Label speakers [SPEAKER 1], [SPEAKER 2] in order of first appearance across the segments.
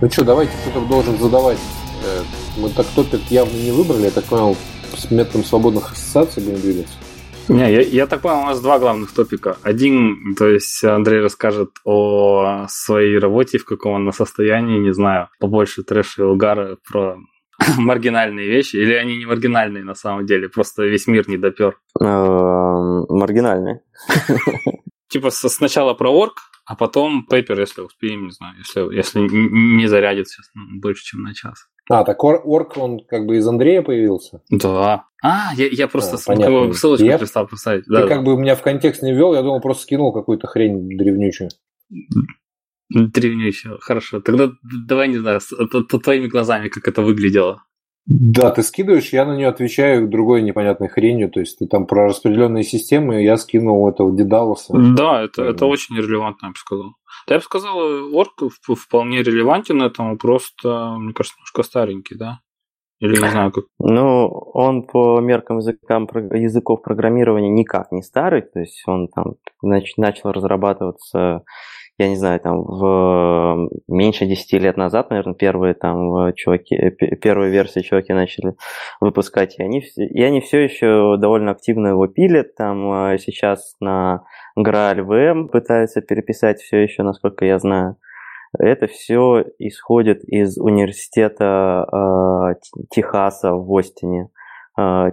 [SPEAKER 1] Ну что, давайте кто-то должен задавать. Э, мы так топик явно не выбрали, я так понял, с методом свободных ассоциаций будем двигаться.
[SPEAKER 2] Не, я, я так понял, у нас два главных топика. Один, то есть Андрей расскажет о своей работе, в каком он на состоянии, не знаю, побольше трэша и угара про маргинальные вещи, или они не маргинальные на самом деле, просто весь мир не допер?
[SPEAKER 3] Эм, маргинальные.
[SPEAKER 2] Типа сначала про орг, а потом пейпер, если успеем, не знаю, если, если не зарядится больше, чем на час.
[SPEAKER 1] А, так орк, он как бы из Андрея появился?
[SPEAKER 2] Да. А, я, я просто а, понятно. ссылочку я, перестал поставить.
[SPEAKER 1] Да, ты да. как бы меня в контекст не ввел, я думал, просто скинул какую-то хрень древнючую.
[SPEAKER 2] Древнючую, хорошо. Тогда давай, не знаю, твоими глазами, как это выглядело.
[SPEAKER 1] Да, ты скидываешь, я на нее отвечаю другой непонятной хренью. То есть ты там про распределенные системы, я скинул этого Дедалоса.
[SPEAKER 2] Да, это, это очень релевантно, я бы сказал. Да, я бы сказал, орк вполне релевантен этому, просто, мне кажется, немножко старенький, да? Или не знаю, как.
[SPEAKER 3] Ну, он по меркам языкам, языков программирования никак не старый, то есть он там начал разрабатываться я не знаю, там в меньше 10 лет назад, наверное, первые там чуваки, первые версии чуваки начали выпускать, и они, и они все еще довольно активно его пилят, там а, сейчас на Graal VM пытаются переписать все еще, насколько я знаю. Это все исходит из университета э, Техаса в Остине. Э,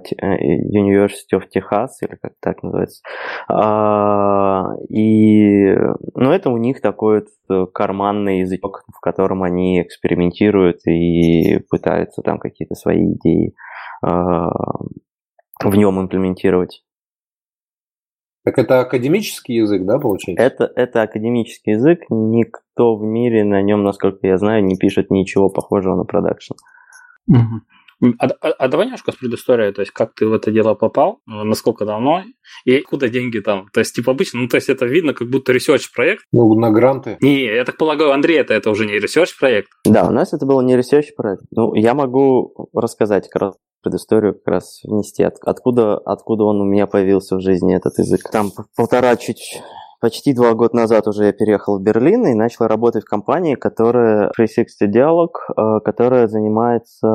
[SPEAKER 3] University of Texas, или как так называется. А, и, ну, это у них такой вот карманный язычок, в котором они экспериментируют и пытаются там какие-то свои идеи а, в нем имплементировать.
[SPEAKER 1] Так это академический язык, да, получается?
[SPEAKER 3] Это, это академический язык. Никто в мире на нем, насколько я знаю, не пишет ничего похожего на production.
[SPEAKER 2] Угу. А, а, а давай немножко с предысторией, то есть как ты в это дело попал, насколько давно и откуда деньги там. То есть, типа обычно, ну то есть это видно как будто research проект.
[SPEAKER 1] Ну, на гранты.
[SPEAKER 2] Не, я так полагаю, Андрей, это, это уже не research проект.
[SPEAKER 3] Да, у нас это был не research проект. Ну, я могу рассказать как раз предысторию как раз внести, от, откуда, откуда он у меня появился в жизни, этот язык. Там полтора чуть Почти два года назад уже я переехал в Берлин и начал работать в компании, которая 360 Dialog, э, которая занимается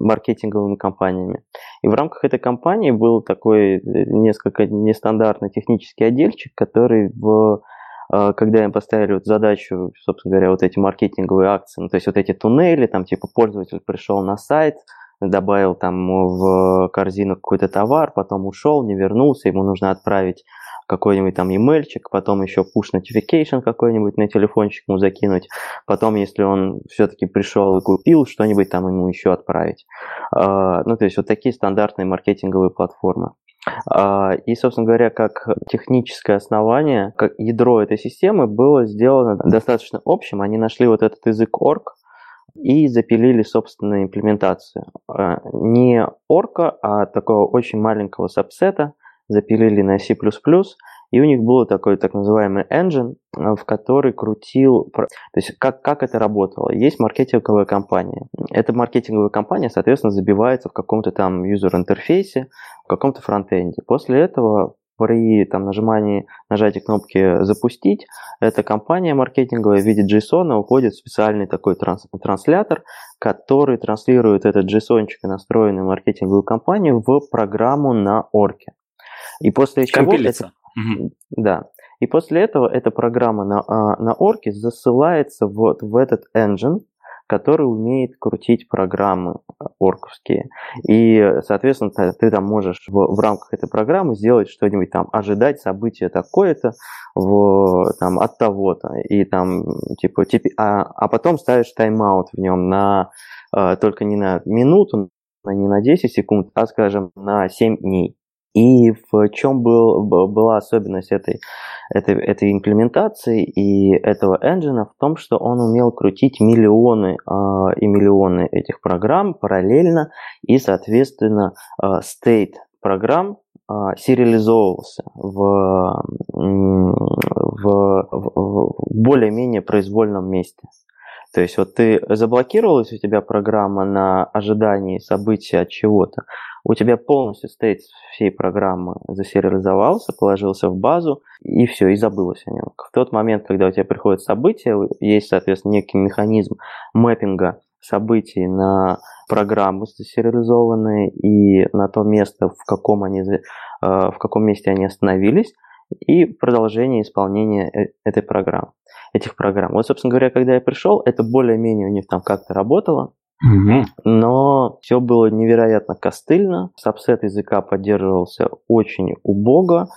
[SPEAKER 3] маркетинговыми компаниями. И в рамках этой компании был такой э, несколько нестандартный технический отдельчик, который в э, когда им поставили вот задачу, собственно говоря, вот эти маркетинговые акции, ну, то есть вот эти туннели, там типа пользователь пришел на сайт, добавил там в корзину какой-то товар, потом ушел, не вернулся, ему нужно отправить какой-нибудь там имейльчик, потом еще push notification какой-нибудь на телефончик ему закинуть, потом, если он все-таки пришел и купил, что-нибудь там ему еще отправить. А, ну, то есть вот такие стандартные маркетинговые платформы. А, и, собственно говоря, как техническое основание, как ядро этой системы было сделано достаточно общим. Они нашли вот этот язык org, и запилили собственную имплементацию. А, не орка, а такого очень маленького сабсета – запилили на C++, и у них был такой так называемый engine, э, в который крутил... То есть как, как это работало? Есть маркетинговая компания. Эта маркетинговая компания, соответственно, забивается в каком-то там юзер-интерфейсе, в каком-то фронтенде. После этого при там, нажимании, нажатии кнопки «Запустить», эта компания маркетинговая в виде JSON уходит в специальный такой транс, транслятор, который транслирует этот JSON, настроенный маркетинговую компанию, в программу на орке. И после чего... Это, угу. Да. И после этого эта программа на, а, на орке засылается вот в этот engine, который умеет крутить программы орковские. И, соответственно, ты, ты там можешь в, в рамках этой программы сделать что-нибудь там, ожидать события такое-то в, там, от того-то. И там, типа, типа а, а потом ставишь тайм-аут в нем на а, только не на минуту, не на 10 секунд, а, скажем, на 7 дней. И в чем был, была особенность этой, этой, этой имплементации и этого engine в том, что он умел крутить миллионы э, и миллионы этих программ параллельно, и, соответственно, э, state программ э, сериализовывался в, в, в, в более-менее произвольном месте. То есть вот ты заблокировалась у тебя программа на ожидании события от чего-то, у тебя полностью стейт всей программы засериализовался, положился в базу, и все, и забылось о нем. В тот момент, когда у тебя приходит событие, есть, соответственно, некий механизм мэппинга событий на программы засериализованные и на то место, в каком, они, э, в каком месте они остановились, и продолжение исполнения э, этой программы, этих программ. Вот, собственно говоря, когда я пришел, это более-менее у них там как-то работало, Угу. Но все было невероятно костыльно. Сабсет языка поддерживался очень убого.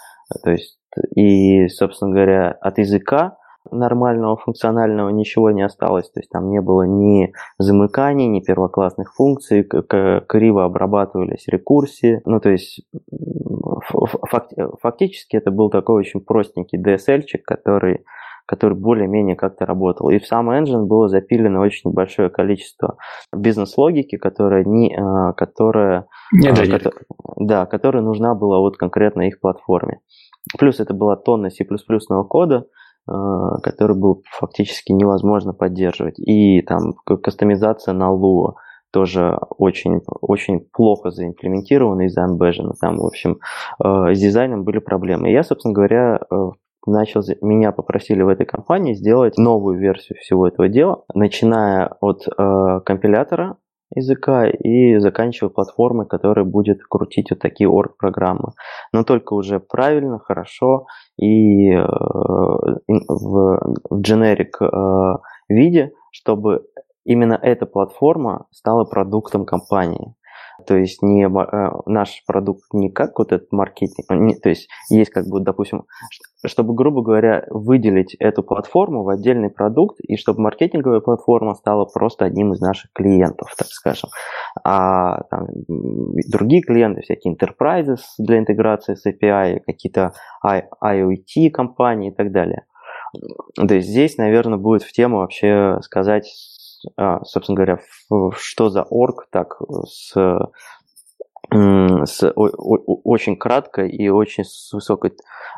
[SPEAKER 3] То есть, и, собственно говоря, от языка нормального функционального ничего не осталось. То есть там не было ни замыканий, ни первоклассных функций, криво обрабатывались рекурсии. Ну, то есть фактически это был такой очень простенький DSL-чик, который который более-менее как-то работал. И в сам engine было запилено очень большое количество бизнес-логики, которая, не, а, которая, не а, которая, да, которая нужна была вот конкретно их платформе. Плюс это была тонна C++ кода, который был фактически невозможно поддерживать. И там кастомизация на Lua тоже очень, очень плохо заимплементирована из-за Ambition. Там, в общем, с дизайном были проблемы. И я, собственно говоря, начал, меня попросили в этой компании сделать новую версию всего этого дела, начиная от э, компилятора языка и заканчивая платформой, которая будет крутить вот такие орг-программы. Но только уже правильно, хорошо и э, в, в generic э, виде, чтобы именно эта платформа стала продуктом компании. То есть не э, наш продукт не как вот этот маркетинг, не, то есть есть как бы, допустим, чтобы, грубо говоря, выделить эту платформу в отдельный продукт, и чтобы маркетинговая платформа стала просто одним из наших клиентов, так скажем. А там, другие клиенты, всякие enterprises для интеграции с API, какие-то IoT компании и так далее. То есть здесь, наверное, будет в тему вообще сказать а, собственно говоря, что за орг, так с с очень краткой и очень с высокой,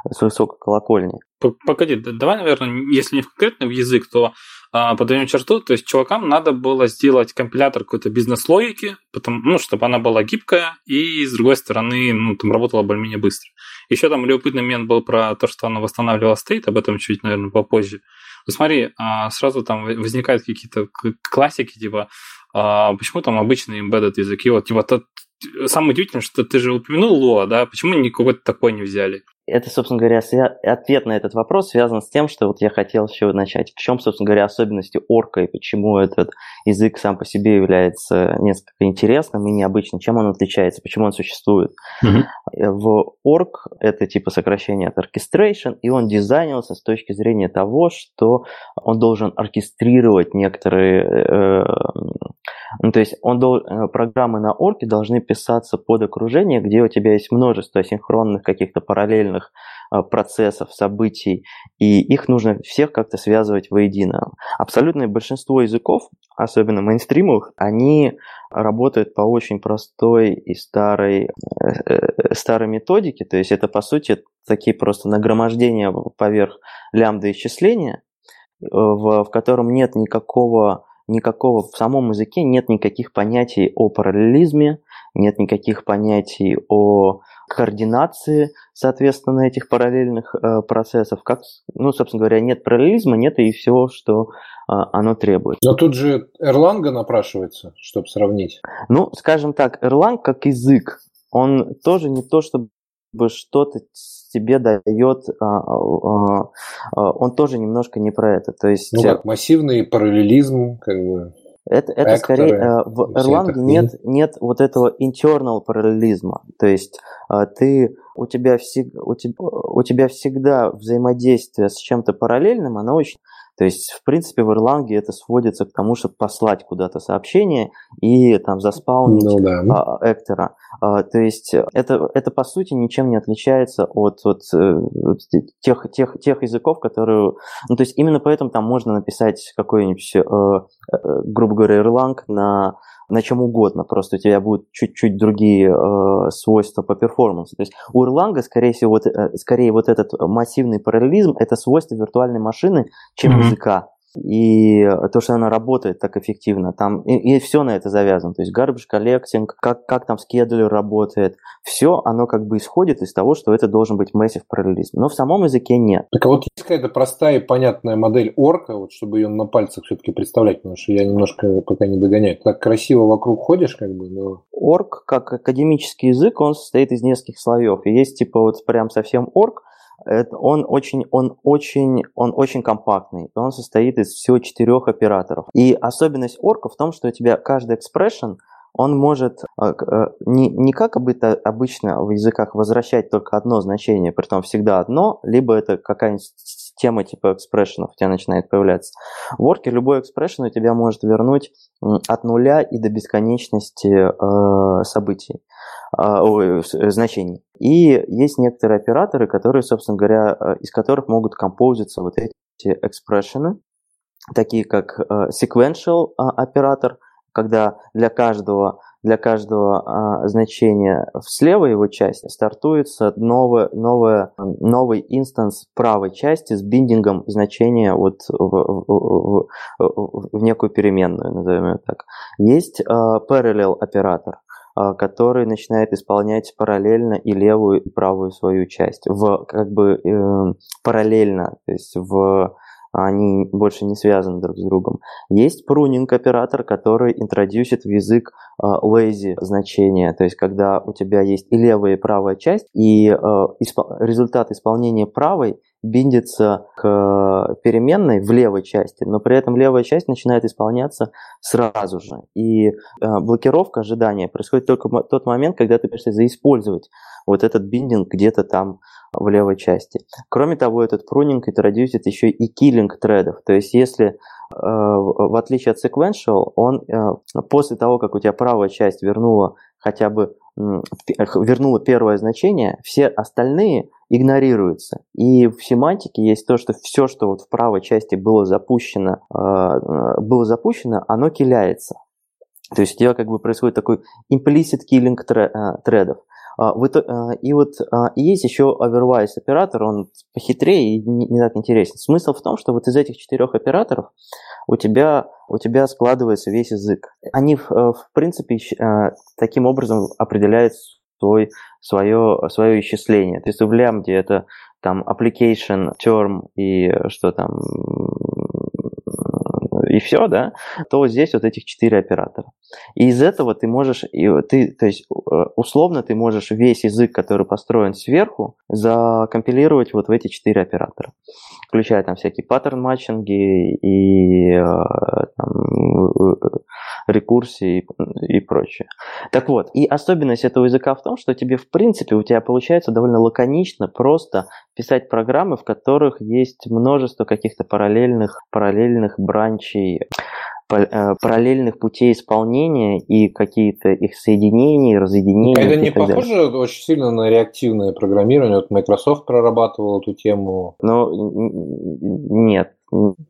[SPEAKER 3] с высокой колокольни.
[SPEAKER 2] Погоди, давай, наверное, если не в язык, то а, подаем черту, то есть чувакам надо было сделать компилятор какой-то бизнес-логики, потому, ну, чтобы она была гибкая и, с другой стороны, ну, там работала более-менее быстро. Еще там любопытный момент был про то, что она восстанавливала стейт, об этом чуть, наверное, попозже. Ну, смотри, а, сразу там возникают какие-то классики, типа, а, почему там обычные embedded языки, вот, типа, тот, самое удивительное, что ты же упомянул Lua, да, почему никого такой не взяли?
[SPEAKER 3] Это, собственно говоря, ответ на этот вопрос связан с тем, что вот я хотел еще начать. В чем, собственно говоря, особенности орка и почему этот язык сам по себе является несколько интересным и необычным, чем он отличается, почему он существует. Mm-hmm. В орк это типа сокращение от orchestration, и он дизайнился с точки зрения того, что он должен оркестрировать некоторые э, ну, то есть он дол... Э, программы на орке должны писаться под окружение, где у тебя есть множество асинхронных каких-то параллельных э, процессов, событий, и их нужно всех как-то связывать воедино. Абсолютное большинство языков, особенно мейнстримовых, они работают по очень простой и старой, э, старой методике, то есть это, по сути, такие просто нагромождения поверх лямбда исчисления, в, в котором нет никакого никакого в самом языке нет никаких понятий о параллелизме, нет никаких понятий о координации, соответственно, этих параллельных э, процессов. Как, ну, собственно говоря, нет параллелизма, нет и всего, что э, оно требует.
[SPEAKER 1] Но тут же Erlang напрашивается, чтобы сравнить.
[SPEAKER 3] Ну, скажем так, Erlang как язык, он тоже не то, чтобы что-то тебе дает, а, а, а, он тоже немножко не про это. То есть,
[SPEAKER 1] ну как, массивный параллелизм, как бы.
[SPEAKER 3] Это, это скорее э, в Erlang нет, нет вот этого internal параллелизма. То есть ты, у, тебя всег, у, тебя, у тебя всегда взаимодействие с чем-то параллельным, оно очень то есть, в принципе, в Erlang это сводится к тому, чтобы послать куда-то сообщение и там заспаунить ну, да. а, эктора. А, то есть, это, это по сути ничем не отличается от, от, э, от тех, тех, тех языков, которые... Ну, то есть, именно поэтому там можно написать какой-нибудь, э, э, грубо говоря, Erlang на на чем угодно, просто у тебя будут чуть-чуть другие э, свойства по перформансу. То есть у Erlang, скорее всего, вот, э, скорее вот этот массивный параллелизм – это свойство виртуальной машины, чем mm-hmm. языка. И то, что она работает так эффективно, там и, и все на это завязано, то есть garbage collecting, как, как там скедулер работает, все оно как бы исходит из того, что это должен быть massive параллелизм, но в самом языке нет.
[SPEAKER 1] Так а вот есть какая-то простая и понятная модель орка, вот чтобы ее на пальцах все-таки представлять, потому что я немножко пока не догоняю. Так красиво вокруг ходишь, как бы, но...
[SPEAKER 3] Орк, как академический язык, он состоит из нескольких слоев. И есть типа вот прям совсем орк, это, он очень, он очень, он очень компактный. Он состоит из всего четырех операторов. И особенность орка в том, что у тебя каждый expression – он может э, э, не, не как обычно в языках возвращать только одно значение, при том всегда одно, либо это какая-нибудь тема типа экспрессионов у тебя начинает появляться. В Word любой экспрессион у тебя может вернуть от нуля и до бесконечности э, событий, ой, значений. И есть некоторые операторы, которые, собственно говоря, э, из которых могут композиться вот эти экспрессионы, такие как э, sequential э, оператор – когда для каждого, для каждого а, значения в слева его части стартуется новое, новое, новый инстанс правой части с биндингом значения вот в, в, в, в некую переменную, назовем ее так. Есть а, parallel оператор, а, который начинает исполнять параллельно и левую, и правую свою часть, в как бы э, параллельно, то есть в они больше не связаны друг с другом. Есть прунинг оператор, который интродюсит в язык э, lazy значение, то есть когда у тебя есть и левая, и правая часть, и э, исп- результат исполнения правой биндится к переменной в левой части, но при этом левая часть начинает исполняться сразу же. И э, блокировка ожидания происходит только в тот момент, когда ты пытаешься заиспользовать вот этот биндинг где-то там в левой части. Кроме того, этот прунинг интродюсит еще и киллинг тредов. То есть если э, в отличие от sequential, он э, после того, как у тебя правая часть вернула хотя бы вернула первое значение, все остальные игнорируются. И в семантике есть то, что все, что вот в правой части было запущено, э, было запущено, оно киляется. То есть у тебя как бы происходит такой implicit killing тредов. А, а, и вот а, есть еще Overwise оператор, он похитрее и не так интересен. Смысл в том, что вот из этих четырех операторов у тебя, у тебя складывается весь язык. Они, в принципе, таким образом определяют свой, свое, свое исчисление. То есть в лямбде это там application, term и что там, и все, да, то здесь вот этих четыре оператора. И из этого ты можешь, и ты, то есть э, условно ты можешь весь язык, который построен сверху, закомпилировать вот в эти четыре оператора, включая там всякие pattern-matching и и э, там, рекурсии и, и прочее. Так вот, и особенность этого языка в том, что тебе в принципе у тебя получается довольно лаконично просто писать программы, в которых есть множество каких-то параллельных, параллельных branch ей э, параллельных путей исполнения и какие-то их соединения, разъединения.
[SPEAKER 1] Это не похоже далее. очень сильно на реактивное программирование? Вот Microsoft прорабатывал эту тему.
[SPEAKER 3] Ну, нет.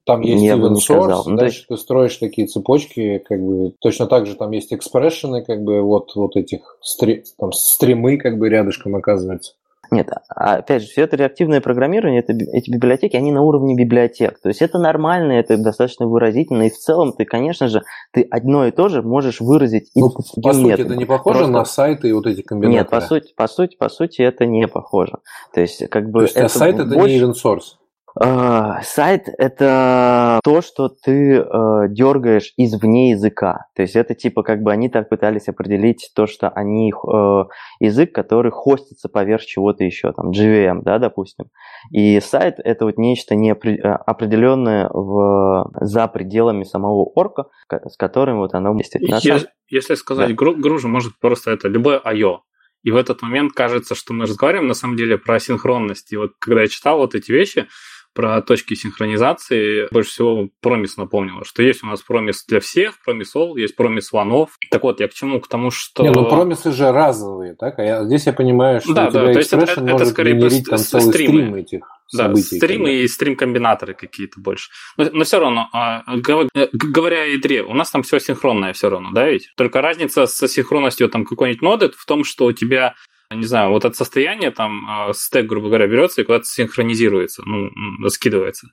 [SPEAKER 1] Там есть я event source, ну, дальше ты строишь такие цепочки, как бы точно так же там есть экспрессионы, как бы вот, вот этих стри, там, стримы как бы рядышком оказывается.
[SPEAKER 3] Нет, а, опять же, все это реактивное программирование, это, эти библиотеки, они на уровне библиотек. То есть это нормально, это достаточно выразительно, и в целом ты, конечно же, ты одно и то же можешь выразить.
[SPEAKER 1] Ну, по сути, это не похоже Просто... на сайты и вот эти комбинаторы?
[SPEAKER 3] Нет, по сути, по сути, по сути, это не похоже. То есть, как бы...
[SPEAKER 1] То есть, это а сайт больше... это не event source?
[SPEAKER 3] Uh, сайт – это то, что ты uh, дергаешь извне языка. То есть это типа как бы они так пытались определить то, что они uh, язык, который хостится поверх чего-то еще, там JVM, да, допустим. И сайт – это вот нечто неопределенное в, за пределами самого орка, с которым вот оно действует.
[SPEAKER 2] Если, если сказать да. гружу, может просто это любое I.O. И в этот момент кажется, что мы разговариваем на самом деле про синхронность. И вот когда я читал вот эти вещи, про точки синхронизации больше всего промис напомнило, что есть у нас промис для всех, промис all, есть промис ванов. Так вот, я к чему? К тому, что...
[SPEAKER 1] Не, ну промисы же разовые, так? А я, здесь я понимаю, что да, у тебя да, то есть это, это, это скорее генерить там целый стримы. стрим этих
[SPEAKER 2] да,
[SPEAKER 1] событий.
[SPEAKER 2] стримы когда... и стрим-комбинаторы какие-то больше. Но, но все равно, а, э, говоря о ядре, у нас там все синхронное все равно, да ведь? Только разница со синхронностью там какой-нибудь ноды в том, что у тебя не знаю, вот это состояние там а, стек, грубо говоря, берется и куда-то синхронизируется, ну, скидывается.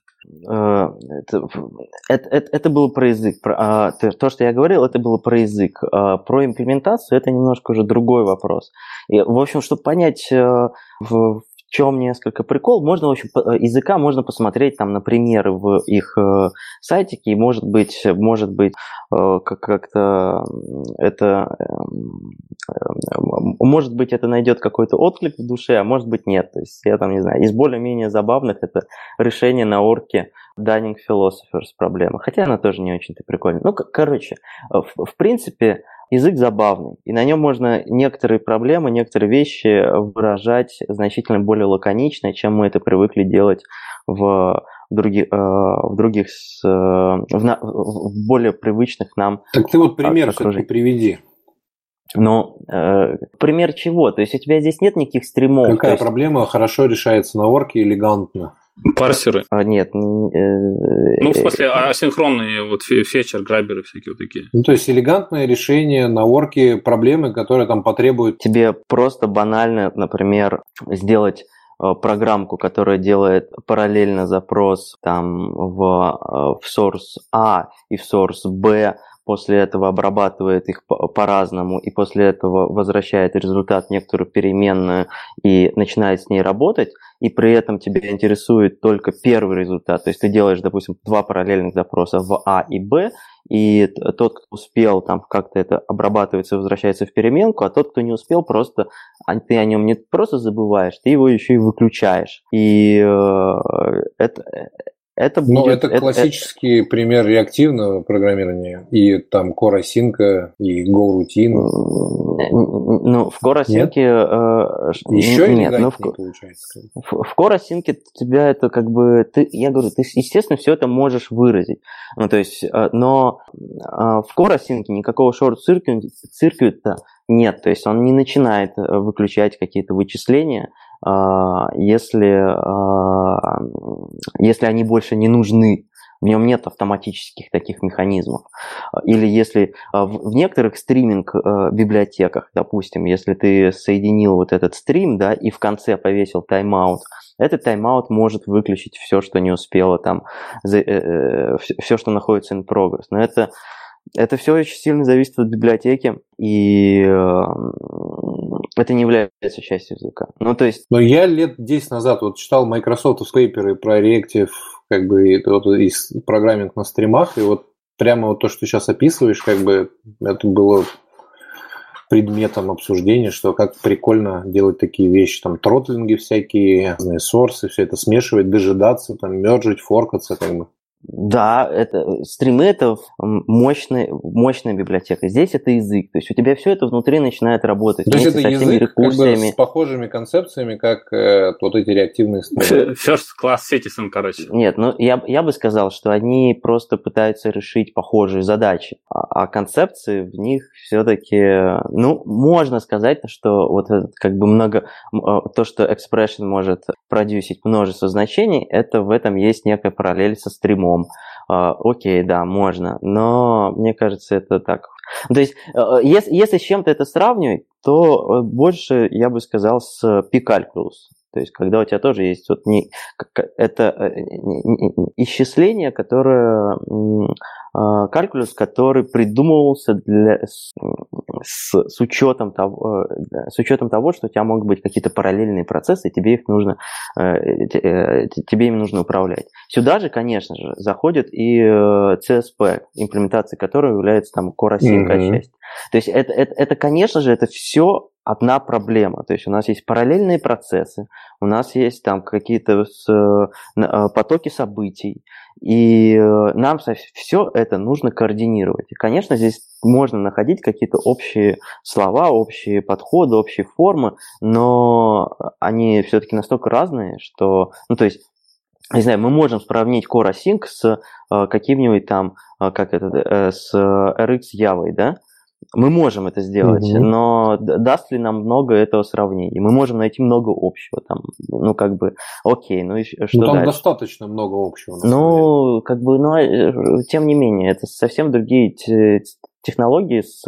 [SPEAKER 3] Э, это, это, это, было про язык. А, то, что я говорил, это было про язык. А, про имплементацию это немножко уже другой вопрос. И, в общем, чтобы понять, э, в, чем несколько прикол. Можно, в общем, э, языка можно посмотреть там на примеры в их э, сайтике, и может быть, может быть, э, как-то это, эм, может быть, это найдет какой-то отклик в душе, а может быть, нет. То есть, я там не знаю, из более-менее забавных это решение на орке Dunning Philosophers проблемы. Хотя она тоже не очень-то прикольная. Ну, короче, в, в принципе, язык забавный, и на нем можно некоторые проблемы, некоторые вещи выражать значительно более лаконично, чем мы это привыкли делать в других, э, в других, э, в, на, в более привычных нам.
[SPEAKER 1] Так ты вот пример все-таки приведи.
[SPEAKER 3] Ну, э, пример чего? То есть у тебя здесь нет никаких стримов.
[SPEAKER 1] Какая
[SPEAKER 3] есть...
[SPEAKER 1] проблема хорошо решается на орке элегантно?
[SPEAKER 2] Парсеры?
[SPEAKER 3] А, нет. Э,
[SPEAKER 2] ну, в смысле, асинхронные вот фетчер, граберы всякие вот такие.
[SPEAKER 1] Ну, то есть элегантное решение на орке проблемы, которые там потребуют...
[SPEAKER 3] Тебе просто банально, например, сделать э, программку, которая делает параллельно запрос там в, э, в source A и в source B, после этого обрабатывает их по-разному и после этого возвращает результат некоторую переменную и начинает с ней работать, и при этом тебя интересует только первый результат. То есть ты делаешь, допустим, два параллельных запроса в А и Б, и тот, кто успел, там как-то это обрабатывается возвращается в переменку, а тот, кто не успел, просто а ты о нем не просто забываешь, ты его еще и выключаешь. И э, это,
[SPEAKER 1] это ну, будет... Ну, это, это классический это... пример реактивного программирования. И там Async, и GoRoutine.
[SPEAKER 3] Ну, в Async... Э,
[SPEAKER 1] Еще
[SPEAKER 3] нет, ну, в, получается. В, в Async тебя это как бы... Ты, я говорю, ты, естественно, все это можешь выразить. Ну, то есть, э, но э, в Async никакого шорт-циркюта нет. То есть он не начинает э, выключать какие-то вычисления, а, если, а, если они больше не нужны. В нем нет автоматических таких механизмов. Или если а, в некоторых стриминг-библиотеках, допустим, если ты соединил вот этот стрим, да, и в конце повесил тайм-аут, этот тайм-аут может выключить все, что не успело там, все, э, э, что находится in progress. Но это это все очень сильно зависит от библиотеки, и это не является частью языка. Ну, то есть...
[SPEAKER 1] Но я лет 10 назад вот читал Microsoft пейперы про Reactive, как бы, вот, из программинг на стримах, и вот прямо вот то, что ты сейчас описываешь, как бы, это было предметом обсуждения, что как прикольно делать такие вещи, там, тротлинги всякие, разные сорсы, все это смешивать, дожидаться, там, мержить, форкаться, как бы.
[SPEAKER 3] Да, это стримы это мощная, мощная библиотека. Здесь это язык. То есть у тебя все это внутри начинает работать.
[SPEAKER 1] То есть это язык как бы, с похожими концепциями, как э, вот эти реактивные стримы.
[SPEAKER 2] First class citizen, короче.
[SPEAKER 3] Нет, ну я, я бы сказал, что они просто пытаются решить похожие задачи. А, а концепции в них все-таки, ну, можно сказать, что вот это как бы много, э, то, что expression может продюсить множество значений, это в этом есть некая параллель со стримом умом. А, окей, да, можно, но мне кажется, это так. То есть, э, если, если с чем-то это сравнивать, то э, больше, я бы сказал, с Picalculus. То есть, когда у тебя тоже есть вот не, это э, исчисление, которое калькулюс, который придумывался для, с, с, с, учетом того, с учетом того, что у тебя могут быть какие-то параллельные процессы, и тебе их нужно, тебе им нужно управлять. Сюда же, конечно же, заходит и CSP, имплементация которой является там Core mm-hmm. часть. То есть это, это, это, конечно же, это все одна проблема. То есть у нас есть параллельные процессы, у нас есть там какие-то э, потоки событий, и э, нам все это нужно координировать. И, конечно, здесь можно находить какие-то общие слова, общие подходы, общие формы, но они все-таки настолько разные, что, ну, то есть не знаю, мы можем сравнить Core Async с э, каким-нибудь там, как это, с RX Java, да, мы можем это сделать, угу. но даст ли нам много этого сравнения? Мы можем найти много общего там, ну как бы, окей, ну и что ну, там
[SPEAKER 1] дальше? достаточно много общего.
[SPEAKER 3] Ну, как бы, ну, э, тем не менее, это совсем другие технологии с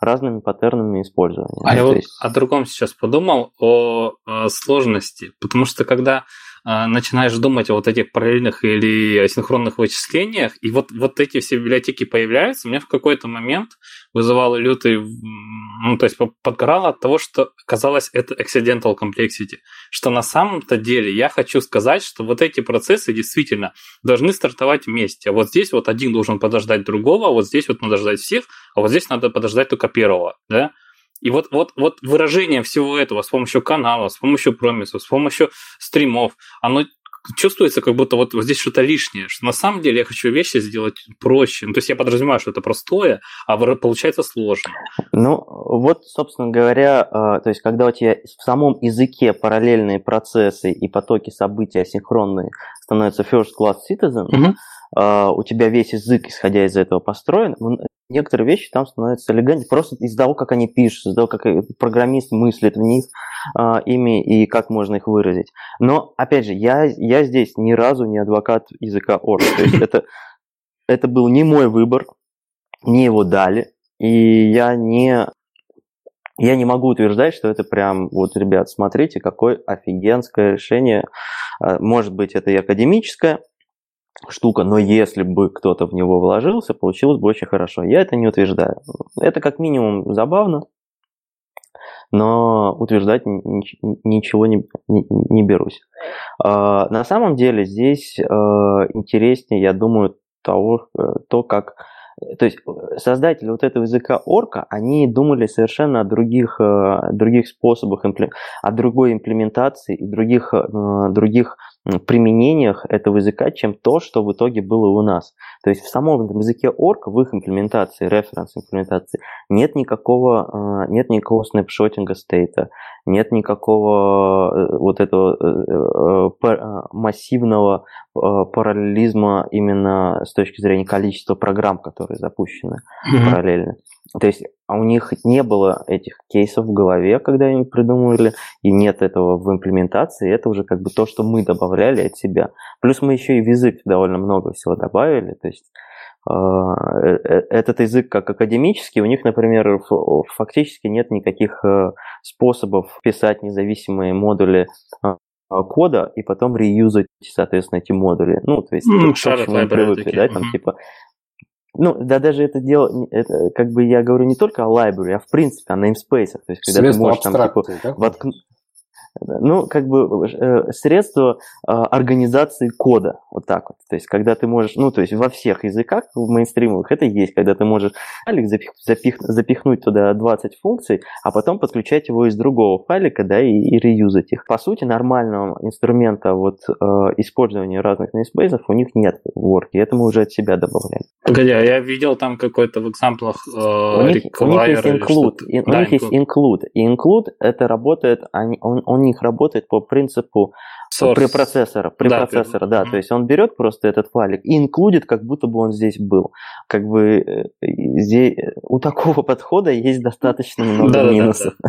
[SPEAKER 3] разными паттернами использования.
[SPEAKER 2] А я вот есть... о другом сейчас подумал, о, о сложности, потому что когда а, начинаешь думать о вот этих параллельных или асинхронных вычислениях, и вот, вот эти все библиотеки появляются, меня в какой-то момент вызывало лютый, ну, то есть подгорало от того, что казалось это accidental complexity, что на самом-то деле я хочу сказать, что вот эти процессы действительно должны стартовать вместе, а вот здесь вот один должен подождать другого, а вот здесь вот надо ждать всех, а вот здесь надо подождать только первого, да, и вот, вот, вот выражение всего этого с помощью каналов, с помощью промисов, с помощью стримов, оно чувствуется, как будто вот, здесь что-то лишнее, что на самом деле я хочу вещи сделать проще. Ну, то есть я подразумеваю, что это простое, а получается сложно.
[SPEAKER 3] Ну, вот, собственно говоря, э, то есть когда у тебя в самом языке параллельные процессы и потоки событий асинхронные становятся first class citizen, угу. у тебя весь язык, исходя из этого, построен, некоторые вещи там становятся элегантнее, просто из-за того, как они пишут, из-за того, как программист мыслит в них а, ими и как можно их выразить. Но, опять же, я, я здесь ни разу не адвокат языка Орг. То есть это, это был не мой выбор, мне его дали, и я не, я не могу утверждать, что это прям, вот, ребят, смотрите, какое офигенское решение. А, может быть, это и академическое, штука, но если бы кто-то в него вложился, получилось бы очень хорошо. Я это не утверждаю. Это как минимум забавно, но утверждать ничего не, не, не берусь. А, на самом деле здесь а, интереснее, я думаю, того, э, то, как то есть э, создатели вот этого языка орка, они думали совершенно о других, э, других способах, о другой имплементации и других, других применениях этого языка, чем то, что в итоге было у нас. То есть в самом языке орк, в их имплементации, референс имплементации, нет никакого, нет никакого снапшотинга стейта, нет никакого э, вот этого э, э, массивного параллелизма именно с точки зрения количества программ, которые запущены mm-hmm. параллельно. То есть а у них не было этих кейсов в голове, когда они придумывали, и нет этого в имплементации. Это уже как бы то, что мы добавляли от себя. Плюс мы еще и в язык довольно много всего добавили. То есть а, э, э, этот язык как академический, у них, например, фактически нет никаких э, способов писать независимые модули а, кода и потом реюзать, соответственно, эти модули. Ну, то есть, mm, то, что мы привыкли, да, там, типа, ну, да, даже это дело, это, как бы я говорю не только о library, а в принципе о namespace. То есть, когда Средства ты можешь там, типа, да? воткнуть ну, как бы э, средство э, организации кода, вот так вот. То есть, когда ты можешь, ну, то есть во всех языках, в мейнстримовых, это есть, когда ты можешь файлик запих, запих, запихнуть туда 20 функций, а потом подключать его из другого файлика, да, и, и реюзать их. По сути, нормального инструмента вот э, использования разных namespaces у них нет в Word, и это мы уже от себя добавляли.
[SPEAKER 2] Погоди, а я видел там какой-то в экзамплах э,
[SPEAKER 3] у, них, у них есть include, и, да, у них include. есть include, и include это работает, он, он, он них работает по принципу Source. препроцессора, препроцессора, да, да, то есть он берет просто этот файлик и инклюдит, как будто бы он здесь был. Как бы э, здесь, у такого подхода есть достаточно много минусов.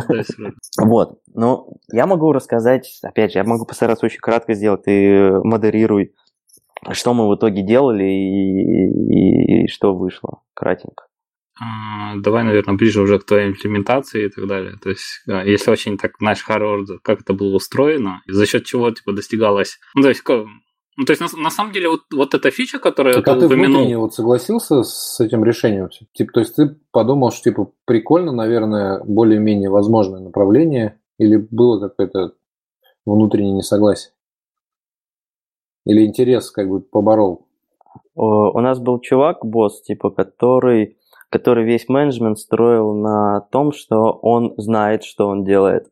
[SPEAKER 3] Вот, но я могу рассказать, опять же, я могу постараться очень кратко сделать, ты модерируй, что мы в итоге делали и, и, и что вышло, кратенько.
[SPEAKER 2] А, давай, наверное, ближе уже к твоей имплементации и так далее. То есть, если очень так, знаешь, hard как это было устроено, за счет чего типа достигалось. Ну, то есть, ну, то есть, на, на самом деле, вот, вот эта фича, которая
[SPEAKER 1] так,
[SPEAKER 2] ты
[SPEAKER 1] а ты упомянул... вот согласился с этим решением? Типа, то есть, ты подумал, что, типа, прикольно, наверное, более-менее возможное направление, или было какое-то внутреннее несогласие? Или интерес как бы поборол?
[SPEAKER 3] У нас был чувак, босс, типа, который который весь менеджмент строил на том, что он знает, что он делает.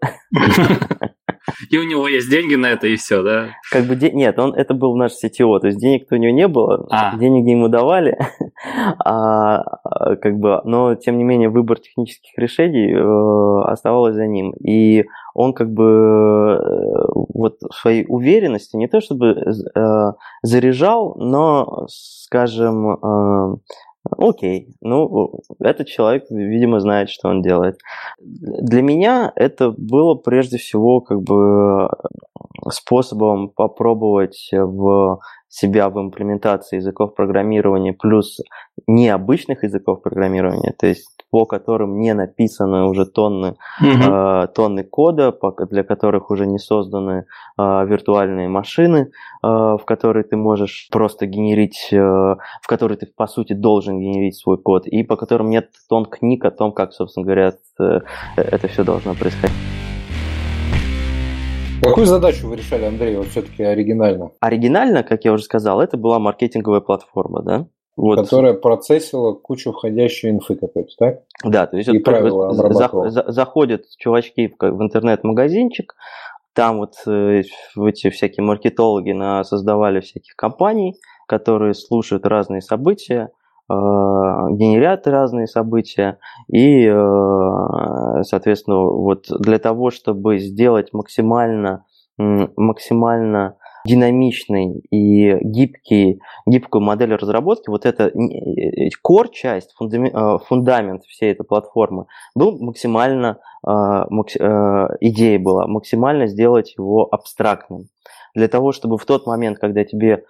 [SPEAKER 2] И у него есть деньги на это, и все, да?
[SPEAKER 3] Как бы нет, он это был наш CTO, то есть денег у него не было, а. денег ему давали, а, как бы, но тем не менее выбор технических решений э, оставалось за ним, и он как бы э, вот своей уверенности не то чтобы э, заряжал, но, скажем, э, Окей, ну, этот человек, видимо, знает, что он делает. Для меня это было прежде всего как бы способом попробовать в себя в имплементации языков программирования плюс необычных языков программирования, то есть по которым не написаны уже тонны, mm-hmm. э, тонны кода, для которых уже не созданы э, виртуальные машины, э, в которые ты можешь просто генерить, э, в которые ты по сути должен генерить свой код, и по которым нет тон книг о том, как, собственно говоря, э, это все должно происходить.
[SPEAKER 1] Какую задачу вы решали, Андрей, вот все-таки оригинально?
[SPEAKER 3] Оригинально, как я уже сказал, это была маркетинговая платформа, да?
[SPEAKER 1] Вот. Которая процессила кучу входящей инфы какой-то, так?
[SPEAKER 3] Да, то есть и вот, правила за, за, заходят чувачки в, в интернет-магазинчик, там вот э, эти всякие маркетологи на, создавали всяких компаний, которые слушают разные события, генерят разные события, и, э, соответственно, вот для того, чтобы сделать максимально, максимально динамичный и гибкий, гибкую модель разработки, вот эта core часть, фундамент всей этой платформы был максимально, идея была максимально сделать его абстрактным. Для того, чтобы в тот момент, когда тебе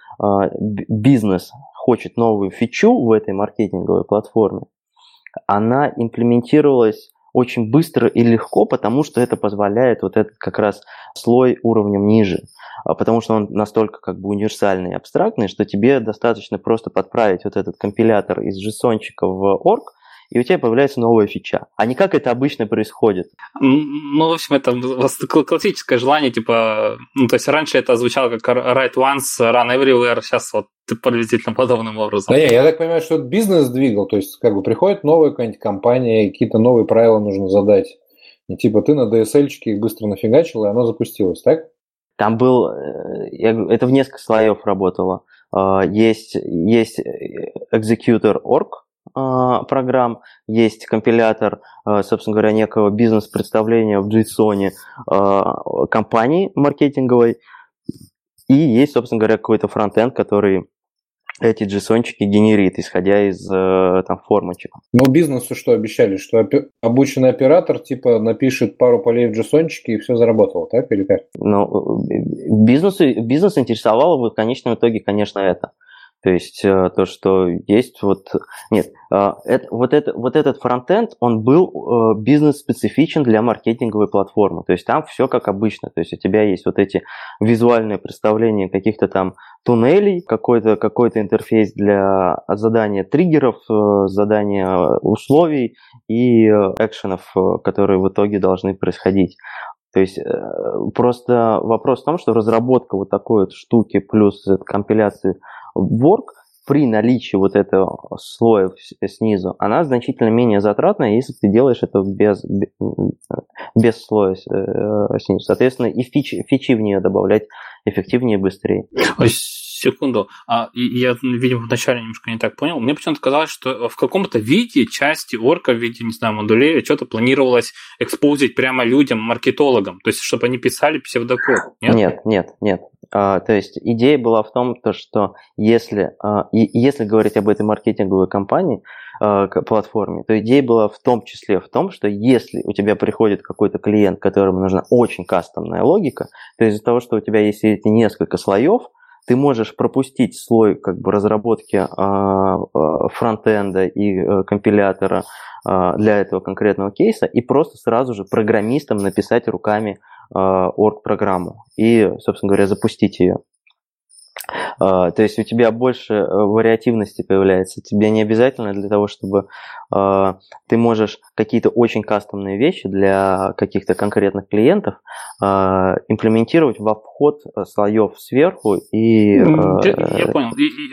[SPEAKER 3] бизнес хочет новую фичу в этой маркетинговой платформе, она имплементировалась очень быстро и легко, потому что это позволяет вот этот как раз слой уровнем ниже. А потому что он настолько как бы универсальный и абстрактный, что тебе достаточно просто подправить вот этот компилятор из json в org, и у тебя появляется новая фича. А не как это обычно происходит.
[SPEAKER 2] Ну, в общем, это классическое желание, типа, ну, то есть раньше это звучало как write once, run everywhere, сейчас вот приблизительно подобным образом.
[SPEAKER 1] Да не, я так понимаю, что это бизнес двигал, то есть как бы приходит новая какая-нибудь компания, какие-то новые правила нужно задать. И типа ты на DSL-чике их быстро нафигачил, и оно запустилось, так?
[SPEAKER 3] Там был, э, это в несколько слоев работало. А, есть, есть executor org, а, программ, есть компилятор, а, собственно говоря, некого бизнес-представления в JSON а, компании маркетинговой, и есть, собственно говоря, какой-то фронтенд, который эти JSON-чики генерит, исходя из э, там, формочек.
[SPEAKER 1] Но бизнесу что обещали? Что обученный оператор типа напишет пару полей в JSON и все заработало, так или как?
[SPEAKER 3] Ну, бизнесу, бизнес интересовало в конечном итоге, конечно, это. То есть э, то, что есть вот... Нет, э, это, вот, это, вот этот фронтенд, он был э, бизнес-специфичен для маркетинговой платформы. То есть там все как обычно. То есть у тебя есть вот эти визуальные представления каких-то там туннелей, какой-то какой интерфейс для задания триггеров, задания условий и экшенов, которые в итоге должны происходить. То есть просто вопрос в том, что разработка вот такой вот штуки плюс компиляции Work при наличии вот этого слоя снизу, она значительно менее затратная, если ты делаешь это без, без слоя э, снизу. Соответственно, и фичи, фичи в нее добавлять эффективнее и быстрее
[SPEAKER 2] секунду. А, я, видимо, вначале немножко не так понял. Мне почему-то казалось, что в каком-то виде части орка в виде, не знаю, модулей что-то планировалось экспозить прямо людям, маркетологам, то есть чтобы они писали псевдокод.
[SPEAKER 3] Нет, нет, нет. нет. А, то есть идея была в том, то, что если, а, и, если говорить об этой маркетинговой компании, а, платформе, то идея была в том числе в том, что если у тебя приходит какой-то клиент, которому нужна очень кастомная логика, то из-за того, что у тебя есть эти несколько слоев, ты можешь пропустить слой как бы разработки а, а, фронтенда и а, компилятора а, для этого конкретного кейса и просто сразу же программистам написать руками орг-программу и, собственно говоря, запустить ее. А, то есть у тебя больше э, вариативности появляется. Тебе не обязательно для того, чтобы а, ты можешь какие-то очень кастомные вещи для каких-то конкретных клиентов а, имплементировать во вход э, слоев сверху и...
[SPEAKER 2] Я, понял.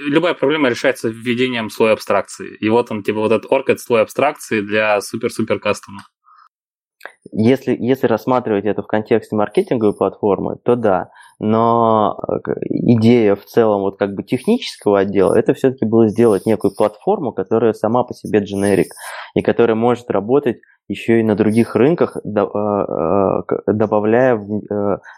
[SPEAKER 2] Любая проблема решается введением слоя абстракции. И вот он, типа, вот этот орг, это слой абстракции для супер-супер кастома.
[SPEAKER 3] Если, если рассматривать это в контексте маркетинговой платформы, то да. Но э, идея в целом вот как бы технического отдела, это все-таки было сделать некую платформу, которая сама по себе дженерик, и которая может работать еще и на других рынках, э, э, добавляя,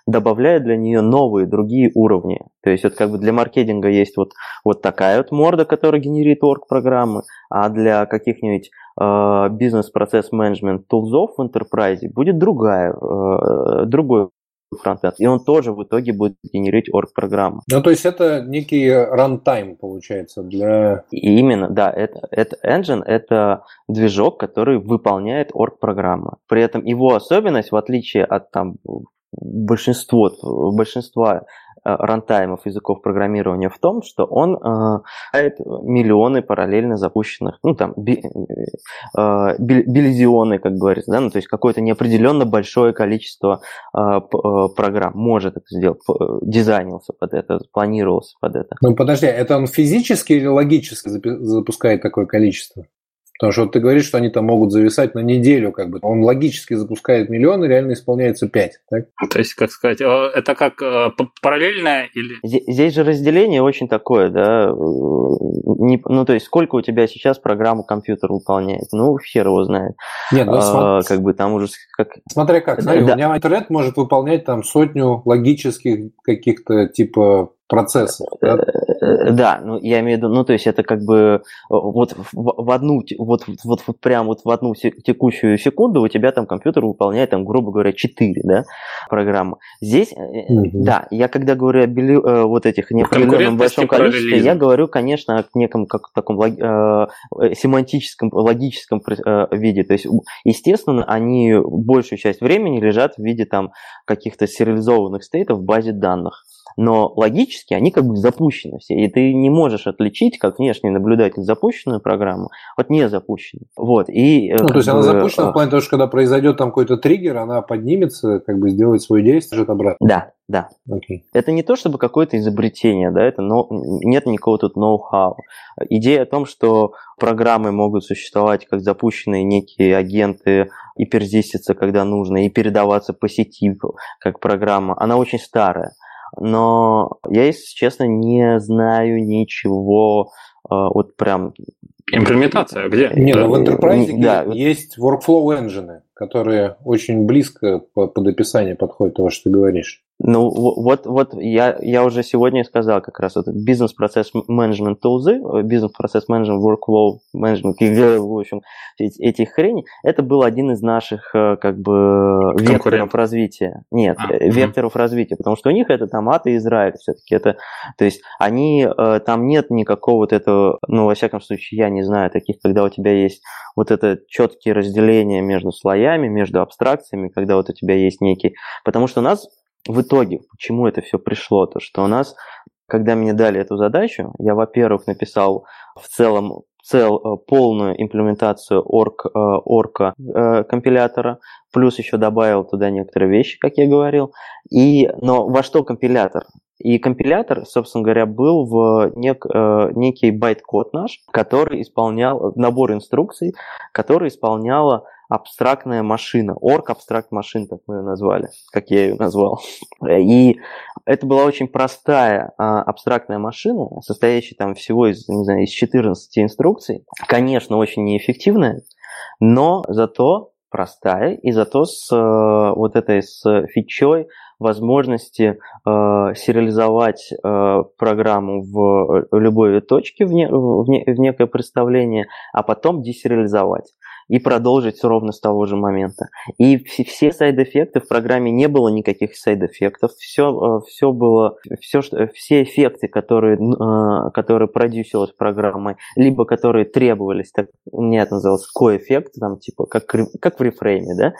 [SPEAKER 3] добавляя для нее новые, другие уровни. То есть вот как бы для маркетинга есть вот, вот такая вот морда, которая генерит орг-программы, а для каких-нибудь бизнес-процесс менеджмент тулзов в enterprise будет другая, другой фронтенд, и он тоже в итоге будет генерить орг-программу.
[SPEAKER 1] Ну, то есть это некий рантайм, получается, для...
[SPEAKER 3] И именно, да, это, это engine, это движок, который выполняет орг-программу. При этом его особенность, в отличие от там большинства Э, рантаймов языков программирования в том, что он э, миллионы параллельно запущенных, ну там би, э, э билизионы, как говорится, да, ну то есть какое-то неопределенно большое количество э, э, программ может это сделать, дизайнился под это, планировался под это.
[SPEAKER 1] Ну подожди, это он физически или логически запускает такое количество? Потому что вот ты говоришь, что они там могут зависать на неделю, как бы. Он логически запускает миллион, и реально исполняется 5, так?
[SPEAKER 2] То есть, как сказать, это как э, параллельное или...
[SPEAKER 3] Здесь же разделение очень такое, да, э, не, ну, то есть, сколько у тебя сейчас программу компьютер выполняет? Ну, хер его знает. Нет, ну, а, как бы там уже... Как...
[SPEAKER 1] Смотря как, смотри, да. у меня интернет может выполнять там сотню логических каких-то типа процесса. Да?
[SPEAKER 3] Э, да, ну я имею в виду, ну то есть это как бы э, вот в, одну, вот, вот, вот прям вот в одну текущую секунду у тебя там компьютер выполняет там, грубо говоря, 4, да, программы. Здесь, угу. да, я когда говорю о били, вот этих неопределенном большом количестве, я говорю, конечно, о неком как таком э, семантическом, логическом э, виде. То есть, естественно, они большую часть времени лежат в виде там каких-то сериализованных стейтов в базе данных но логически они как бы запущены все, и ты не можешь отличить, как внешний наблюдатель, запущенную программу от незапущенной. Вот, и,
[SPEAKER 1] э, ну, то есть бы, она запущена в а плане того, что когда произойдет там какой-то триггер, она поднимется, как бы сделает свое действие, ждет обратно.
[SPEAKER 3] Да, да. Okay. Это не то чтобы какое-то изобретение, да, это но, нет никакого тут ноу-хау. Идея о том, что программы могут существовать как запущенные некие агенты и перзиститься, когда нужно, и передаваться по сети как программа, она очень старая но я, если честно, не знаю ничего э, вот прям...
[SPEAKER 2] Имплементация где?
[SPEAKER 1] Не, ну в Enterprise да. есть workflow engine, которые очень близко под описание подходят того, что ты говоришь.
[SPEAKER 3] Ну, вот, вот я, я уже сегодня сказал как раз, вот бизнес-процесс менеджмент тулзы, бизнес-процесс менеджмент, workflow менеджмент, в общем, эти хрени, это был один из наших э, как бы векторов развития. Нет, а, э, векторов угу. развития, потому что у них это там АТ и Израиль все-таки. Это, то есть они, э, там нет никакого вот этого, ну, во всяком случае, я не знаю таких, когда у тебя есть вот это четкие разделения между слоями, между абстракциями, когда вот у тебя есть некий... Потому что у нас в итоге, почему это все пришло, то что у нас, когда мне дали эту задачу, я, во-первых, написал в целом цел, э, полную имплементацию орк, э, орка э, компилятора, плюс еще добавил туда некоторые вещи, как я говорил. И, но во что компилятор? И компилятор, собственно говоря, был в нек, некий байт-код наш, который исполнял набор инструкций, который исполняла абстрактная машина, Orc abstract machine, так мы ее назвали, как я ее назвал. И это была очень простая а, абстрактная машина, состоящая там всего из, не знаю, из 14 инструкций. Конечно, очень неэффективная, но зато простая, и зато с э, вот этой с фичой возможности э, сериализовать э, программу в любой точке, в, не, в, не, в некое представление, а потом десериализовать и продолжить ровно с того же момента. И все сайд-эффекты в программе не было никаких сайд-эффектов. Все, э, все было, все, все эффекты, которые, э, которые продюсились программой, либо которые требовались, так у меня это называлось ко-эффект, там типа как, как в рефрейме, да?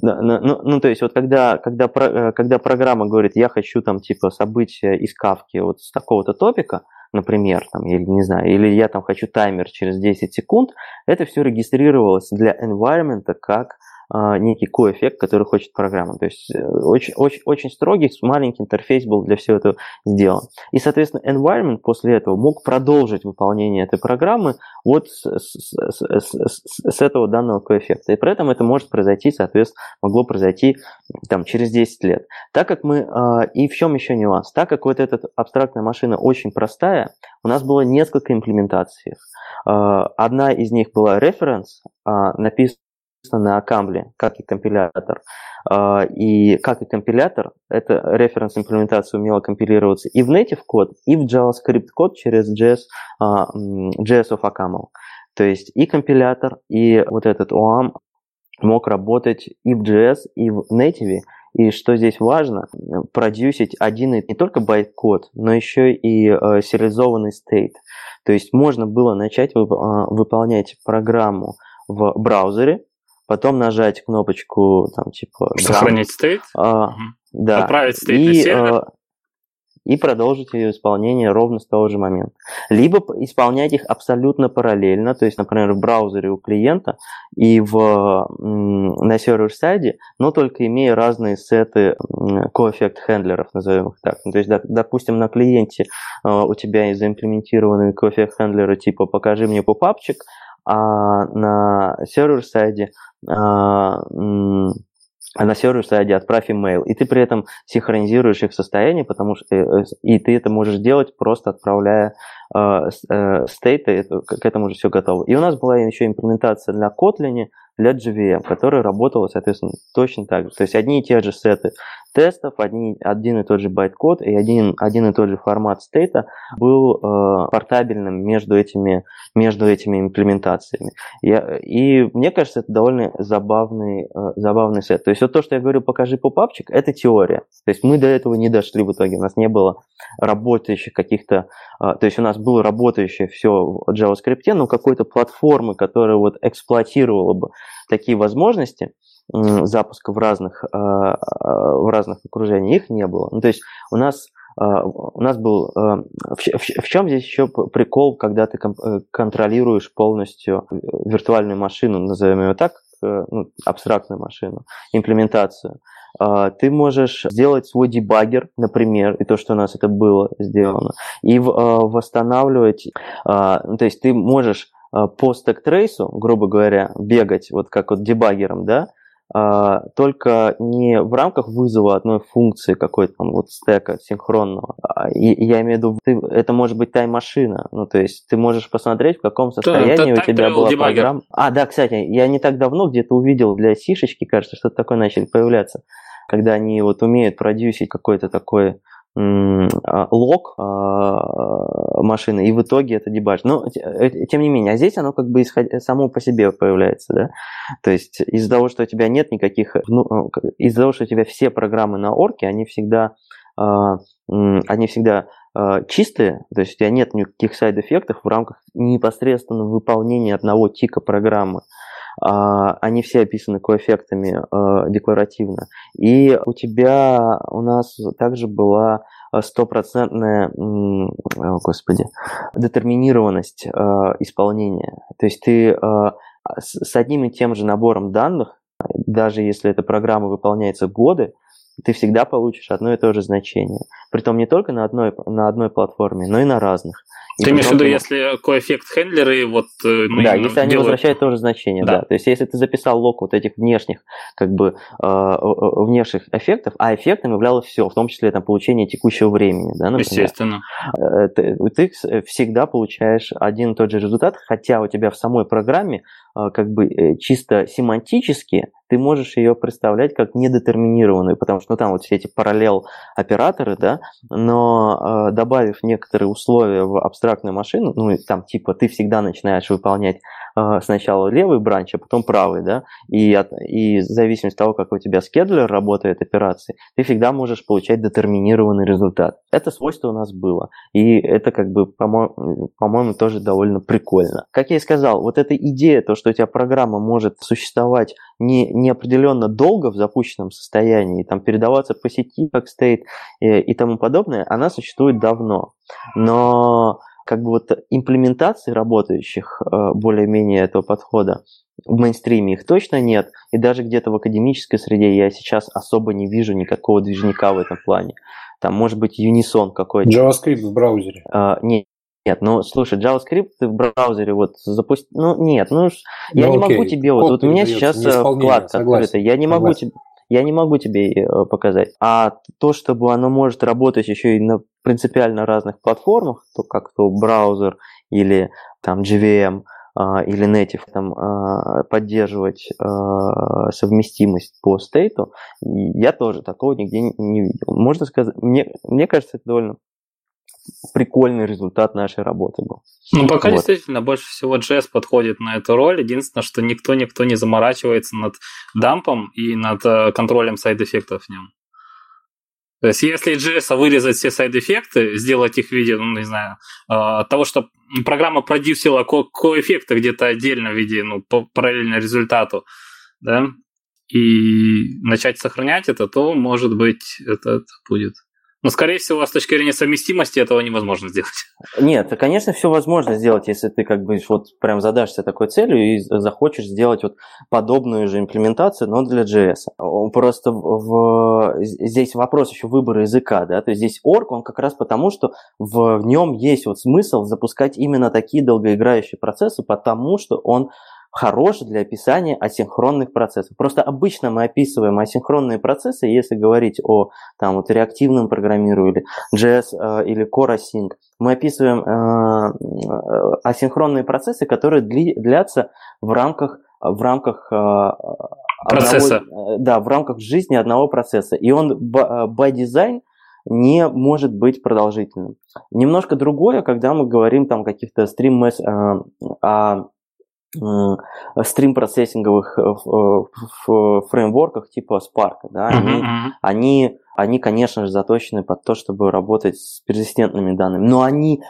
[SPEAKER 3] Ну, ну, ну, то есть вот когда, когда, э, когда программа говорит, я хочу там типа события из кавки вот с такого-то топика, например, там, или не знаю, или я там хочу таймер через 10 секунд, это все регистрировалось для environment как некий коэффект, который хочет программа. То есть э, очень, очень, очень строгий, маленький интерфейс был для всего этого сделан. И, соответственно, environment после этого мог продолжить выполнение этой программы вот с, с, с, с, с этого данного коэффекта. И при этом это может произойти, соответственно, могло произойти там, через 10 лет. Так как мы... А, и в чем еще нюанс? Так как вот эта абстрактная машина очень простая, у нас было несколько имплементаций. А, одна из них была reference, написана на Камбле, как и компилятор. А, и как и компилятор, эта референс-имплементация умела компилироваться и в native код, и в JavaScript код через JS, а, JS of ACAML. То есть и компилятор, и вот этот OAM мог работать и в JS, и в native, и что здесь важно, продюсить один и не только байт-код, но еще и э, сериализованный state. То есть можно было начать вып- э, выполнять программу в браузере, потом нажать кнопочку там типа
[SPEAKER 2] сохранить state,
[SPEAKER 3] а, угу. да,
[SPEAKER 2] отправить state и, на сервер.
[SPEAKER 3] Э, и продолжить ее исполнение ровно с того же момента. Либо исполнять их абсолютно параллельно, то есть, например, в браузере у клиента и в, на server-side е, но только имея разные сеты coeffect handler ов, назовем их так. Ну, то есть, допустим, на клиенте э, у тебя заимплементированы coeffect handler ы типа «покажи мне popup чик», а на server-side е а, а на server-side е отправь имейл, и ты при этом синхронизируешь их состояние, потому что э, э, и ты это можешь делать просто отправляя э, э, state ы, к этому уже все готово. И у нас была еще имплементация для Kotlin, для JVM, которая работала, соответственно, точно так же. То есть одни и те же сеты тестов, одни, один и тот же байт-код и один, один и тот же формат state а был э, портабельным между этими, между этими имплементациями. Я, и мне кажется, это довольно забавный, э, забавный сет. То есть вот то, что я говорю, покажи popup чик, это теория. То есть мы до этого не дошли в итоге. У нас не было работающих каких-то... Э, то есть у нас было работающее все в JavaScript, но какой-то платформы, которая вот эксплуатировала бы такие возможности, запуска в разных, э, э, в разных окружениях, их не было. Ну, то есть у нас э, у нас был... В чем здесь еще прикол, когда ты контролируешь полностью виртуальную машину, назовем ее так, ну, абстрактную машину, имплементацию? Ты можешь сделать свой дебаггер, например, и то, что у нас это было сделано, и восстанавливать... Ну, то есть ты можешь по стек-трейсу, грубо говоря, бегать вот как вот дебаггером, да, а, только не в рамках вызова одной функции какой-то там вот стека синхронного. А, и, я имею в виду, ты, это может быть тайм-машина. Ну, то есть ты можешь посмотреть, в каком состоянии у тебя была дебаггер. программа. А, да, кстати, я не так давно где-то увидел для сишечки, кажется, что-то такое начали появляться, когда они вот умеют продюсить какой-то такой лог а, машины, и в итоге это дебаж. Но, э, тем не менее, а здесь оно как бы исход... само по себе появляется, да? То есть из-за того, что у тебя нет никаких... Ну, э, из-за того, что у тебя все программы на орке, они всегда, а, они всегда чистые, то есть у тебя нет никаких сайд-эффектов в рамках непосредственно выполнения одного тика программы. А, они все описаны коэффектами а, декларативно. И у тебя, у нас также была стопроцентная, господи, детерминированность а, исполнения. То есть ты с одним и тем же набором данных, даже если эта программа выполняется годы, ты всегда получишь одно и то же значение. Притом не только на одной, на одной платформе, но и на разных.
[SPEAKER 2] Ты имеешь в виду, если коэффект хендлеры вот...
[SPEAKER 3] Э, ну, да, если они делают... возвращают то же значение, да. да. То есть если ты записал лог вот этих внешних, как бы, э, внешних эффектов, а эффектом являлось все, в том числе там получение текущего времени, да,
[SPEAKER 2] например. Естественно.
[SPEAKER 3] Э, ты, ты всегда получаешь один и тот же результат, хотя у тебя в самой программе э, как бы чисто семантически ты можешь ее представлять как недетерминированную, потому что ну, там вот все эти параллел операторы, да, но э, добавив некоторые условия в абстрактную машину, ну, там типа ты всегда начинаешь выполнять э, сначала левый бранч, а потом правый, да, и, от, и в зависимости от того, как у тебя скедлер работает операции, ты всегда можешь получать детерминированный результат. Это свойство у нас было, и это как бы, по-моему, по-моему тоже довольно прикольно. Как я и сказал, вот эта идея, то, что у тебя программа может существовать не, неопределенно долго в запущенном состоянии, там передаваться по сети как стейт и, и тому подобное, она существует давно. Но как бы вот имплементации работающих э, более-менее этого подхода в мейнстриме их точно нет, и даже где-то в академической среде я сейчас особо не вижу никакого движника в этом плане. Там может быть Unison какой-то.
[SPEAKER 1] JavaScript в браузере.
[SPEAKER 3] А, нет, нет, ну слушай, JavaScript ты в браузере вот запусти. Ну нет, ну я ну, не окей. могу тебе вот, вот у меня сейчас э, вкладка открыта, я не могу тебе я не могу тебе э, показать. А то, чтобы оно может работать еще и на принципиально разных платформах, то как то браузер или там JVM, а, или native там, а, поддерживать а, совместимость по стейту, я тоже такого нигде не видел. Можно сказать, мне, мне кажется, это довольно прикольный результат нашей работы был.
[SPEAKER 2] Ну, пока вот. действительно больше всего JS подходит на эту роль. Единственное, что никто-никто не заморачивается над дампом и над э, контролем сайд-эффектов в нем. То есть, если JS вырезать все сайд-эффекты, сделать их в виде, ну, не знаю, э, того, что программа продюсила ко-эффекты где-то отдельно в виде, ну, параллельно результату, да, и начать сохранять это, то, может быть, это, это будет но, скорее всего, с точки зрения совместимости этого невозможно сделать.
[SPEAKER 3] Нет, конечно, все возможно сделать, если ты как бы вот прям задашься такой целью и захочешь сделать вот подобную же имплементацию, но для JS. Просто в... здесь вопрос еще выбора языка, да, то есть здесь org, он как раз потому, что в нем есть вот смысл запускать именно такие долгоиграющие процессы, потому что он хорош для описания асинхронных процессов. Просто обычно мы описываем асинхронные процессы, если говорить о там, вот, реактивном программировании, JS э, или Core Async, мы описываем э, э, асинхронные процессы, которые дли, длятся в рамках в рамках э,
[SPEAKER 2] процесса.
[SPEAKER 3] Одного, э, да, в рамках жизни одного процесса. И он by design не может быть продолжительным. Немножко другое, когда мы говорим там каких-то стрим э, о Э, стрим-процессинговых э, фреймворках типа Spark, да, они, uh-huh. они, они, конечно же, заточены под то, чтобы работать с персистентными данными, но они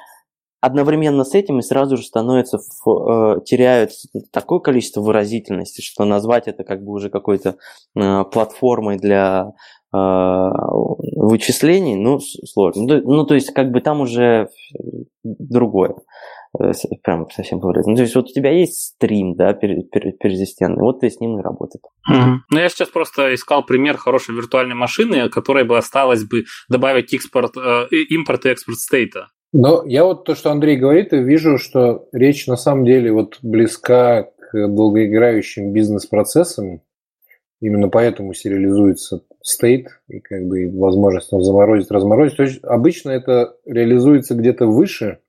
[SPEAKER 3] одновременно с этим и сразу же становятся, э, теряют такое количество выразительности, что назвать это как бы уже какой-то э, платформой для э, вычислений, ну, сложно. Ну, ну, то есть, как бы там уже другое. Э, прям совсем говорить. Ну, то есть вот у тебя есть стрим, да, перезистентный, вот ты с ним и работаешь.
[SPEAKER 2] Угу. Ну, я сейчас просто искал пример хорошей виртуальной машины, которой бы осталось бы добавить экспорт, э, импорт и экспорт стейта.
[SPEAKER 1] Но я вот то, что Андрей говорит, и вижу, что речь на самом деле вот близка к долгоиграющим бизнес-процессам. Именно поэтому сериализуется стейт и как бы возможность там заморозить, разморозить. То есть обычно это реализуется где-то выше,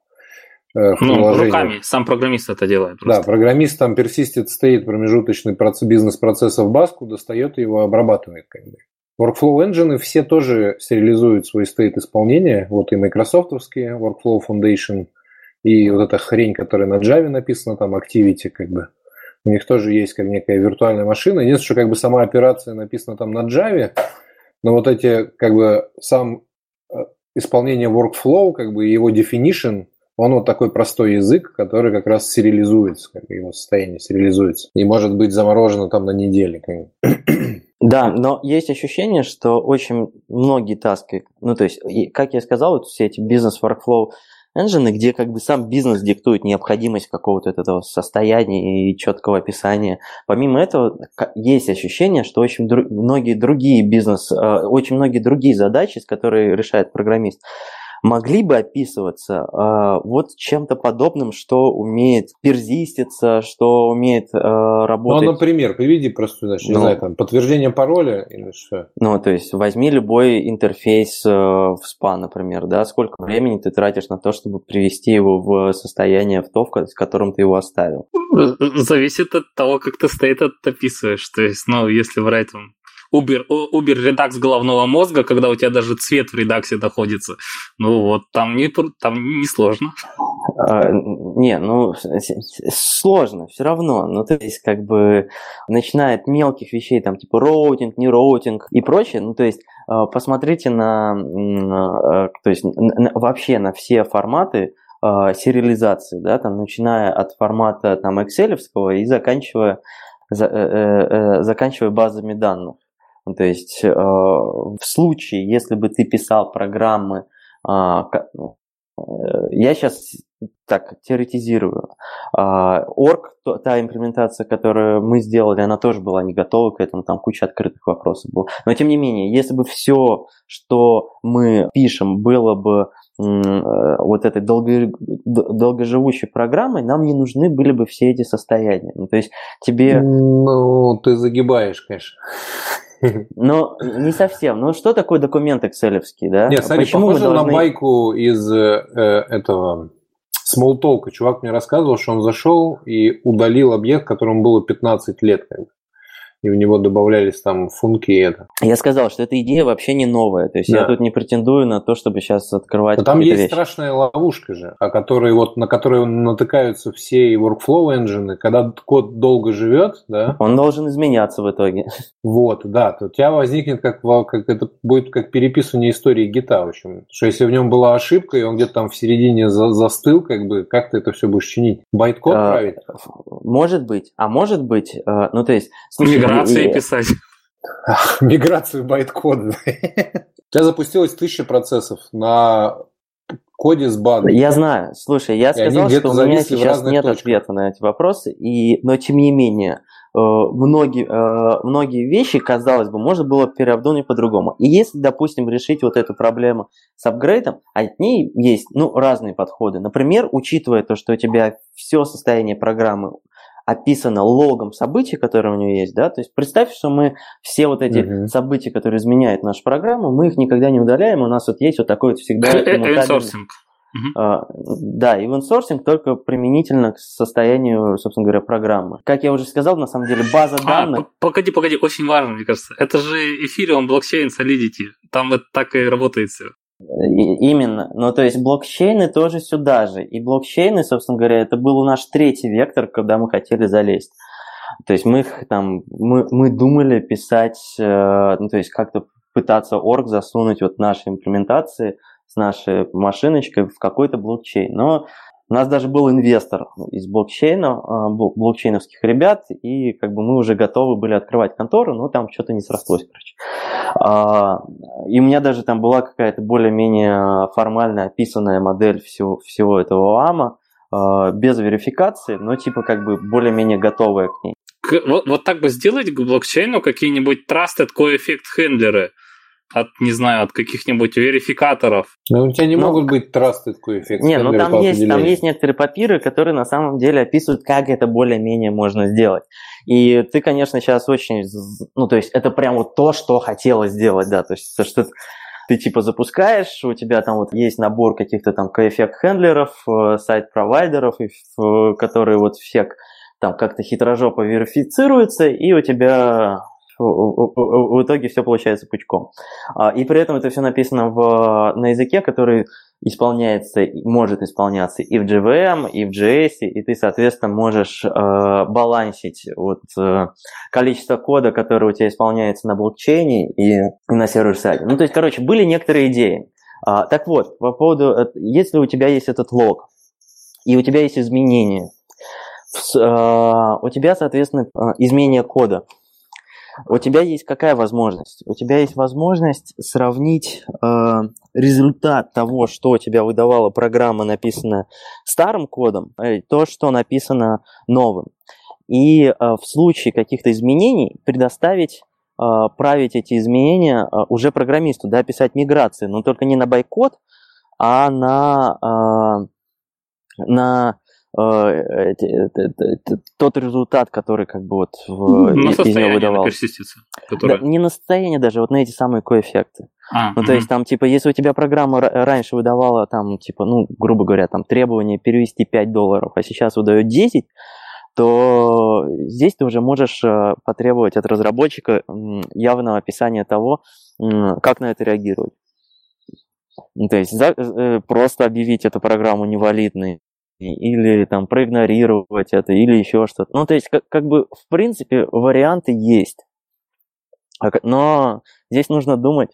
[SPEAKER 2] в ну, руками, сам программист это делает.
[SPEAKER 1] Просто. Да, программист там persisted state, промежуточный процесс, бизнес-процесса в баску, достает его, обрабатывает. Как бы. Workflow engine все тоже сериализуют свой стейт исполнения. Вот и майкрософтовские Workflow Foundation, и вот эта хрень, которая на Java написана, там Activity, как бы. У них тоже есть как некая виртуальная машина. Единственное, что как бы сама операция написана там на Java, но вот эти, как бы, сам э, исполнение workflow, как бы его definition, он вот такой простой язык, который как раз сериализуется, как его состояние сериализуется. И может быть заморожено там на неделе.
[SPEAKER 3] Да, но есть ощущение, что очень многие таски, ну то есть, как я сказал, вот все эти бизнес-workflow engine, где как бы сам бизнес диктует необходимость какого-то этого состояния и четкого описания. Помимо этого, есть ощущение, что очень дру- многие другие бизнес, э, очень многие другие задачи, которые решает программист, могли бы описываться э, вот чем-то подобным, что умеет перзиститься, что умеет э, работать.
[SPEAKER 1] Ну, например, приведи просто, значит, ну, не знаю, там, подтверждение пароля или что?
[SPEAKER 3] Ну, то есть возьми любой интерфейс э, в SPA, например, да, сколько времени ты тратишь на то, чтобы привести его в состояние в то, в котором ты его оставил?
[SPEAKER 2] Зависит от того, как ты state описываешь. То есть, ну, если брать там Uber, Uber Redux головного мозга, когда у тебя даже цвет в Redux е находится. Ну вот, там не, там не сложно.
[SPEAKER 3] А, не, ну, сложно все равно. Ну, то есть, как бы, начиная от мелких вещей, там, типа routing, не routing и прочее, ну, то есть, а, посмотрите на, а, то есть, на, вообще на все форматы, сериализации, да, там, начиная от формата там Excel и заканчивая, за, э, э, э, заканчивая базами данных. Ну, то есть э, в случае, если бы ты писал программы, а, э, я сейчас так теоретизирую. Орг, та имплементация, которую мы сделали, она тоже была не готова к этому, там куча открытых вопросов было. Но тем не менее, если бы все, что мы пишем, было бы э, вот этой долго, долгоживущей программой, нам не нужны были бы все эти состояния. Ну, то есть тебе...
[SPEAKER 1] Ну, ты загибаешь, конечно.
[SPEAKER 3] Ну, не совсем. Ну, что такое документ excel да?
[SPEAKER 1] Нет, смотри, Почему похоже должны... на байку из э, этого Smalltalk. Чувак мне рассказывал, что он зашел и удалил объект, которому было 15 лет. И в него добавлялись там функи и это.
[SPEAKER 3] Я сказал, что эта идея вообще не новая. То есть да. я тут не претендую на то, чтобы сейчас открывать.
[SPEAKER 1] Но там есть
[SPEAKER 3] вещи.
[SPEAKER 1] страшная ловушка же, о которой вот на которую натыкаются все и workflow engine. Когда код долго живет, да.
[SPEAKER 3] Он должен изменяться в итоге.
[SPEAKER 1] Вот, да. То у тебя возникнет как, как это будет как переписывание истории Git а, в общем. Что если в нем была ошибка, и он где-то там в середине за, застыл, как бы, как ты это все будешь чинить? Байт-код а, править?
[SPEAKER 3] Может быть. А может быть, э, ну то есть...
[SPEAKER 2] Слушай, Миграции писать.
[SPEAKER 1] Миграцию байт-кода. У тебя запустилось тысяча процессов на коде с багом.
[SPEAKER 3] Я знаю. Слушай, я сказал, что у меня сейчас нет точках. ответа на эти вопросы, и, но тем не менее, э, многие, э, многие вещи, казалось бы, можно было переобдумать по-другому. И если, допустим, решить вот эту проблему с апгрейдом, от ней есть ну, разные подходы. Например, учитывая то, что у тебя все состояние программы описано логом событий, которые у нее есть, да, то есть представь, что мы все вот эти uh-huh. события, которые изменяют нашу программу, мы их никогда не удаляем, у нас вот есть вот такой вот всегда
[SPEAKER 2] Инсорсинг.
[SPEAKER 3] Uh-huh. Uh, да, event sourcing только применительно к состоянию, собственно говоря, программы. Как я уже сказал, на самом деле база а, данных...
[SPEAKER 2] Погоди, погоди, очень важно, мне кажется. Это же Ethereum блокчейн Solidity. Там это так и работает все.
[SPEAKER 3] Именно. Ну, то есть блокчейны тоже сюда же. И блокчейны, собственно говоря, это был наш третий вектор, когда мы хотели залезть. То есть мы там, мы, мы думали писать, э, ну, то есть как-то пытаться орг засунуть вот наши имплементации с нашей машиночкой в какой-то блокчейн. Но у нас даже был инвестор из блокчейна, а, блокчейновских ребят, и как бы мы уже готовы были открывать контору, но там что-то не срослось, короче. А, и у меня даже там была какая-то более-менее формально описанная модель всего, всего этого АМА, а, без верификации, но типа как бы более-менее готовая к ней.
[SPEAKER 2] Вот, вот так бы сделать к блокчейну какие-нибудь trusted coeffect хендлеры – от, не знаю, от каких-нибудь верификаторов.
[SPEAKER 1] Но у тебя не ну, могут быть trusted коэффект.
[SPEAKER 3] Не, ну там есть, там есть некоторые папиры, которые на самом деле описывают, как это более-менее можно сделать. И ты, конечно, сейчас очень, ну то есть это прям вот то, что хотелось сделать, да, то есть то, что ты типа запускаешь, у тебя там вот есть набор каких-то там коэффект хендлеров, э, сайт-провайдеров, которые вот все там как-то хитрожопо верифицируются, и у тебя в итоге все получается пучком. А, и при этом это все написано в, на языке, который исполняется, может исполняться и в JVM, и в JS, и ты, соответственно, можешь э, балансить вот, э, количество кода, которое у тебя исполняется на блокчейне и на сервер-сайде. Ну, то есть, короче, были некоторые идеи. А, так вот, по поводу, э, если у тебя есть этот лог, и у тебя есть изменения, э, у тебя, соответственно, э, изменение кода – у тебя есть какая возможность? У тебя есть возможность сравнить э, результат того, что у тебя выдавала программа, написанная старым кодом, э, то, что написано новым. И э, в случае каких-то изменений предоставить э, править эти изменения э, уже программисту, да, писать миграции, но только не на байкод, а на, э, на тот результат, который как бы вот в,
[SPEAKER 2] на из него выдавался.
[SPEAKER 3] Которая... Да, не на состояние даже, вот на эти самые коэффекты. А, ну, угу. то есть там, типа, если у тебя программа раньше выдавала там, типа, ну, грубо говоря, там требование перевести 5 долларов, а сейчас выдает 10, то здесь ты уже можешь э, потребовать от разработчика явного описания того, как на это реагировать. Ну, то есть за, э, просто объявить эту программу невалидной или там проигнорировать это, или еще что-то. Ну, то есть, как, как бы, в принципе, варианты есть. А но здесь нужно думать,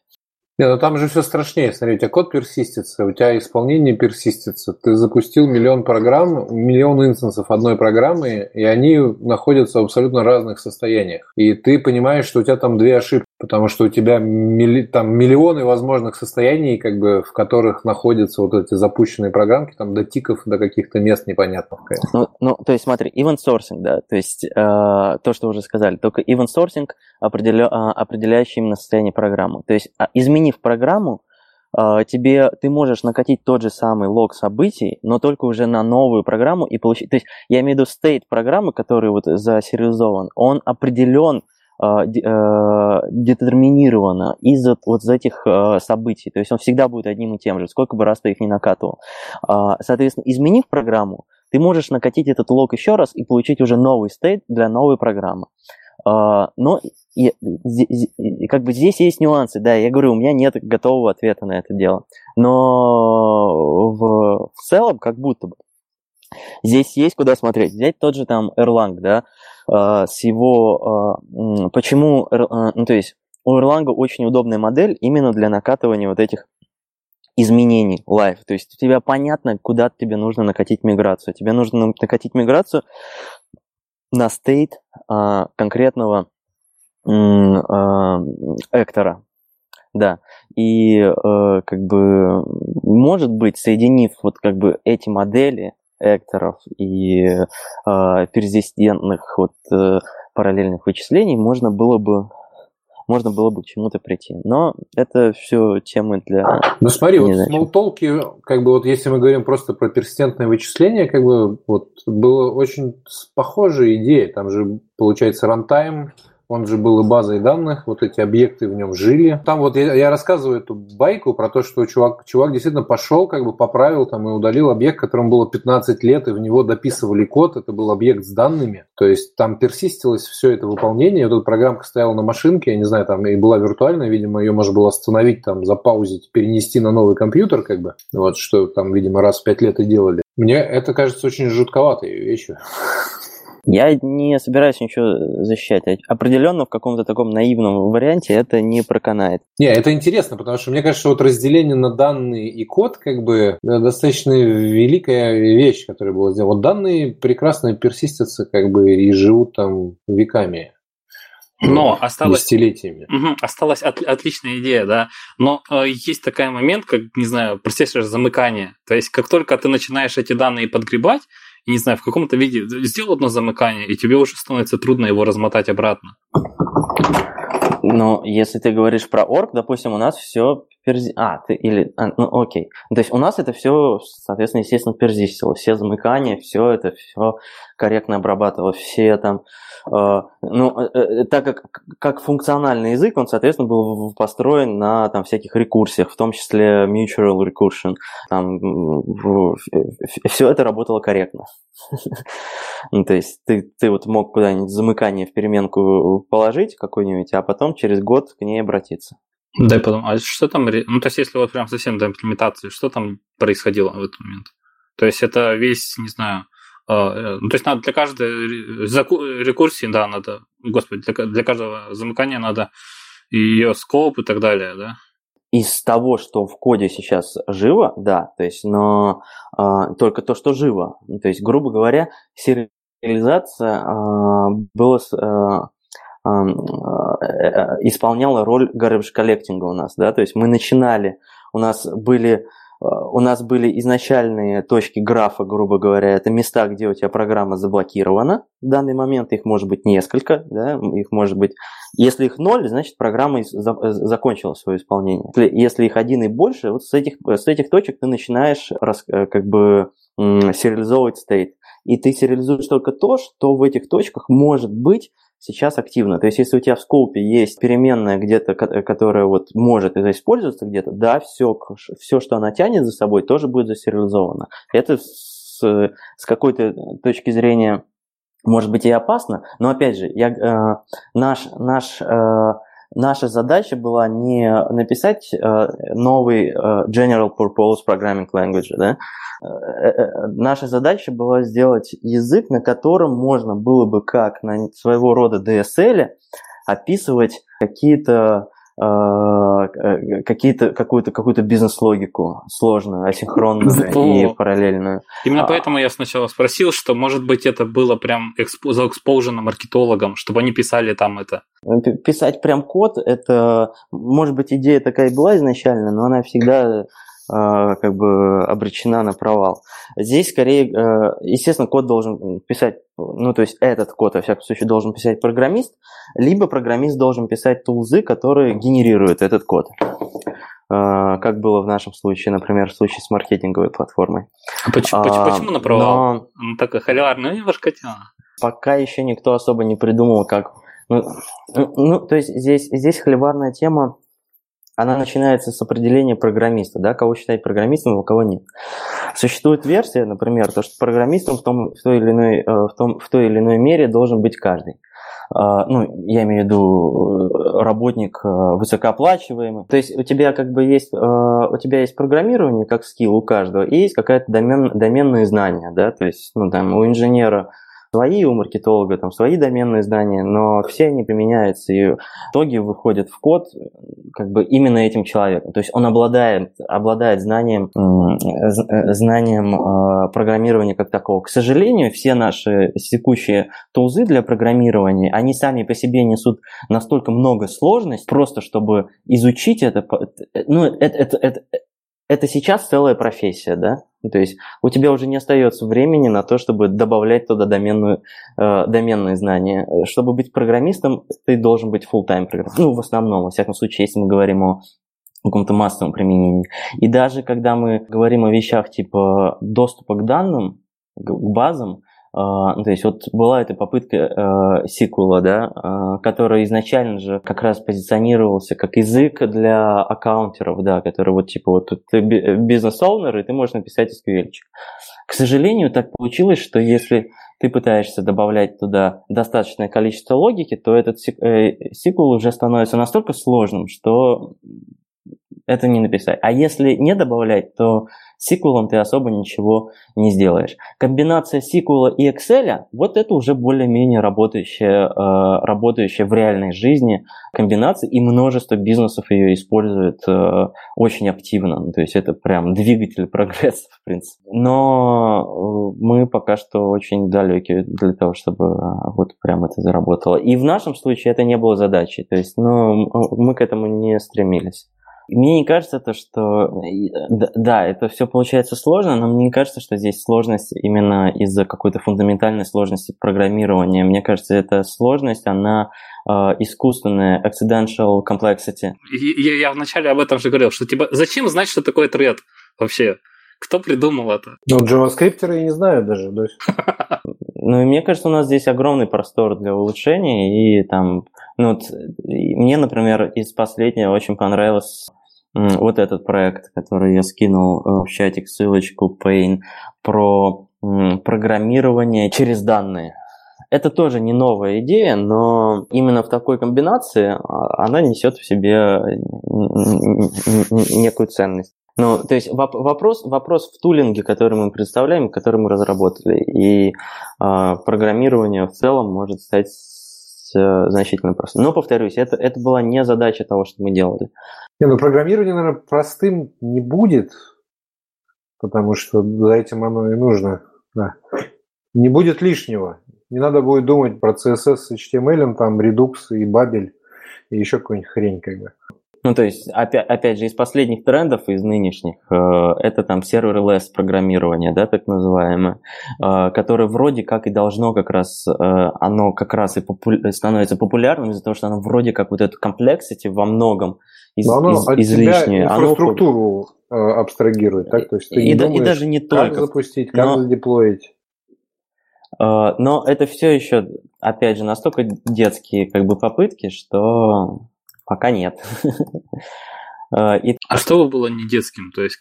[SPEAKER 1] не, ну там же все страшнее. Смотри, у тебя код персистится, у тебя исполнение персистится. Ты запустил миллион программ, миллион инстансов одной программы, и они находятся в абсолютно разных состояниях. И ты понимаешь, что у тебя там две ошибки, потому что у тебя милли, там миллионы возможных состояний, как бы, в которых находятся вот эти запущенные программки, там до тиков, до каких-то мест непонятных.
[SPEAKER 3] Ну, ну, то есть смотри, event sourcing, да, то есть э, то, что уже сказали, только event sourcing определя, э, определяющий именно состояние программы. То есть а, изменив программу, а, тебе ты можешь накатить тот же самый лог событий, но только уже на новую программу и получить. То есть я имею в виду стейт программы, который вот засериализован, он определен а, а, детерминированно из вот из этих событий. То есть он всегда будет одним и тем же, сколько бы раз ты их не накатывал. Соответственно, изменив программу, ты можешь накатить этот лог еще раз и получить уже новый стейт для новой программы. А, но как бы здесь есть нюансы, да, я говорю, у меня нет готового ответа на это дело. Но в, в целом, как будто бы, здесь есть куда смотреть. Взять тот же там Erlang, да, а, с его... А, почему... Ну, то есть у Erlang очень удобная модель именно для накатывания вот этих изменений live. То есть у тебя понятно, куда тебе нужно накатить миграцию. Тебе нужно накатить миграцию на стейт а, конкретного а, эктора. Да, и э, как бы может быть, соединив вот как бы эти модели экторов и э, перезистентных вот э, параллельных вычислений, можно было бы можно было бы к чему-то прийти. Но это все темы для...
[SPEAKER 1] Ну смотри, вот в смолтолке, как бы вот если мы говорим просто про персистентное вычисление, как бы вот была очень похожая идея. Там же получается рантайм, он же был и базой данных, вот эти объекты в нем жили. Там вот я, я рассказываю эту байку про то, что чувак, чувак действительно пошел, как бы поправил там и удалил объект, которому было 15 лет, и в него дописывали код, это был объект с данными. То есть там персистилось все это выполнение, вот эта программка стояла на машинке, я не знаю, там и была виртуальная, видимо, ее можно было остановить, там, запаузить, перенести на новый компьютер, как бы, вот, что там, видимо, раз в 5 лет и делали. Мне это кажется очень жутковатой вещью.
[SPEAKER 3] Я не собираюсь ничего защищать. Определенно в каком-то таком наивном варианте это не проканает.
[SPEAKER 1] Не, это интересно, потому что мне кажется, вот разделение на данные и код как бы достаточно великая вещь, которая была сделана. Вот данные прекрасно персистятся как бы и живут там веками.
[SPEAKER 2] Но осталось... Десятилетиями. Угу, осталась от, отличная идея, да. Но э, есть такой момент, как, не знаю, простейшее замыкание. То есть, как только ты начинаешь эти данные подгребать, не знаю, в каком-то виде сделал одно замыкание, и тебе уже становится трудно его размотать обратно.
[SPEAKER 3] Но если ты говоришь про орг, допустим, у нас все перзи... А, ты или... А, ну, окей. То есть у нас это все, соответственно, естественно, перзистило. Все замыкания, все это, все корректно обрабатывалось. Все там... Э, ну, э, э, так как, как функциональный язык, он, соответственно, был построен на там, всяких рекурсиях, в том числе mutual recursion. Там, все это работало корректно. Ну, то есть ты, ты вот мог куда-нибудь замыкание в переменку положить какой-нибудь, а потом через год к ней обратиться.
[SPEAKER 2] Дай подумать, а что там, ну, то есть, если вот прям совсем до имплементации, что там происходило в этот момент? То есть, это весь, не знаю, а, э, ну, то есть, надо для каждой рекурсии, да, надо, господи, для, для каждого замыкания надо ее скоп и так далее, да?
[SPEAKER 3] Из того, что в коде сейчас живо, да, то есть, но э, только то, что живо. То есть, грубо говоря, сериализация э, была исполняла роль garbage коллектинга у нас, да, то есть мы начинали, у нас были э, у нас были изначальные точки графа, грубо говоря, это места, где у тебя программа заблокирована. В данный момент их может быть несколько, да, их может быть... Если их ноль, значит программа закончила свое исполнение. Если их один и больше, вот с этих, с этих точек ты начинаешь как бы сериализовывать стейт. И ты сериализуешь только то, что в этих точках может быть сейчас активно. То есть, если у тебя в скопе есть переменная где-то, которая вот может использоваться где-то, да, все, все, что она тянет за собой, тоже будет засериализовано. Это с, с какой-то точки зрения может быть и опасно, но опять же, я, э, наш, наш э, наша задача была не написать э, новый э, General Purpose Programming Language, да? Э, наша задача была сделать язык, на котором можно было бы как на своего рода DSL описывать какие-то какие-то, какую-то, какую-то бизнес-логику сложную, асинхронную и параллельную.
[SPEAKER 2] Именно а... поэтому я сначала спросил, что, может быть, это было прям экспо- заэкспоужено маркетологам, чтобы они писали там это.
[SPEAKER 3] Писать прям код, это, может быть, идея такая была изначально, но она всегда как бы обречена на провал. Здесь скорее, э, естественно, код должен писать, ну то есть этот код, во всяком случае, должен писать программист, либо программист должен писать тулзы, которые генерируют этот код. А, как было в нашем случае, например, в случае с маркетинговой платформой.
[SPEAKER 2] А почему, а, почему на провал? Но... Ну, такая холиварная немножко тема.
[SPEAKER 3] Пока еще никто особо не придумал, как... Ну, ну, то есть здесь, здесь холиварная тема она начинается с определения программиста, да, кого считать программистом, а кого нет. Существует версия, например, то, что программистом в, том, в, той или иной, э, в, том, в той или иной мере должен быть каждый. ну, я имею в виду работник высокооплачиваемый. То есть у тебя как бы есть, у тебя есть программирование как скилл у каждого, и есть какая-то домен, доменные знания, да, то есть, ну, там, у инженера свои, у маркетолога там свои доменные знания, но все они применяются, и в итоге выходят в код как бы именно этим человеком. То есть он обладает, обладает знанием, э, знанием э, программирования как такого. К сожалению, все наши текущие тулзы для программирования, они сами по себе несут настолько много сложностей, просто чтобы изучить это, ну, это, это, это, это сейчас целая профессия, да? Ну, то есть у тебя уже не остается времени на то, чтобы добавлять туда доменную, э, доменные знания. Чтобы быть программистом, ты должен быть full-time программистом. Ну, в основном, во всяком случае, если мы говорим о каком-то массовом применении. И даже когда мы говорим о вещах типа доступа к данным, к базам, то есть вот была эта попытка э, сиквела, да, э, который изначально же как раз позиционировался как язык для аккаунтеров, да, который вот типа вот ты бизнес-оунер, и ты можешь написать SQL. К сожалению, так получилось, что если ты пытаешься добавлять туда достаточное количество логики, то этот сиквел уже становится настолько сложным, что это не написать. А если не добавлять, то сиквелом ты особо ничего не сделаешь. Комбинация сиквела и Excel, вот это уже более-менее работающая, э, работающая в реальной жизни комбинация, и множество бизнесов ее используют э, очень активно. Ну, то есть это прям двигатель прогресса, в принципе. Но э, мы пока что очень далеки для того, чтобы вот прям это заработало. И в нашем случае это не было задачей. То есть ну, мы к этому не стремились. Мне не кажется, то, что... Да, это все получается сложно, но мне не кажется, что здесь сложность именно из-за какой-то фундаментальной сложности программирования. Мне кажется, эта сложность, она э, искусственная, accidental complexity.
[SPEAKER 2] Я, я вначале об этом же говорил, что типа зачем знать, что такое тред вообще? Кто придумал это?
[SPEAKER 1] Ну, JavaScript я не знаю даже.
[SPEAKER 3] Ну, и мне кажется, у нас здесь огромный простор для улучшений, и там, ну, вот, мне, например, из последнего очень понравилось вот этот проект, который я скинул э, в чатик, ссылочку Pain, про программирование через данные. Это тоже не новая идея, но именно в такой комбинации а, она несет в себе некую ценность. Ну, то есть вопрос, вопрос в тулинге, который мы представляем, который мы разработали. И э, программирование в целом может стать э, значительно простым. Но, повторюсь, это, это была не задача того, что мы делали.
[SPEAKER 1] Не, ну программирование, наверное, простым не будет, потому что за этим оно и нужно. Да. Не будет лишнего. Не надо будет думать про CSS с HTML, там, Redux и Babel и еще какую-нибудь хрень, как бы.
[SPEAKER 3] Ну, то есть, опять, опять же, из последних трендов, из нынешних, э, это там serverless программирование, да, так называемое, э, которое вроде как и должно как раз, э, оно как раз и попу- становится популярным из-за того, что оно вроде как вот эту complexity во многом из,
[SPEAKER 1] Но оно из, от излишнее. инфраструктуру оно... абстрагирует, так? То есть ты и, не думаешь, и даже не только. как запустить, как но... задеплоить.
[SPEAKER 3] Но это все еще, опять же, настолько детские как бы попытки, что Пока нет.
[SPEAKER 2] А, и... А что было не детским? То есть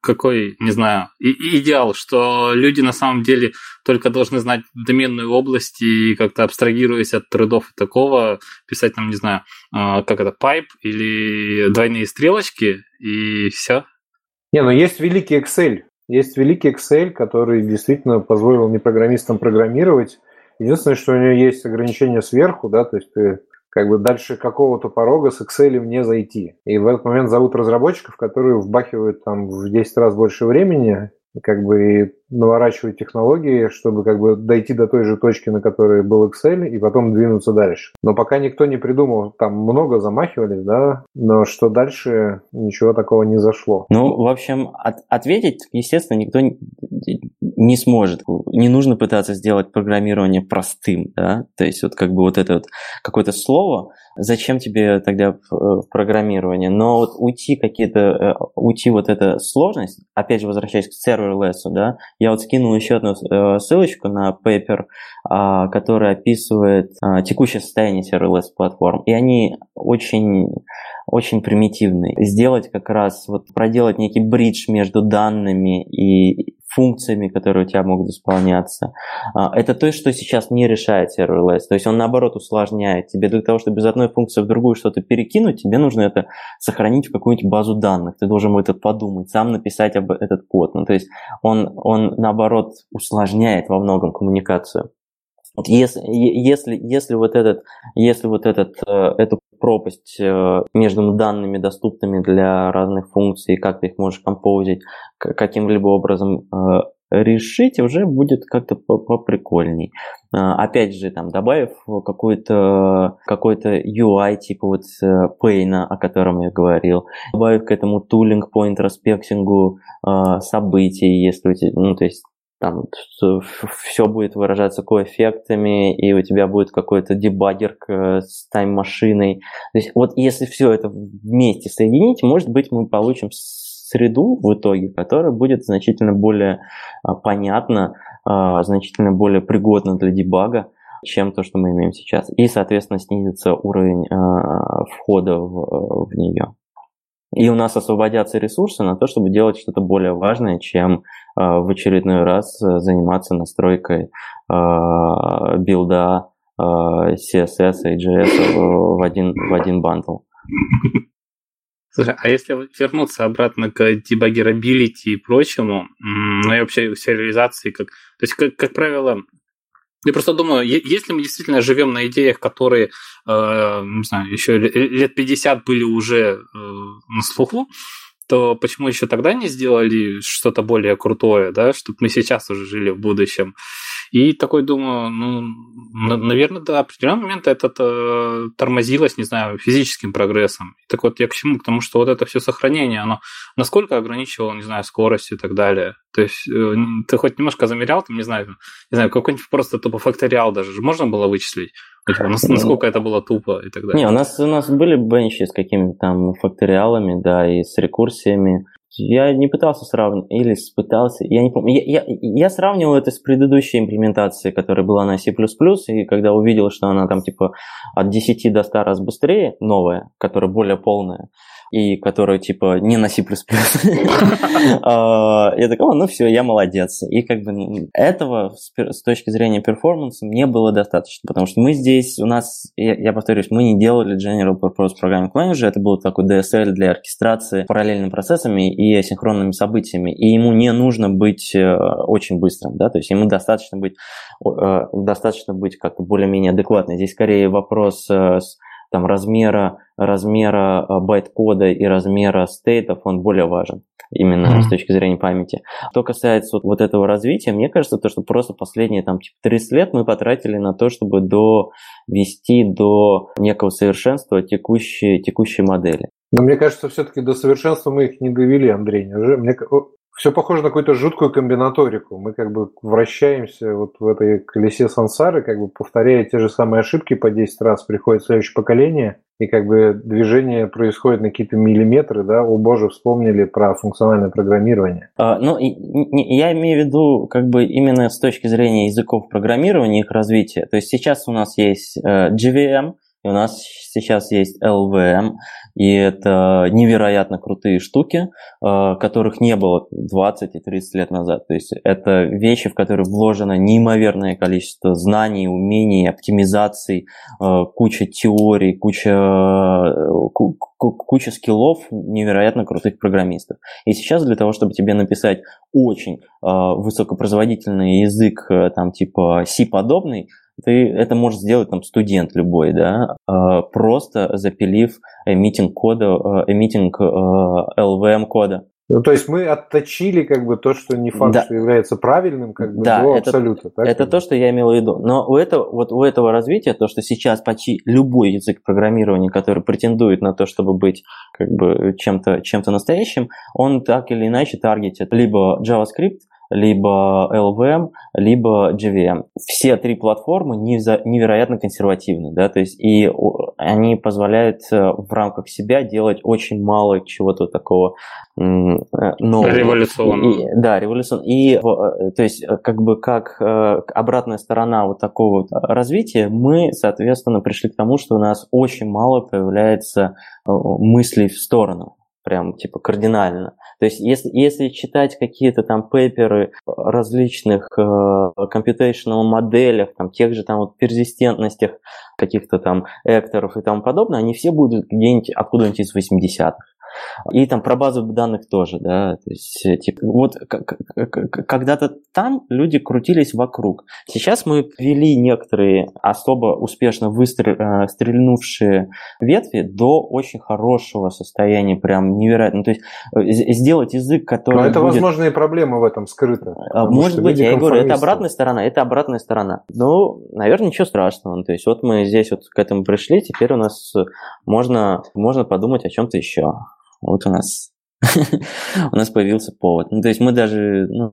[SPEAKER 2] какой, не знаю, идеал, что люди на самом деле только должны знать доменную область и как-то абстрагируясь от трудов и такого, писать там, не знаю, а, как это, пайп или двойные стрелочки и все?
[SPEAKER 1] Не, ну есть великий Excel. Есть великий Excel, который действительно позволил не программистам программировать. Единственное, что у него есть ограничения сверху, да, то есть ты как бы дальше какого-то порога с Excel не зайти. И в этот момент зовут разработчиков, которые вбахивают там в 10 раз больше времени, как бы наворачивать технологии, чтобы как бы дойти до той же точки, на которой был Excel, и потом двинуться дальше. Но пока никто не придумал, там много замахивались, да, но что дальше, ничего такого не зашло.
[SPEAKER 3] Ну, в общем, от, ответить, естественно, никто не, сможет. Не нужно пытаться сделать программирование простым, да, то есть вот как бы вот это вот какое-то слово, зачем тебе тогда э, программирование? Но вот уйти какие-то, э, уйти вот эта сложность, опять же возвращаясь к serverless, да, я вот скинул еще одну э, ссылочку на пейпер, а, который описывает а, текущее состояние serverless платформ. И они очень очень примитивные. Сделать как раз, вот проделать некий бридж между данными и функциями, которые у тебя могут исполняться. А, это то, что сейчас не решает serverless. То есть он, наоборот, усложняет тебе. Для того, чтобы из одной функции в другую что-то перекинуть, тебе нужно это сохранить в какую-нибудь базу данных. Ты должен это подумать, сам написать об этот код. Ну, то есть он, он, наоборот, усложняет во многом коммуникацию. Если, если, если вот, этот, если вот этот, э, эту пропасть э, между данными, доступными для разных функций, как ты их можешь композить, каким-либо образом э, решить, уже будет как-то поприкольней. Опять же, там, добавив какой-то какой UI, типа вот Pain, о котором я говорил, добавив к этому тулинг по интроспектингу событий, если у тебя, ну, то есть там все будет выражаться коэффектами, и у тебя будет какой-то дебаггер с тайм-машиной. То есть вот если все это вместе соединить, может быть, мы получим среду в итоге, которая будет значительно более а, понятна, а, значительно более пригодна для дебага, чем то, что мы имеем сейчас. И, соответственно, снизится уровень а, входа в, в нее. И у нас освободятся ресурсы на то, чтобы делать что-то более важное, чем Э, в очередной раз э, заниматься настройкой э, билда CSS и JS в один, в один bundle.
[SPEAKER 2] Слушай, а если вернуться обратно к debuggability и прочему, ну и вообще сериализации, как, то есть, как, как правило, я просто думаю, если мы действительно живем на идеях, которые, э, не знаю, еще лет 50 были уже э, на слуху, то почему еще тогда не сделали что-то более крутое, да, чтобы мы сейчас уже жили в будущем? И такой думаю, ну, наверное, до определенного момента это э, тормозилось, не знаю, физическим прогрессом. Так вот я к чему? К тому, что вот это все сохранение, оно насколько ограничивало, не знаю, скорость и так далее. То есть э, ты хоть немножко замерял, там, не знаю, не знаю, какой-нибудь просто тупо факториал даже можно было вычислить? Типа, насколько это было тупо и так далее.
[SPEAKER 3] Не, у нас, у нас были бенчи с какими-то там факториалами, да, и с рекурсиями. Я не пытался сравнивать, или пытался, я не помню. Я, я, я сравнивал это с предыдущей имплементацией, которая была на C++, и когда увидел, что она там типа от 10 до 100 раз быстрее, новая, которая более полная, и которая типа не на C++. А, я такой, ну все, я молодец. И как бы этого с точки зрения перформанса мне было достаточно, потому что мы здесь, у нас, я повторюсь, мы не делали General Purpose Programming Language, это был такой DSL для оркестрации параллельными процессами и асинхронными событиями, и ему не нужно быть э, очень быстрым, да, то есть ему достаточно быть, э, достаточно быть как-то более-менее адекватным. Здесь скорее вопрос э, с там, размера, размера э, байт-кода и размера стейтов, он более важен именно mm-hmm. с точки зрения памяти. Что касается вот этого развития, мне кажется, то, что просто последние там типа 30 лет мы потратили на то, чтобы довести до некого совершенства текущие, текущие модели.
[SPEAKER 1] Но мне кажется, все-таки до совершенства мы их не довели, Андрей. Мне, все похоже на какую-то жуткую комбинаторику. Мы как бы вращаемся вот в этой колесе сансары, как бы повторяя те же самые ошибки по 10 раз, приходит следующее поколение, и как бы движение происходит на какие-то миллиметры, да, о боже, вспомнили про функциональное программирование.
[SPEAKER 3] А, ну, я имею в виду как бы именно с точки зрения языков программирования, их развития. То есть сейчас у нас есть э, GVM, и у нас сейчас есть LVM, и это невероятно крутые штуки, э, которых не было 20 и 30 лет назад. То есть это вещи, в которые вложено неимоверное количество знаний, умений, оптимизаций, э, куча теорий, куча, э, куча скиллов невероятно крутых программистов. И сейчас для того, чтобы тебе написать очень высокопроизводительный язык, там типа C-подобный, ты это можешь сделать там студент любой, да, а, просто запилив эмитинг кода, эмитинг LVM кода.
[SPEAKER 1] Ну, то есть мы отточили как бы то, что не факт, да. что является правильным, как бы
[SPEAKER 3] да, до это, абсолюта. Так? Это то, что я имел в виду. Но у этого, вот у этого развития, то, что сейчас почти любой язык программирования, который претендует на то, чтобы быть как бы чем-то чем настоящим, он так или иначе таргетит либо JavaScript, либо LVM, либо JVM. Все три платформы невероятно консервативны, да, то есть и они позволяют э, в рамках себя делать очень мало чего-то такого э, нового.
[SPEAKER 2] Революционного.
[SPEAKER 3] И, да, революционного. И э, то есть как бы как обратная сторона вот такого вот развития, мы, соответственно, пришли к тому, что у нас очень мало появляется мыслей в сторону. Прям типа кардинально. То есть если, если читать какие-то там пейперы различных э, computational моделях, там тех же там вот персистентностях каких-то там экторов и тому подобное, они все будут где-нибудь откуда-нибудь из 80-х. И там про базу данных тоже, да, то есть, э, типа, вот когда-то там люди крутились вокруг. Сейчас мы ввели некоторые особо успешно выстрельнувшие э, ветви до очень хорошего состояния, прям невероятно. То есть э, сделать язык, который
[SPEAKER 1] Но это
[SPEAKER 3] будет...
[SPEAKER 1] возможные проблемы в этом скрыты.
[SPEAKER 3] Может быть, я и говорю, это обратная сторона, это обратная сторона. Ну, наверное, ничего страшного. То есть вот мы здесь вот к этому пришли, теперь у нас можно, можно подумать о чем-то еще. Вот у нас у нас появился повод. Ну, то есть мы даже... Ну...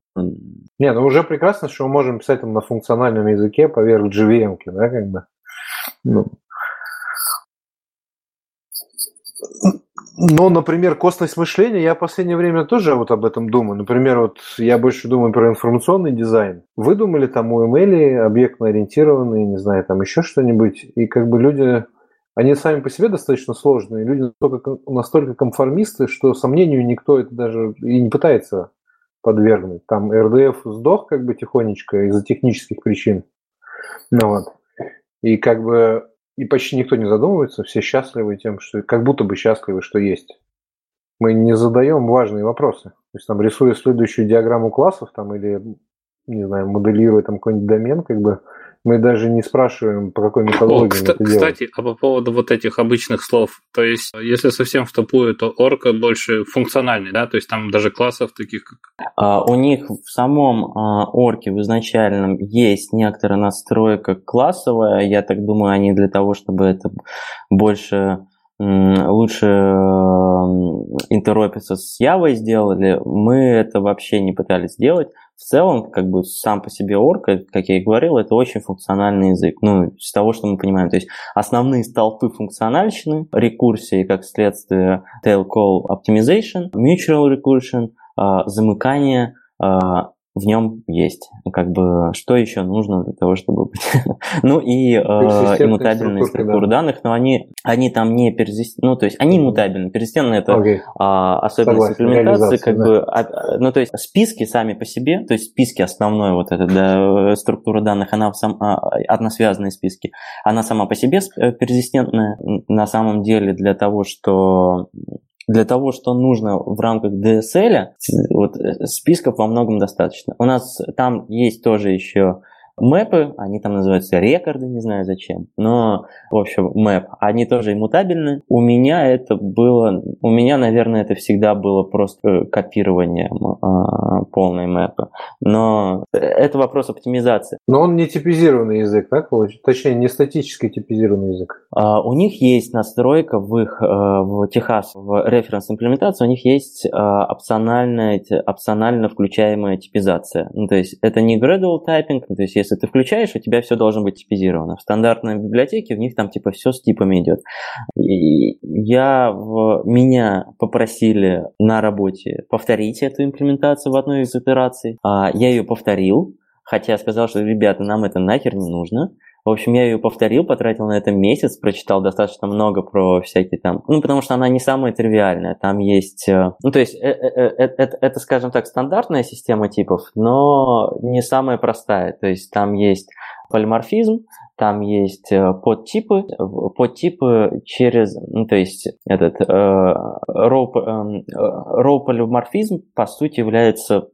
[SPEAKER 1] Не, ну уже прекрасно, что мы можем писать там на функциональном языке поверх JVM, да, как бы. Ну. Но, например, косность мышления, я в последнее время тоже вот об этом думаю. Например, вот я больше думаю про информационный дизайн. Вы думали там у ML объектно ориентированные, не знаю, там еще что-нибудь, и как бы люди они сами по себе достаточно сложные, люди настолько, настолько конформисты, что сомнению никто это даже и не пытается подвергнуть. Там РДФ сдох как бы тихонечко из-за технических причин. Ну вот. И как бы и почти никто не задумывается, все счастливы тем, что как будто бы счастливы, что есть. Мы не задаем важные вопросы. То есть там рисуя следующую диаграмму классов там или не знаю, моделируя там какой-нибудь домен, как бы мы даже не спрашиваем, по какой методологии О,
[SPEAKER 2] кста-
[SPEAKER 1] это
[SPEAKER 2] Кстати, а по поводу вот этих обычных слов, то есть, если совсем в топую, то орка больше функциональный, да, то есть там даже классов таких как...
[SPEAKER 3] А, у них в самом а, орке в изначальном есть некоторая настройка классовая, я так думаю, они для того, чтобы это больше лучше интеропиться с Явой сделали, мы это вообще не пытались сделать в целом, как бы сам по себе орка, как я и говорил, это очень функциональный язык. Ну, с того, что мы понимаем. То есть основные столпы функциональщины, рекурсии, как следствие tail call optimization, mutual recursion, а, замыкание, а, в нем есть. Как бы что еще нужно для того, чтобы быть? ну и э, иммутабельные структуры да. данных, но они, они там не перезистентны, ну то есть они иммутабельны. Перезистентные это okay. э, особенность Согласен, имплементации, как да. бы, а, ну то есть списки сами по себе, то есть списки основной вот эта да, структура данных, она сам, а, односвязанные списки, она сама по себе э, перезистентная. На самом деле для того, что для того, что нужно в рамках DSL, вот, э, списков во многом достаточно. У нас там есть тоже еще Мэпы, они там называются рекорды, не знаю зачем, но, в общем, мэп, они тоже иммутабельны. У меня это было, у меня, наверное, это всегда было просто копирование э, полной мэпы, но это вопрос оптимизации.
[SPEAKER 1] Но он не типизированный язык, так? Точнее, не статически типизированный язык.
[SPEAKER 3] Uh, у них есть настройка в их, uh, в Техас, в референс имплементации, у них есть uh, опциональная, опционально включаемая типизация. Ну, то есть это не gradual typing, то есть если ты включаешь, у тебя все должно быть типизировано. В стандартной библиотеке у них там типа все с типами идет. И я, в, меня попросили на работе повторить эту имплементацию в одной из итераций. А, я ее повторил, хотя сказал, что, ребята, нам это нахер не нужно. В общем, я ее повторил, потратил на это месяц, прочитал достаточно много про всякие там... Ну, потому что она не самая тривиальная. Там есть... Э, ну, то есть, это, это, это, скажем так, стандартная система типов, но не самая простая. То есть, там есть полиморфизм, там есть э, подтипы, подтипы через, ну, то есть этот э, row, э, row полиморфизм по сути является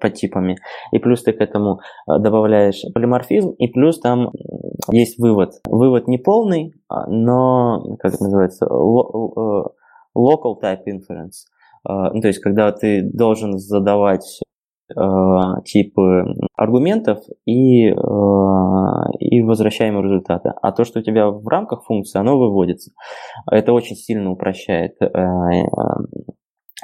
[SPEAKER 3] подтипами. И плюс ты к этому э, добавляешь полиморфизм, и плюс там есть вывод. Вывод не полный, а, но, как это называется, э, local type inference. Ну, то есть, когда ты должен задавать Э, типы аргументов и, э, и возвращаемые результаты. А то, что у тебя в рамках функции, оно выводится. Это очень сильно упрощает э,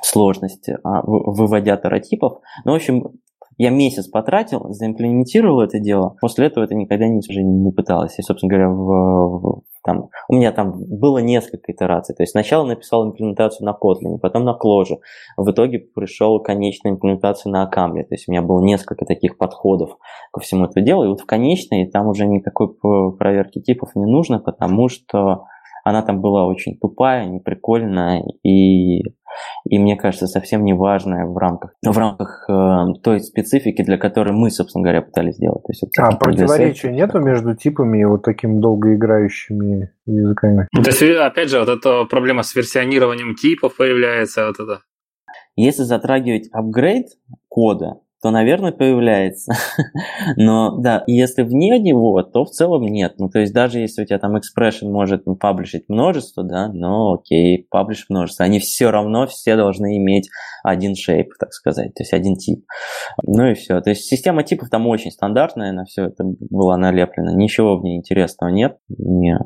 [SPEAKER 3] сложность, а, выводя таратипов. Ну, в общем, я месяц потратил, заимплементировал это дело. После этого это никогда не, уже не пыталась. И, собственно говоря, в, там, у меня там было несколько итераций. То есть сначала написал имплементацию на Kotlin, потом на Clojure. В итоге пришел к конечной имплементации на Акамле. То есть у меня было несколько таких подходов ко всему этому делу. И вот в конечной там уже никакой проверки типов не нужно, потому что она там была очень тупая, неприкольная и, и мне кажется, совсем не важная в рамках, в рамках э, той специфики, для которой мы, собственно говоря, пытались сделать. То есть, вот
[SPEAKER 1] а противоречия нету между типами и вот такими долгоиграющими языками?
[SPEAKER 2] То есть, опять же, вот эта проблема с версионированием типов появляется, вот это.
[SPEAKER 3] Если затрагивать апгрейд кода, то, наверное, появляется. Но да, если вне него, то в целом нет. Ну, то есть даже если у тебя там expression может ну, паблишить множество, да, но окей, паблиш множество, они все равно все должны иметь один shape, так сказать, то есть один тип. Ну и все. То есть система типов там очень стандартная, на все это была налеплена. Ничего в ней интересного нет. Не,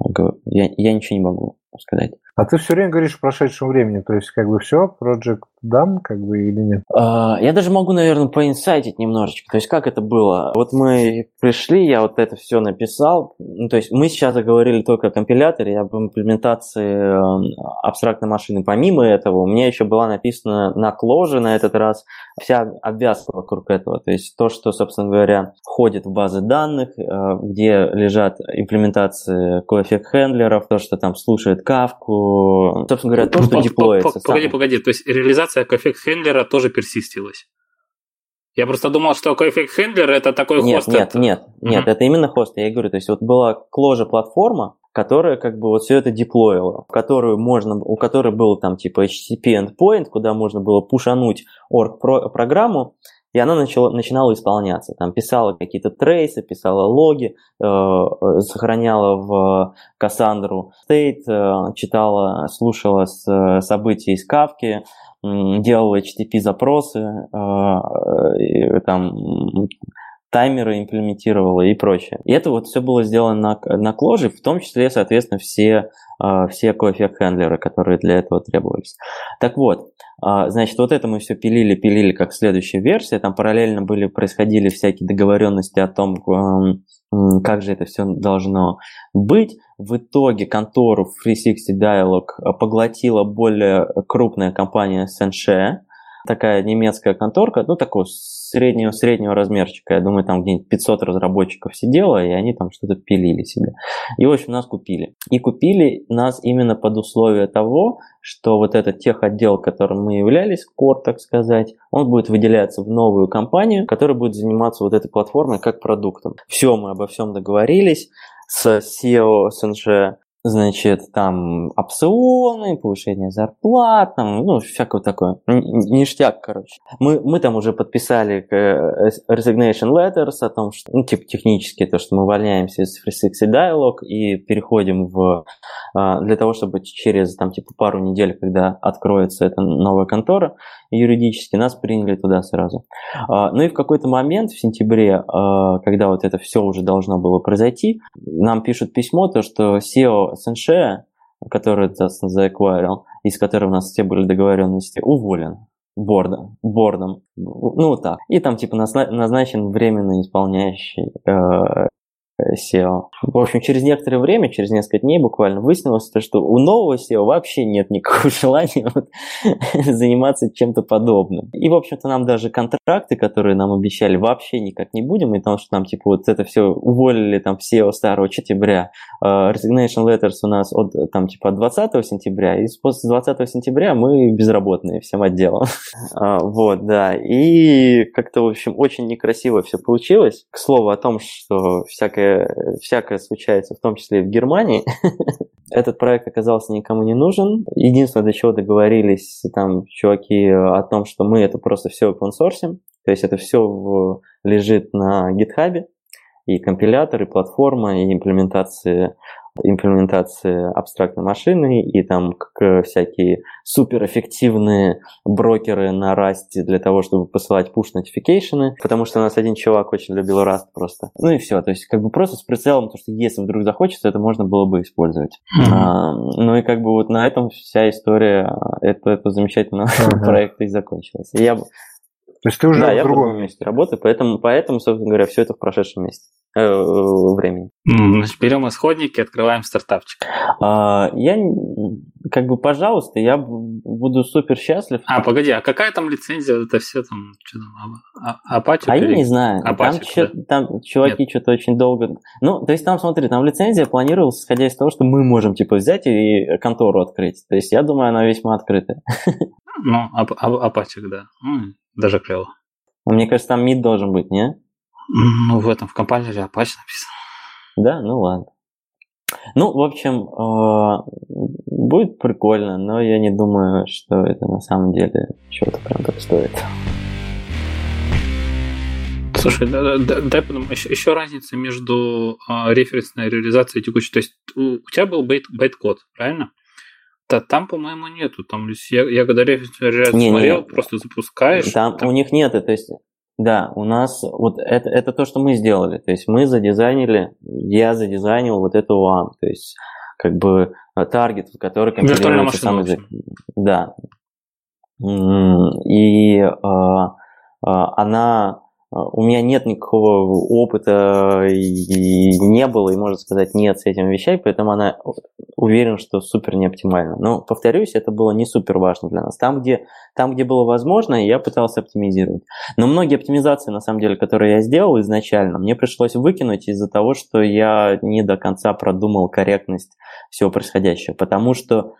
[SPEAKER 3] я, я ничего не могу сказать.
[SPEAKER 1] А ты все время говоришь о прошедшем времени, то есть как бы все, Project Dam, как бы или нет?
[SPEAKER 3] Uh, я даже могу, наверное, поинсайтить немножечко. То есть как это было? Вот мы пришли, я вот это все написал. Ну, то есть мы сейчас говорили только о компиляторе, об имплементации э, абстрактной машины. Помимо этого, у меня еще была написана на кложе на этот раз вся обвязка вокруг этого. То есть то, что, собственно говоря, входит в базы данных, э, где лежат имплементации коэффект-хендлеров, то, что там слушает кавку, собственно говоря, то, что деплоится.
[SPEAKER 2] Погоди, погоди, то есть реализация coeffect handler а тоже персистилась? Я просто думал, что coeffect handler это такой
[SPEAKER 3] нет,
[SPEAKER 2] хост.
[SPEAKER 3] Нет, нет, нет, mm-hmm. это именно хост. Я говорю, то есть вот была Clojure платформа, которая как бы вот все это деплоила, в которую можно, у которой был там типа HTTP endpoint, куда можно было пушануть Orc программу, и она начала, начинала исполняться. Там писала какие-то trace ы, писала логи, э, сохраняла в Кассандру state, э, читала, слушала с, события из Кафки, делала HTTP-запросы, э, там таймеры имплементировала и прочее. И это вот все было сделано на, на кложе, в том числе, соответственно, все, э, все коэффект-хендлеры, которые для этого требовались. Так вот, э, значит, вот это мы все пилили, пилили как следующая версия, там параллельно были, происходили всякие договоренности о том, как же это все должно быть. В итоге контору 360 Dialog поглотила более крупная компания Senshare, такая немецкая конторка, ну, такого среднего, среднего размерчика. Я думаю, там где-нибудь 500 разработчиков сидело, и они там что-то пилили себе. И, в общем, нас купили. И купили нас именно под условие того, что вот этот техотдел, которым мы являлись, Core, так сказать, он будет выделяться в новую компанию, которая будет заниматься вот этой платформой как продуктом. Все, мы обо всем договорились с SEO СНЖ значит, там опционы, повышение зарплат, там, ну, всякое такое. Ништяк, короче. Мы, мы там уже подписали э, resignation letters о том, что, ну, типа, технически, то, что мы увольняемся из Free Sixty Dialog и переходим в, а, для того, чтобы через, там, типа, пару недель, когда откроется эта новая контора, юридически нас приняли туда сразу. А, ну и в какой-то момент в сентябре, а, когда вот это все уже должно было произойти, нам пишут письмо, то, что SEO СНШ, который Дастин заэквайрил, из которого у нас все были договоренности, уволен бордом, бордом, ну вот так. И там типа назначен временно исполняющий э, SEO. В общем, через некоторое время, через несколько дней буквально, выяснилось, то, что у нового SEO вообще нет никакого желания вот, заниматься чем-то подобным. И, в общем-то, нам даже контракты, которые нам обещали, вообще никак не будем, и потому что нам, типа, вот это все уволили там SEO старого сентября. Uh, resignation letters у нас от, там, типа, от 20 сентября, и после 20 сентября мы безработные всем отделом. uh, вот, да. И как-то, в общем, очень некрасиво все получилось. К слову о том, что всякое всякое, случается, в том числе и в Германии. Этот проект оказался никому не нужен. Единственное, до чего договорились там чуваки о том, что мы это просто все open source, то есть это все в, лежит на GitHub, и компилятор, и платформа, и имплементация имплементации абстрактной машины и там как всякие суперэффективные брокеры на Rust для того, чтобы посылать push-нотификейшены, потому что у нас один чувак очень любил Rust просто. Ну и все, то есть как бы просто с прицелом, то что если вдруг захочется, это можно было бы использовать. Mm-hmm. А, ну и как бы вот на этом вся история этого, этого замечательного mm-hmm. проекта и закончилась. И я
[SPEAKER 1] то есть ты уже
[SPEAKER 3] да, в другом месте работаю, поэтому, поэтому, собственно говоря, все это в прошедшем месте э, времени.
[SPEAKER 2] Значит, берем исходники, открываем стартапчик.
[SPEAKER 3] А, я, как бы, пожалуйста, я буду супер счастлив.
[SPEAKER 2] А, погоди, а какая там лицензия? Это все там, что там, а, Apache?
[SPEAKER 3] А я не знаю. Apache, там, да? там чуваки что-то очень долго... Ну, то есть там, смотри, там лицензия планировалась, исходя из того, что мы можем, типа, взять и контору открыть. То есть я думаю, она весьма открытая.
[SPEAKER 2] Ну, Apache, да. Даже клево.
[SPEAKER 3] Мне кажется, там мид должен быть, не?
[SPEAKER 2] Ну, в этом, в компании Apache написано.
[SPEAKER 3] Да, ну ладно. Ну, в общем, э, будет прикольно, но я не думаю, что это на самом деле чего-то прям так стоит.
[SPEAKER 2] Слушай, да, да, дай подумать, еще, еще разница между э, референсной реализацией и текущей. То есть у, у тебя был бейт, бейт-код, правильно? Да, там, по-моему, нету. Там, я, я когда не, смотрел, не, просто запускаешь.
[SPEAKER 3] Там, там у них нет, то есть да, у нас вот это, это то, что мы сделали. То есть мы задизайнили, я задизайнил вот эту вам, то есть как бы э, таргет, в который компилируется сам язык. Да. И э, э, она у меня нет никакого опыта и не было, и можно сказать нет с этими вещами, поэтому она уверен, что супер не оптимально. Но, повторюсь, это было не супер важно для нас. Там, где, там, где было возможно, я пытался оптимизировать. Но многие оптимизации, на самом деле, которые я сделал изначально, мне пришлось выкинуть из-за того, что я не до конца продумал корректность всего происходящего. Потому что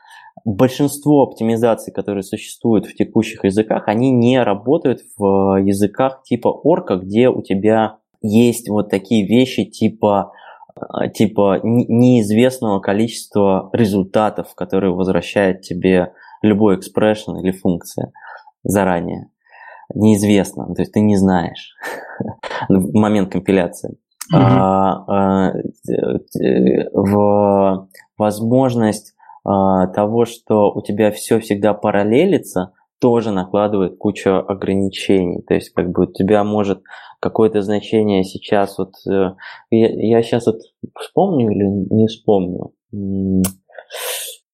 [SPEAKER 3] большинство оптимизаций, которые существуют в текущих языках, они не работают в языках типа орка, где у тебя есть вот такие вещи типа э, типа неизвестного количества результатов, которые возвращает тебе любой экспрессион или функция заранее. Неизвестно, то есть ты не знаешь в момент компиляции. Mm-hmm. А, а, в возможность того, что у тебя все всегда параллелится, тоже накладывает кучу ограничений. То есть, как бы у тебя может какое-то значение сейчас вот... Э, я, я сейчас вот вспомню или не вспомню?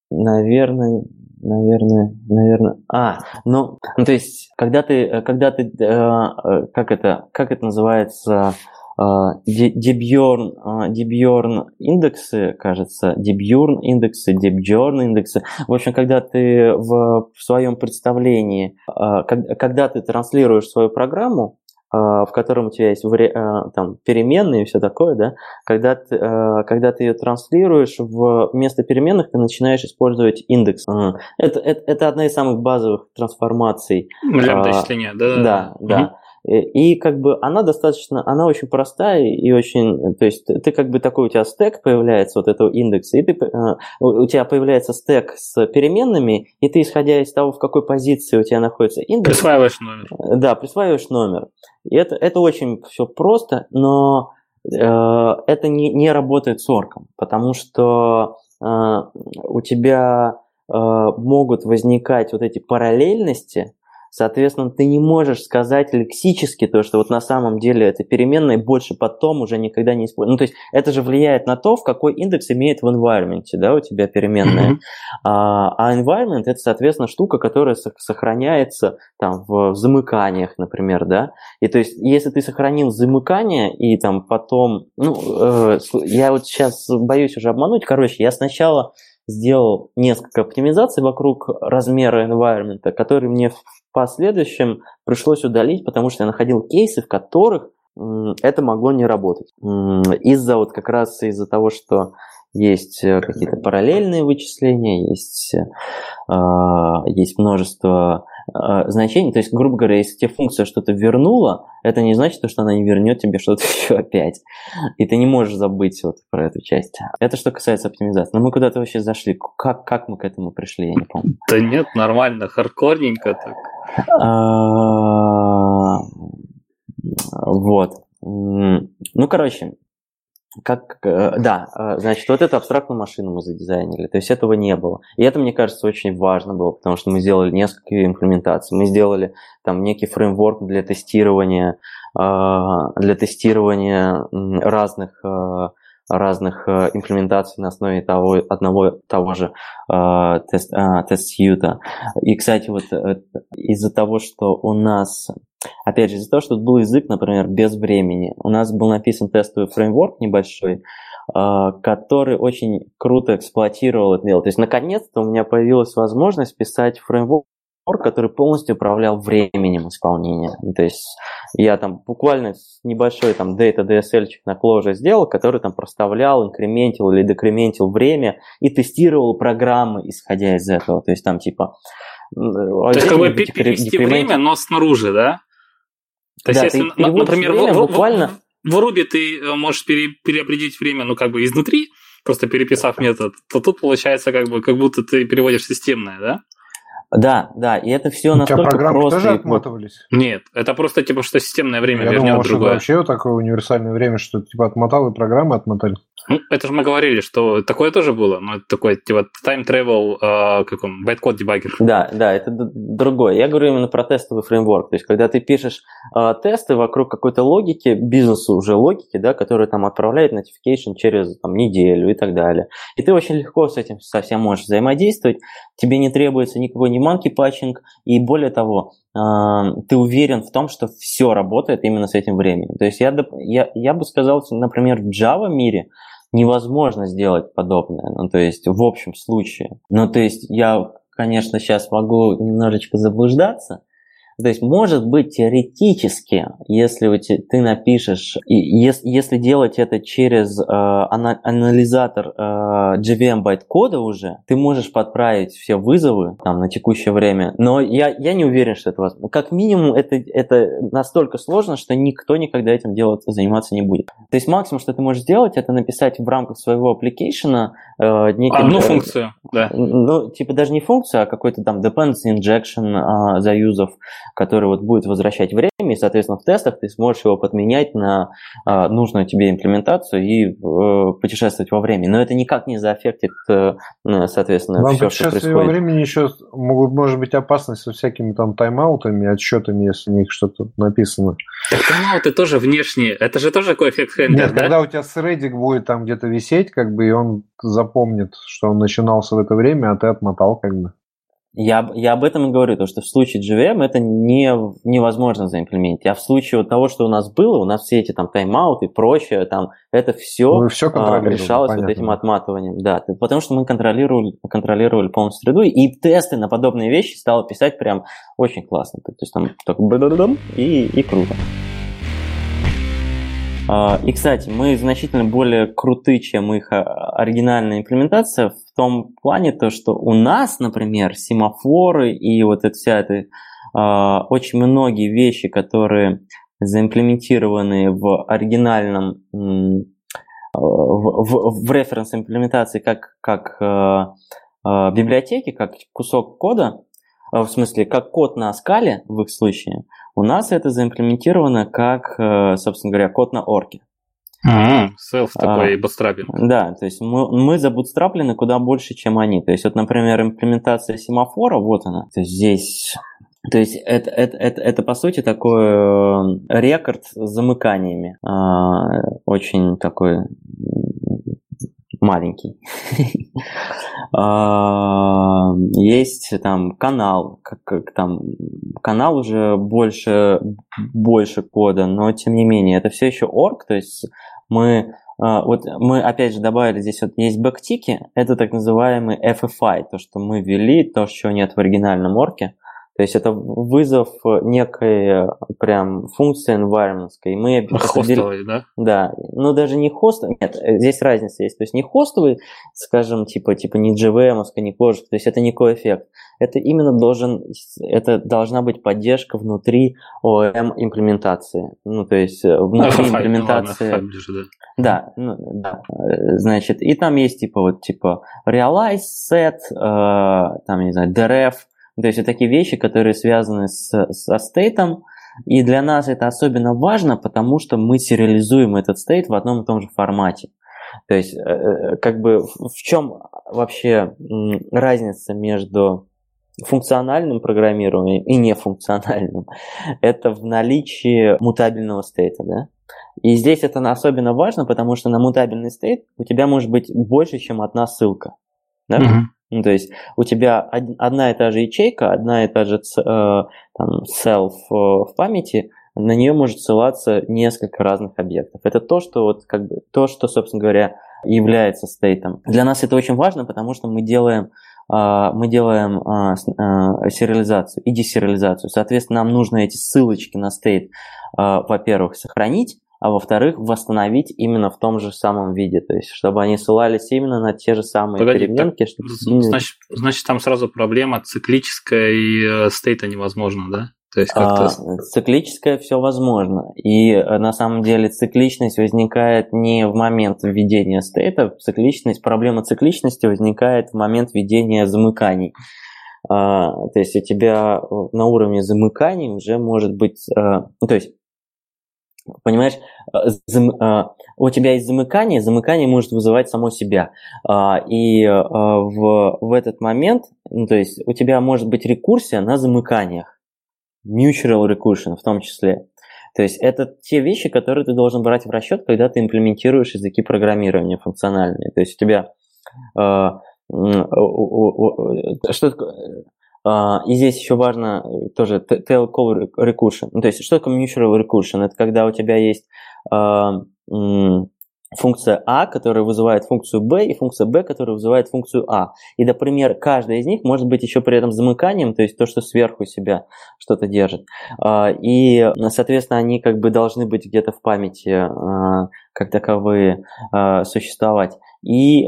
[SPEAKER 3] Наверное, наверное, наверное. А, ну, ну то есть, когда ты, когда ты, э, э, как это, как это называется, Debiorn, Debiorn индексы, кажется, Debiorn индексы, Debiorn индексы. В общем, когда ты в, в своем представлении, а, когда ты транслируешь свою программу, а, в котором у тебя есть а, там, переменные и все такое, да, когда ты, когда ты ее транслируешь, в, вместо переменных ты начинаешь использовать индекс. Это, это, это одна из самых базовых трансформаций.
[SPEAKER 2] Для вычисления, да?
[SPEAKER 3] Да, да. Угу. Э, и как бы она достаточно, она очень простая и очень, то есть ты как бы такой у тебя стек появляется, вот этого индекса, и ты, э, у тебя появляется стек с переменными, и ты, исходя из того, в какой позиции у тебя находится индекс...
[SPEAKER 2] Присваиваешь номер.
[SPEAKER 3] Э, да, присваиваешь номер. И это, это очень все просто, но э, это не, не работает с орком, потому что э, у тебя э, могут возникать вот эти параллельности, Соответственно, ты не можешь сказать лексически то, что вот на самом деле это переменная больше потом уже никогда не используется. Ну, то есть это же влияет на то, в какой индекс имеет в environment, да, у тебя переменная. Mm-hmm. А, а environment это, соответственно, штука, которая сохраняется там в, замыканиях, например, да. И то есть, если ты сохранил замыкание и там потом, ну, э, я вот сейчас боюсь уже обмануть, короче, я сначала сделал несколько оптимизаций вокруг размера environment, которые мне последующем пришлось удалить, потому что я находил кейсы, в которых это могло не работать. Из-за вот как раз из-за того, что есть э, какие-то параллельные вычисления, есть, э, есть множество значений. То есть, грубо говоря, если тебе функция что-то вернула, это не значит, что она не вернет тебе что-то еще опять. И ты не можешь забыть вот про эту часть. Это что касается оптимизации. Но мы куда-то вообще зашли. Как, как мы к этому пришли, я не помню.
[SPEAKER 2] Да нет, нормально, хардкорненько так.
[SPEAKER 3] А, вот. Ну, короче, как, э, да, э, значит, вот эту абстрактную машину мы задизайнили, то есть этого не было. И это, мне кажется, очень важно было, потому что мы сделали несколько имплементаций. Мы сделали там некий фреймворк для тестирования, э, для тестирования разных разных имплементаций на основе того, одного того же тест, тест-сьюта. И, кстати, вот из-за того, что у нас Опять же, из-за того, что был язык, например, без времени. У нас был написан тестовый фреймворк небольшой, который очень круто эксплуатировал это дело. То есть, наконец-то у меня появилась возможность писать фреймворк, который полностью управлял временем исполнения. Ну, то есть я там буквально небольшой там data DSL на Clojure сделал, который там проставлял, инкрементил или декрементил время и тестировал программы, исходя из этого. То есть там типа...
[SPEAKER 2] То есть как бы перевести время, но снаружи, да? То есть,
[SPEAKER 3] да,
[SPEAKER 2] если, например, время в, буквально... в, в Ruby ты э, можешь пере, переопределить время, ну, как бы изнутри, просто переписав метод, то тут получается как бы, как будто ты переводишь системное, да?
[SPEAKER 3] Да, да, и это все У настолько тебя просто.
[SPEAKER 1] тоже отматывались?
[SPEAKER 2] Нет, это просто типа, что системное время
[SPEAKER 1] Я
[SPEAKER 2] вернет
[SPEAKER 1] думал,
[SPEAKER 2] другое.
[SPEAKER 1] Что вообще такое универсальное время, что типа отмотал и программы отмотали.
[SPEAKER 2] Ну, это же мы говорили, что такое тоже было, но это такой, типа, time travel, э, как он, bytecode debugger.
[SPEAKER 3] Да, да, это другое. Я говорю именно про тестовый фреймворк. То есть, когда ты пишешь э, тесты вокруг какой-то логики, бизнесу уже логики, да, которая там отправляет notification через там, неделю и так далее. И ты очень легко с этим совсем можешь взаимодействовать. Тебе не требуется никакой ни манки патчинг, и более того, ты уверен в том, что все работает именно с этим временем. То есть я, я, я бы сказал, например, в Java мире невозможно сделать подобное, ну, то есть в общем случае. Ну, то есть я, конечно, сейчас могу немножечко заблуждаться, то есть, может быть, теоретически, если ты напишешь, если, если делать это через э, анализатор э, JVM байт-кода уже, ты можешь подправить все вызовы там, на текущее время, но я, я не уверен, что это возможно. Как минимум, это, это настолько сложно, что никто никогда этим делать, заниматься не будет. То есть, максимум, что ты можешь сделать, это написать в рамках своего application
[SPEAKER 2] э, некий... Одну функцию, да.
[SPEAKER 3] Ну, типа даже не функцию, а какой-то там dependency injection э, заюзов, который вот будет возвращать время, и, соответственно, в тестах ты сможешь его подменять на э, нужную тебе имплементацию и э, путешествовать во времени. Но это никак не заэффектит, э, соответственно,
[SPEAKER 1] Вам
[SPEAKER 3] все, что происходит.
[SPEAKER 1] во времени еще могут, может быть опасность со всякими там тайм-аутами, отсчетами, если у них что-то написано.
[SPEAKER 2] Так тайм-ауты тоже внешние. Это же тоже такой эффект Хендлер,
[SPEAKER 1] Нет, да? когда у тебя средик будет там где-то висеть, как бы, и он запомнит, что он начинался в это время, а ты отмотал, как бы.
[SPEAKER 3] Я, я об этом и говорю, то, что в случае GVM это не, невозможно заимплементить. А в случае вот того, что у нас было, у нас все эти там тайм-ауты и прочее, там, это все,
[SPEAKER 1] все
[SPEAKER 3] а, решалось понятно. вот этим отматыванием. Да, потому что мы контролировали, контролировали полностью среду, и тесты на подобные вещи стало писать прям очень классно. То есть там так и, и круто. А, и, кстати, мы значительно более круты, чем их а, оригинальная имплементация в том плане, то, что у нас, например, семафоры и вот это вся эта очень многие вещи, которые заимплементированы в оригинальном в, в, в референс имплементации как, как библиотеки, как кусок кода, в смысле, как код на скале в их случае, у нас это заимплементировано как, э, собственно говоря, код на орке.
[SPEAKER 2] А, селф такой а.
[SPEAKER 3] Да, то есть мы, мы забутстраплены куда больше, чем они. То есть вот, например, имплементация семафора, вот она. То есть здесь то есть это, это, это, это по сути такой э, рекорд с замыканиями. А, очень такой маленький. Есть там канал, как, там канал уже больше, больше кода, но тем не менее, это все еще орг, то есть мы а, вот мы опять же добавили здесь вот есть бэктики, это так называемый FFI, то, что мы ввели, то, чего нет в оригинальном орке. То есть это вызов некой прям функции environment. И мы
[SPEAKER 2] Хостовый, да?
[SPEAKER 3] Да. Ну, даже не хостовый. Нет, здесь разница есть. То есть не хостовый, скажем, типа, типа не JVM, не Clojure. То есть это не коэффект. Это именно должен, это должна быть поддержка внутри OM имплементации. Ну, то есть э, внутри ну, имплементации...
[SPEAKER 2] Ладно, ближе, да.
[SPEAKER 3] Да, ну, да, значит, и там есть типа вот типа realize set, э, там, не знаю, dref, то есть это такие вещи, которые связаны с, со стейтом, и для нас это особенно важно, потому что мы сериализуем этот стейт в одном и том же формате. То есть, э, э, как бы, в чем вообще разница между функциональным программированием и нефункциональным? Это в наличии мутабельного стейта, да? И здесь это особенно важно, потому что на мутабельный стейт у тебя может быть больше, чем одна ссылка. Да? Uh-huh. Ну, то есть у тебя одна и та же ячейка, одна и та же э, там, self э, в памяти, на нее может ссылаться несколько разных объектов. Это то, что вот как бы то, что, собственно говоря, является стейтом. Для нас это очень важно, потому что мы делаем а, мы делаем а, а, сериализацию и десериализацию. Соответственно, нам нужно эти ссылочки на стейт, во-первых, сохранить, а во-вторых, восстановить именно в том же самом виде, то есть чтобы они ссылались именно на те же самые Погоди, переменки.
[SPEAKER 2] Так, чтобы... значит, значит, там сразу проблема циклическая и э, стейта невозможно, да?
[SPEAKER 3] То есть как-то... а, циклическое все возможно. И э, на самом деле цикличность возникает не в момент введения стейта, цикличность, проблема цикличности возникает в момент введения замыканий. А, то есть у тебя на уровне замыканий уже может быть... А, то есть Понимаешь, зам, а, у тебя есть замыкание, замыкание может вызывать само себя. А, и а, в, в этот момент, ну, то есть у тебя может быть рекурсия на замыканиях mutual recursion в том числе. То есть это те вещи, которые ты должен брать в расчет, когда ты имплементируешь языки программирования функциональные. То есть у тебя э, что? И здесь еще важно тоже tail call recursion. Ну, то есть что такое mutual recursion? Это когда у тебя есть функция А, которая вызывает функцию B, и функция B, которая вызывает функцию А. И, например, каждая из них может быть еще при этом замыканием, то есть то, что сверху себя что-то держит. А, и, соответственно, они как бы должны быть где-то в памяти а, как таковые а, существовать. И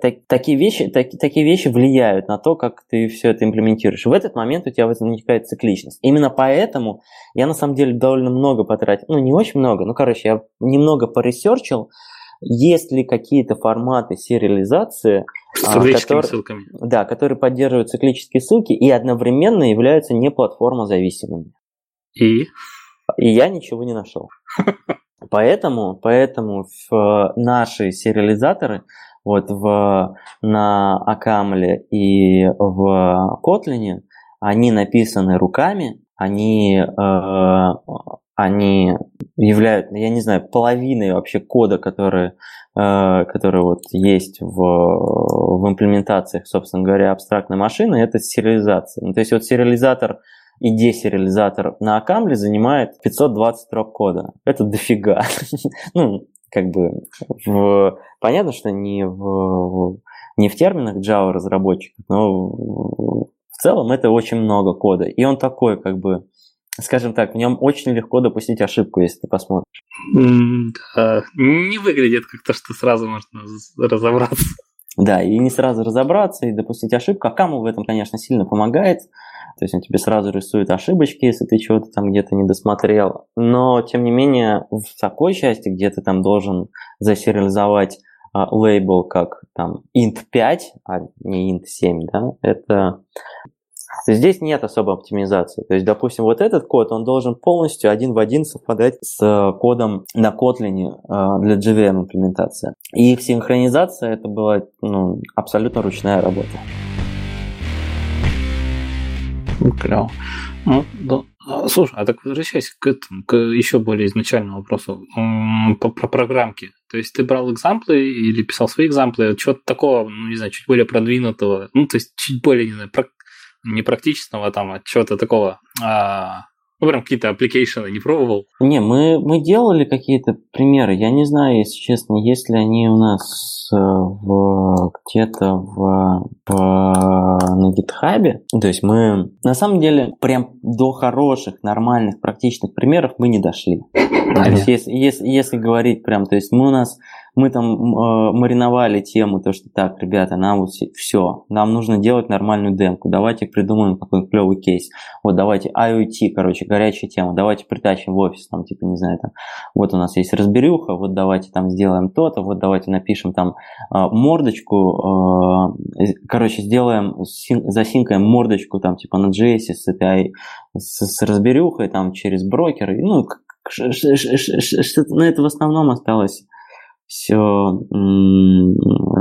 [SPEAKER 3] так, такие, вещи, так, такие вещи влияют на то, как ты все это имплементируешь. В этот момент у тебя возникает цикличность. Именно поэтому я на самом деле довольно много потратил, ну не очень много, ну короче, я немного поресерчил, есть ли какие-то форматы сериализации,
[SPEAKER 2] а, которые, ссылками.
[SPEAKER 3] Да, которые поддерживают циклические ссылки и одновременно являются не платформозависимыми.
[SPEAKER 2] И?
[SPEAKER 3] И я ничего не нашел. Поэтому, поэтому в наши сериализаторы вот в, на Акамле и в Котлине, они написаны руками, они э, они являются, я не знаю, половиной вообще кода, который, э, который вот есть в, в имплементациях, собственно говоря, абстрактной машины, это сериализация. Ну, то есть вот сериализатор и десериализатор на Акамле занимает 520 строк кода. Это дофига. ну, как бы понятно, что не в, не в терминах Java разработчиков, но в целом это очень много кода. И он такой, как бы, скажем так, в нем очень легко допустить ошибку, если ты посмотришь.
[SPEAKER 2] Не выглядит как то, что сразу можно разобраться.
[SPEAKER 3] Да, и не сразу разобраться, и допустить ошибку. А Каму в этом, конечно, сильно помогает. То есть он тебе сразу рисует ошибочки, если ты чего-то там где-то не досмотрел. Но, тем не менее, в такой части, где ты там должен засериализовать а, лейбл как там int 5, а не int 7, да, это здесь нет особой оптимизации. То есть, допустим, вот этот код, он должен полностью один в один совпадать с кодом на Kotlin э, для JVM имплементации. И их синхронизация это была ну, абсолютно ручная работа.
[SPEAKER 2] Клево. Ну, да. Слушай, а так возвращаясь к этому, к еще более изначальному вопросу по, про программки. То есть ты брал экзамплы или писал свои экзамплы, чего-то такого, ну, не знаю, чуть более продвинутого, ну, то есть чуть более, не знаю, не практичного там, а чего-то такого, а, ну, прям какие-то application ы не пробовал?
[SPEAKER 3] Не, мы, мы делали какие-то примеры. Я не знаю, если честно, есть ли они у нас э, в, где-то в, в, на GitHub е. То есть мы, на самом деле, прям до хороших, нормальных, практичных примеров мы не дошли. То есть, если, если, если говорить прям, то есть мы у нас мы там э, мариновали тему, то, что так, ребята, нам вот все, нам нужно делать нормальную демку, давайте придумаем какой клевый кейс, вот давайте IoT, короче, горячая тема, давайте притащим в офис, там, типа, не знаю, там, вот у нас есть разберюха, вот давайте там сделаем то-то, вот давайте напишем там э, мордочку, э, короче, сделаем, син, засинкаем мордочку там, типа, на JS с этой, с, с разберюхой там через брокер, ну, что-то, на это в основном осталось все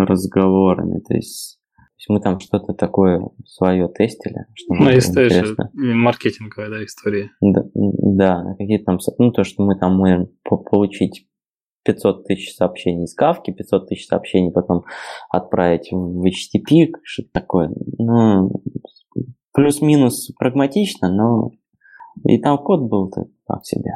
[SPEAKER 3] разговорами. То есть, то есть мы там что-то такое свое тестили. Что
[SPEAKER 2] ну, история, маркетинговая да, история.
[SPEAKER 3] Да, да, какие-то там, ну то, что мы там можем получить 500 тысяч сообщений из кавки, 500 тысяч сообщений потом отправить в HTTP, что-то такое. Ну, плюс-минус прагматично, но и там код был так себе.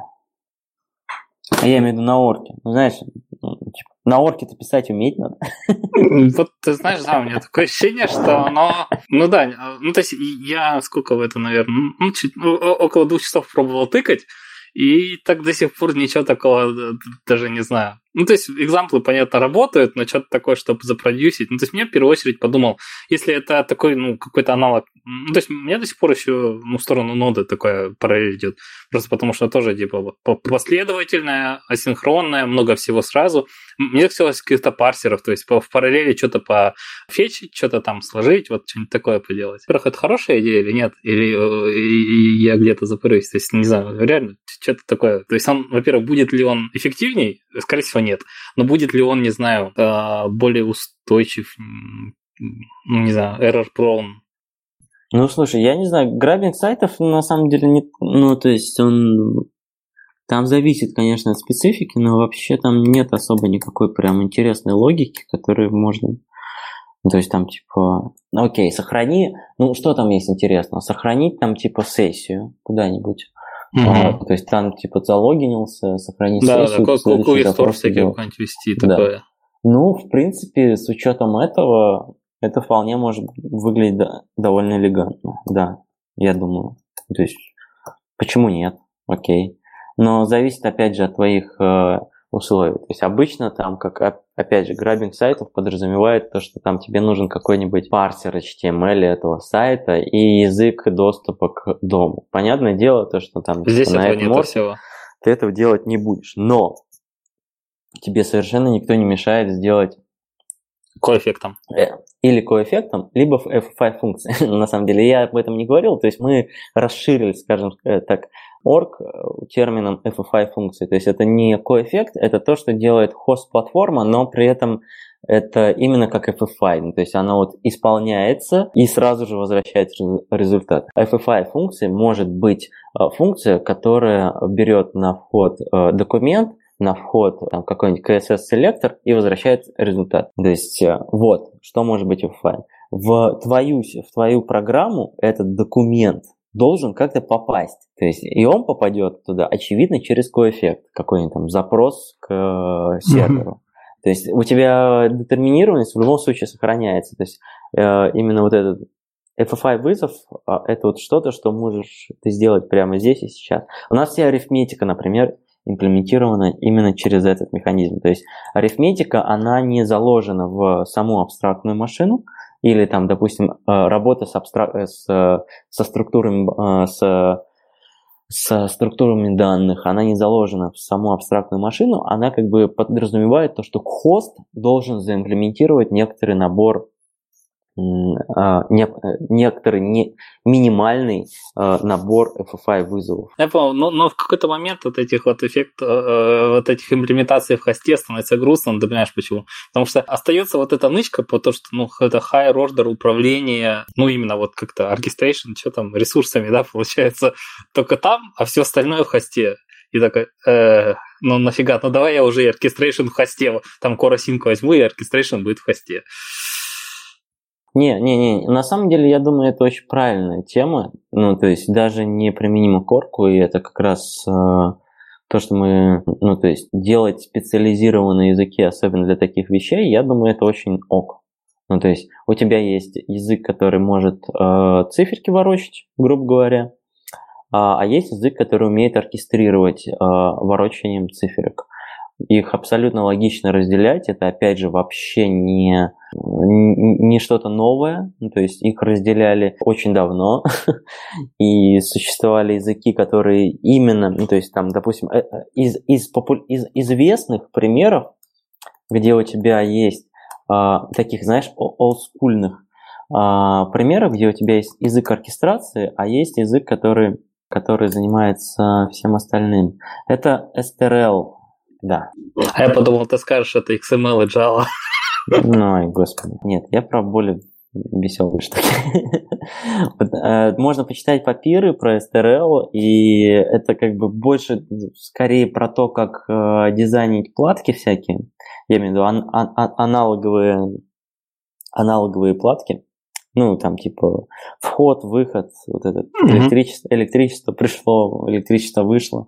[SPEAKER 3] А я имею в виду на орке. Ну, знаешь, ну, типа, на орке-то писать уметь надо.
[SPEAKER 2] Вот ты знаешь, да, у меня такое ощущение, что оно... Ну да, ну то есть я сколько в это, наверное, ну, чуть, ну, около двух часов пробовал тыкать, и так до сих пор ничего такого даже не знаю. Ну, то есть, экзамплы, понятно, работают, но что-то такое, чтобы запродюсить. Ну, то есть, мне в первую очередь подумал, если это такой, ну, какой-то аналог... Ну, то есть, мне до сих пор еще ну, в сторону ноды такое параллель идет. Просто потому что тоже, типа, последовательное, асинхронное, много всего сразу. Мне хотелось каких-то парсеров, то есть, в параллели что-то пофечить, что-то там сложить, вот что-нибудь такое поделать. Во-первых, это хорошая идея или нет? Или э, я где-то запырюсь? То есть, не знаю, реально, что-то такое. То есть, он, во-первых, будет ли он эффективней? Скорее всего, нет. Но будет ли он, не знаю, а, более устойчив, ну, не знаю, error prone?
[SPEAKER 3] Ну, слушай, я не знаю, грабинг сайтов на самом деле не... Ну, то есть он... Там зависит, конечно, от специфики, но вообще там нет особо никакой прям интересной логики, которую можно... То есть там типа, ну окей, сохрани, ну что там есть интересного? Сохранить там типа сессию куда-нибудь. Mm-hmm. А, то есть там типа залогинился, сохранить
[SPEAKER 2] да, сессию. Да, какой стор всякий какой-нибудь вести, такое. Да.
[SPEAKER 3] Ну, в принципе, с учетом этого, это вполне может выглядеть довольно элегантно, да, я думаю. То есть, почему нет? Окей. Но зависит, опять же, от твоих э, условий. То есть обычно там, как опять же, грабинг сайтов подразумевает то, что там тебе нужен какой-нибудь парсер HTML этого сайта и язык доступа к дому. Понятное дело, то, что там
[SPEAKER 2] Здесь типа, на этого всего.
[SPEAKER 3] ты этого делать не будешь. Но тебе совершенно никто не мешает сделать
[SPEAKER 2] коэффектом.
[SPEAKER 3] Э, или коэффектом, либо в F5 функции. На самом деле я об этом не говорил, то есть мы расширили, скажем э, так, org э, термином FFI функции. То есть это не коэффект, это то, что делает хост-платформа, но при этом это именно как FFI. Ну, то есть она вот исполняется и сразу же возвращает результат. FFI функции может быть функция, которая берет на вход документ, на вход там, какой-нибудь CSS-селектор и возвращает результат. То есть э, вот, что может быть offline. В твою, в твою программу этот документ должен как-то попасть. То есть и он попадет туда, очевидно, через коэффект, какой-нибудь там запрос к э, серверу. Mm-hmm. То есть у тебя детерминированность в любом случае сохраняется. То есть э, именно вот этот FFI вызов э, это вот что-то, что можешь ты сделать прямо здесь и сейчас. У нас вся арифметика, например, имплементирована именно через этот механизм. То есть арифметика, она не заложена в саму абстрактную машину, или там, допустим, э, работа с, абстрак... Э, с, со структурами, э, с, со структурами данных, она не заложена в саму абстрактную машину, она как бы подразумевает то, что хост должен заимплементировать некоторый набор а, некоторый не, минимальный э, набор FFI вызовов.
[SPEAKER 2] Я понял, но, но в какой-то момент вот этих вот эффектов, э, вот этих имплементаций в хосте становится грустно, ты понимаешь почему? Потому что остается вот эта нычка, по то, что ну, это higher order управление, ну именно вот как-то orchestration, что там, ресурсами, да, получается, только там, а все остальное в хосте. И такой, э, ну нафига, ну давай я уже и orchestration в хосте, там Core возьму, и orchestration будет в хосте.
[SPEAKER 3] Не, не, не, на самом деле, я думаю, это очень правильная тема. Ну, то есть даже не применимо корку, и это как раз э, то, что мы, ну, то есть делать специализированные языки, особенно для таких вещей, я думаю, это очень ок. Ну, то есть у тебя есть язык, который может э, циферки ворочать, грубо говоря, а, а есть язык, который умеет оркестрировать э, ворочанием циферок. Их абсолютно логично разделять. Это, опять же, вообще не, не что-то новое. Ну, то есть их разделяли очень давно. И существовали языки, которые именно, ну, то есть там, допустим, э, э, из, из, из известных примеров, где у тебя есть а, таких, знаешь, олдскульных а, примеров, где у тебя есть язык оркестрации, а есть язык, который, который занимается всем остальным. Это STRL да.
[SPEAKER 2] А я подумал, ты скажешь, это XML и Java.
[SPEAKER 3] Ой, господи. Нет, я про более веселые штуки. Э, можно почитать папиры про STRL, и это как бы больше, скорее про то, как э, дизайнить платки всякие. Я имею в виду аналоговые, аналоговые платки. Ну, там типа вход, выход, вот этот электричество, электричество пришло, электричество вышло.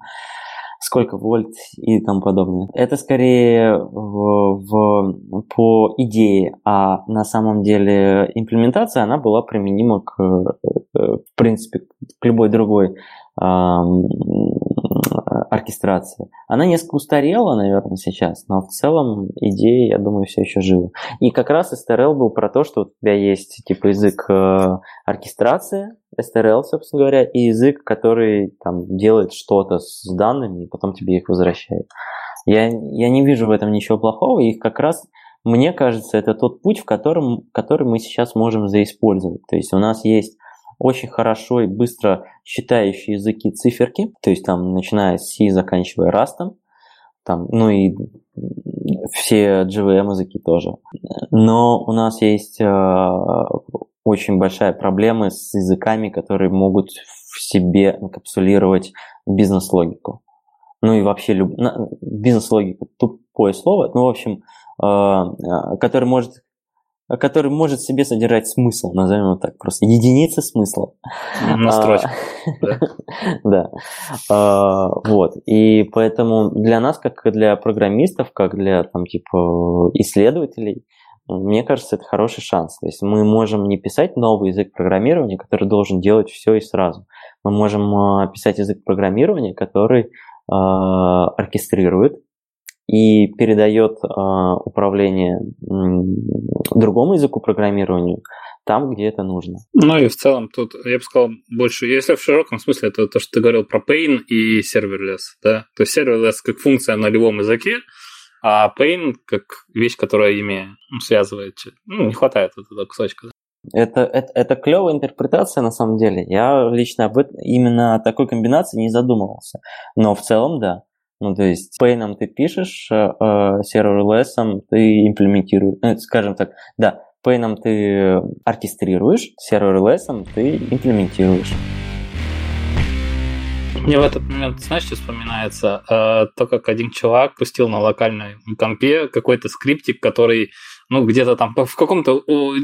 [SPEAKER 3] Сколько вольт и тому подобное. Это скорее в, в, по идее, а на самом деле имплементация, она была применима к, э, в принципе, к любой другой оркестрации. Она несколько устарела, наверное, сейчас, но в целом идея, я думаю, все еще жива. И как раз STRL был про то, что у тебя есть типа язык э, оркестрации, STRL, собственно говоря, и язык, который там делает что-то с данными, и потом тебе их возвращает. Я, я не вижу в этом ничего плохого, и как раз мне кажется, это тот путь, в котором, который мы сейчас можем заиспользовать. То есть у нас есть очень хорошо и быстро считающие языки циферки, то есть там начиная с C, заканчивая Rust, там, ну и все JVM языки тоже. Но у нас есть э, очень большая проблема с языками, которые могут в себе инкапсулировать бизнес-логику. Ну и вообще люб... бизнес-логика тупое слово, ну в общем, э, э, который может который может себе содержать смысл, назовем его так, просто единицы смысла.
[SPEAKER 2] Настрочка.
[SPEAKER 3] Да. А, вот. И поэтому для нас, как для программистов, как для там типа исследователей, мне кажется, это хороший шанс. То есть мы можем не писать новый язык программирования, который должен делать все и сразу. Мы можем а, писать язык программирования, который а, оркестрирует и передает э, управление другому языку программирования там, где это нужно.
[SPEAKER 2] Ну и в целом тут, я бы сказал, больше, если в широком смысле, это то, что ты говорил про Pain и Serverless, да, то есть Serverless как функция на любом языке, а Pain как вещь, которая ими связывает, ну, не хватает вот этого кусочка. Да?
[SPEAKER 3] Это, это, это клевая интерпретация на самом деле. Я лично об этом, именно о такой комбинации не задумывался. Но в целом, да. Ну, то есть Pain ты пишешь, э, э серверлессом ты имплементируешь, ну, скажем так, да, Pain ты оркестрируешь, серверлессом ты имплементируешь.
[SPEAKER 2] Мне в этот момент, знаешь, что вспоминается? То, как один чувак пустил на локальной компе какой-то скриптик, который, ну, где-то там в каком-то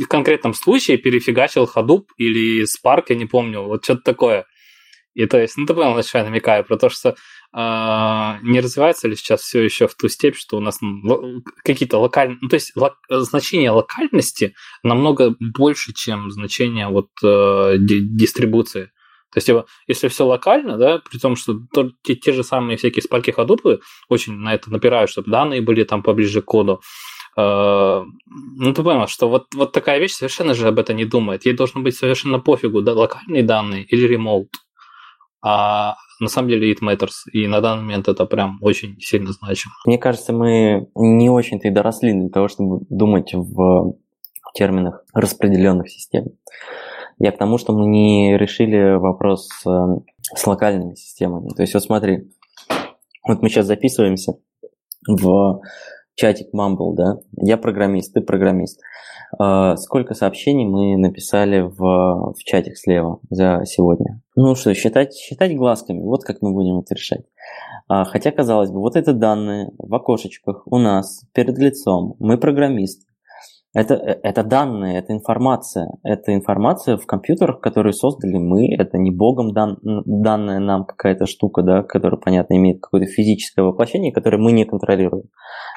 [SPEAKER 2] конкретном случае перефигачил Hadoop или Spark, я не помню, вот что-то такое. И то есть, ну, ты понял, на что я намекаю, про то, что а, не развивается ли сейчас все еще в ту степь, что у нас ну, какие-то локальные, ну, то есть лок, значение локальности намного больше, чем значение вот э, дистрибуции. То есть, его, если все локально, да, при том, что то, те, те же самые всякие спарки ходупы очень на это напирают, чтобы данные были там поближе к коду, э, ну, ты понял, что вот, вот такая вещь совершенно же об этом не думает. Ей должно быть совершенно пофигу, да, локальные данные или ремоут. А на самом деле it matters, и на данный момент это прям очень сильно значимо.
[SPEAKER 3] Мне кажется, мы не очень-то и доросли для того, чтобы думать в терминах распределенных систем. Я к тому, что мы не решили вопрос э, с локальными системами. То есть вот смотри, вот мы сейчас записываемся в чатик Mumble, да, я программист, ты программист. А, сколько сообщений мы написали в, в чатик слева за сегодня? Ну что, считать, считать глазками, вот как мы будем это решать. А, хотя, казалось бы, вот это данные в окошечках у нас перед лицом, мы программисты. Это, это данные, это информация. Это информация в компьютерах, которые создали мы. Это не богом дан, данная нам какая-то штука, да, которая, понятно, имеет какое-то физическое воплощение, которое мы не контролируем.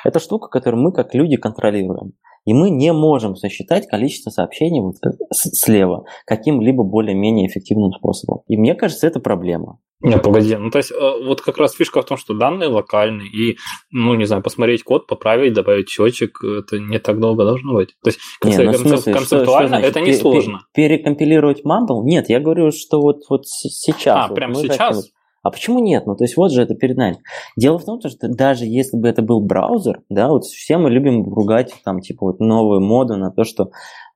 [SPEAKER 3] Это штука, которую мы как люди контролируем. И мы не можем сосчитать количество сообщений вот слева каким-либо более-менее эффективным способом. И мне кажется, это проблема.
[SPEAKER 2] Нет, погоди. Ну, то есть, э, вот как раз фишка в том, что данные локальные, и, ну, не знаю, посмотреть код, поправить, добавить счетчик, это не так долго должно быть. То есть,
[SPEAKER 3] не, ну, смысле, концептуально что, что это не сложно. Перекомпилировать Mumble? Нет, я говорю, что вот, вот сейчас. А,
[SPEAKER 2] вот прямо сейчас? Хотим,
[SPEAKER 3] а почему нет? Ну, то есть вот же это перед нами. Дело в том, что даже если бы это был браузер, да, вот все мы любим ругать там, типа, вот новую моду на то, что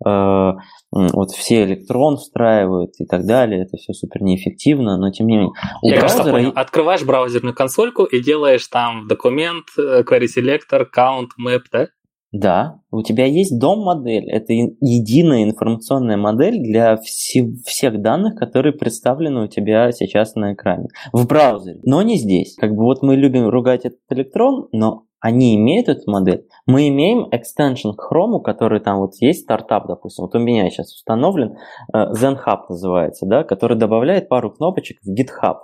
[SPEAKER 3] э, вот все электрон встраивают и так далее, это все супер неэффективно, но тем не менее.
[SPEAKER 2] У Я браузера... понял. Открываешь браузерную консольку и делаешь там документ, э, query selector, count, map, да?
[SPEAKER 3] Да, у тебя есть дом-модель. Это единая информационная модель для вси- всех данных, которые представлены у тебя сейчас на экране. В браузере, но не здесь. Как бы вот мы любим ругать этот электрон, но они имеют эту модель. Мы имеем extension к Chrome, который там вот есть стартап, допустим, вот у меня сейчас установлен, э, ZenHub называется, да, который добавляет пару кнопочек в GitHub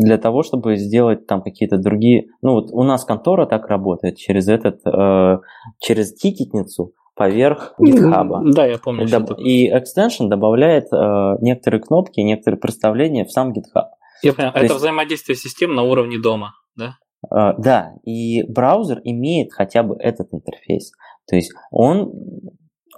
[SPEAKER 3] для того, чтобы сделать там какие-то другие... Ну вот у нас контора так работает через этот, э, через тикетницу поверх GitHub.
[SPEAKER 2] Да, я помню.
[SPEAKER 3] Доб- и extension добавляет э, некоторые кнопки, некоторые представления в сам GitHub.
[SPEAKER 2] Я понял. Это есть... взаимодействие систем на уровне дома, да?
[SPEAKER 3] Uh, да, и браузер имеет хотя бы этот интерфейс. То есть он,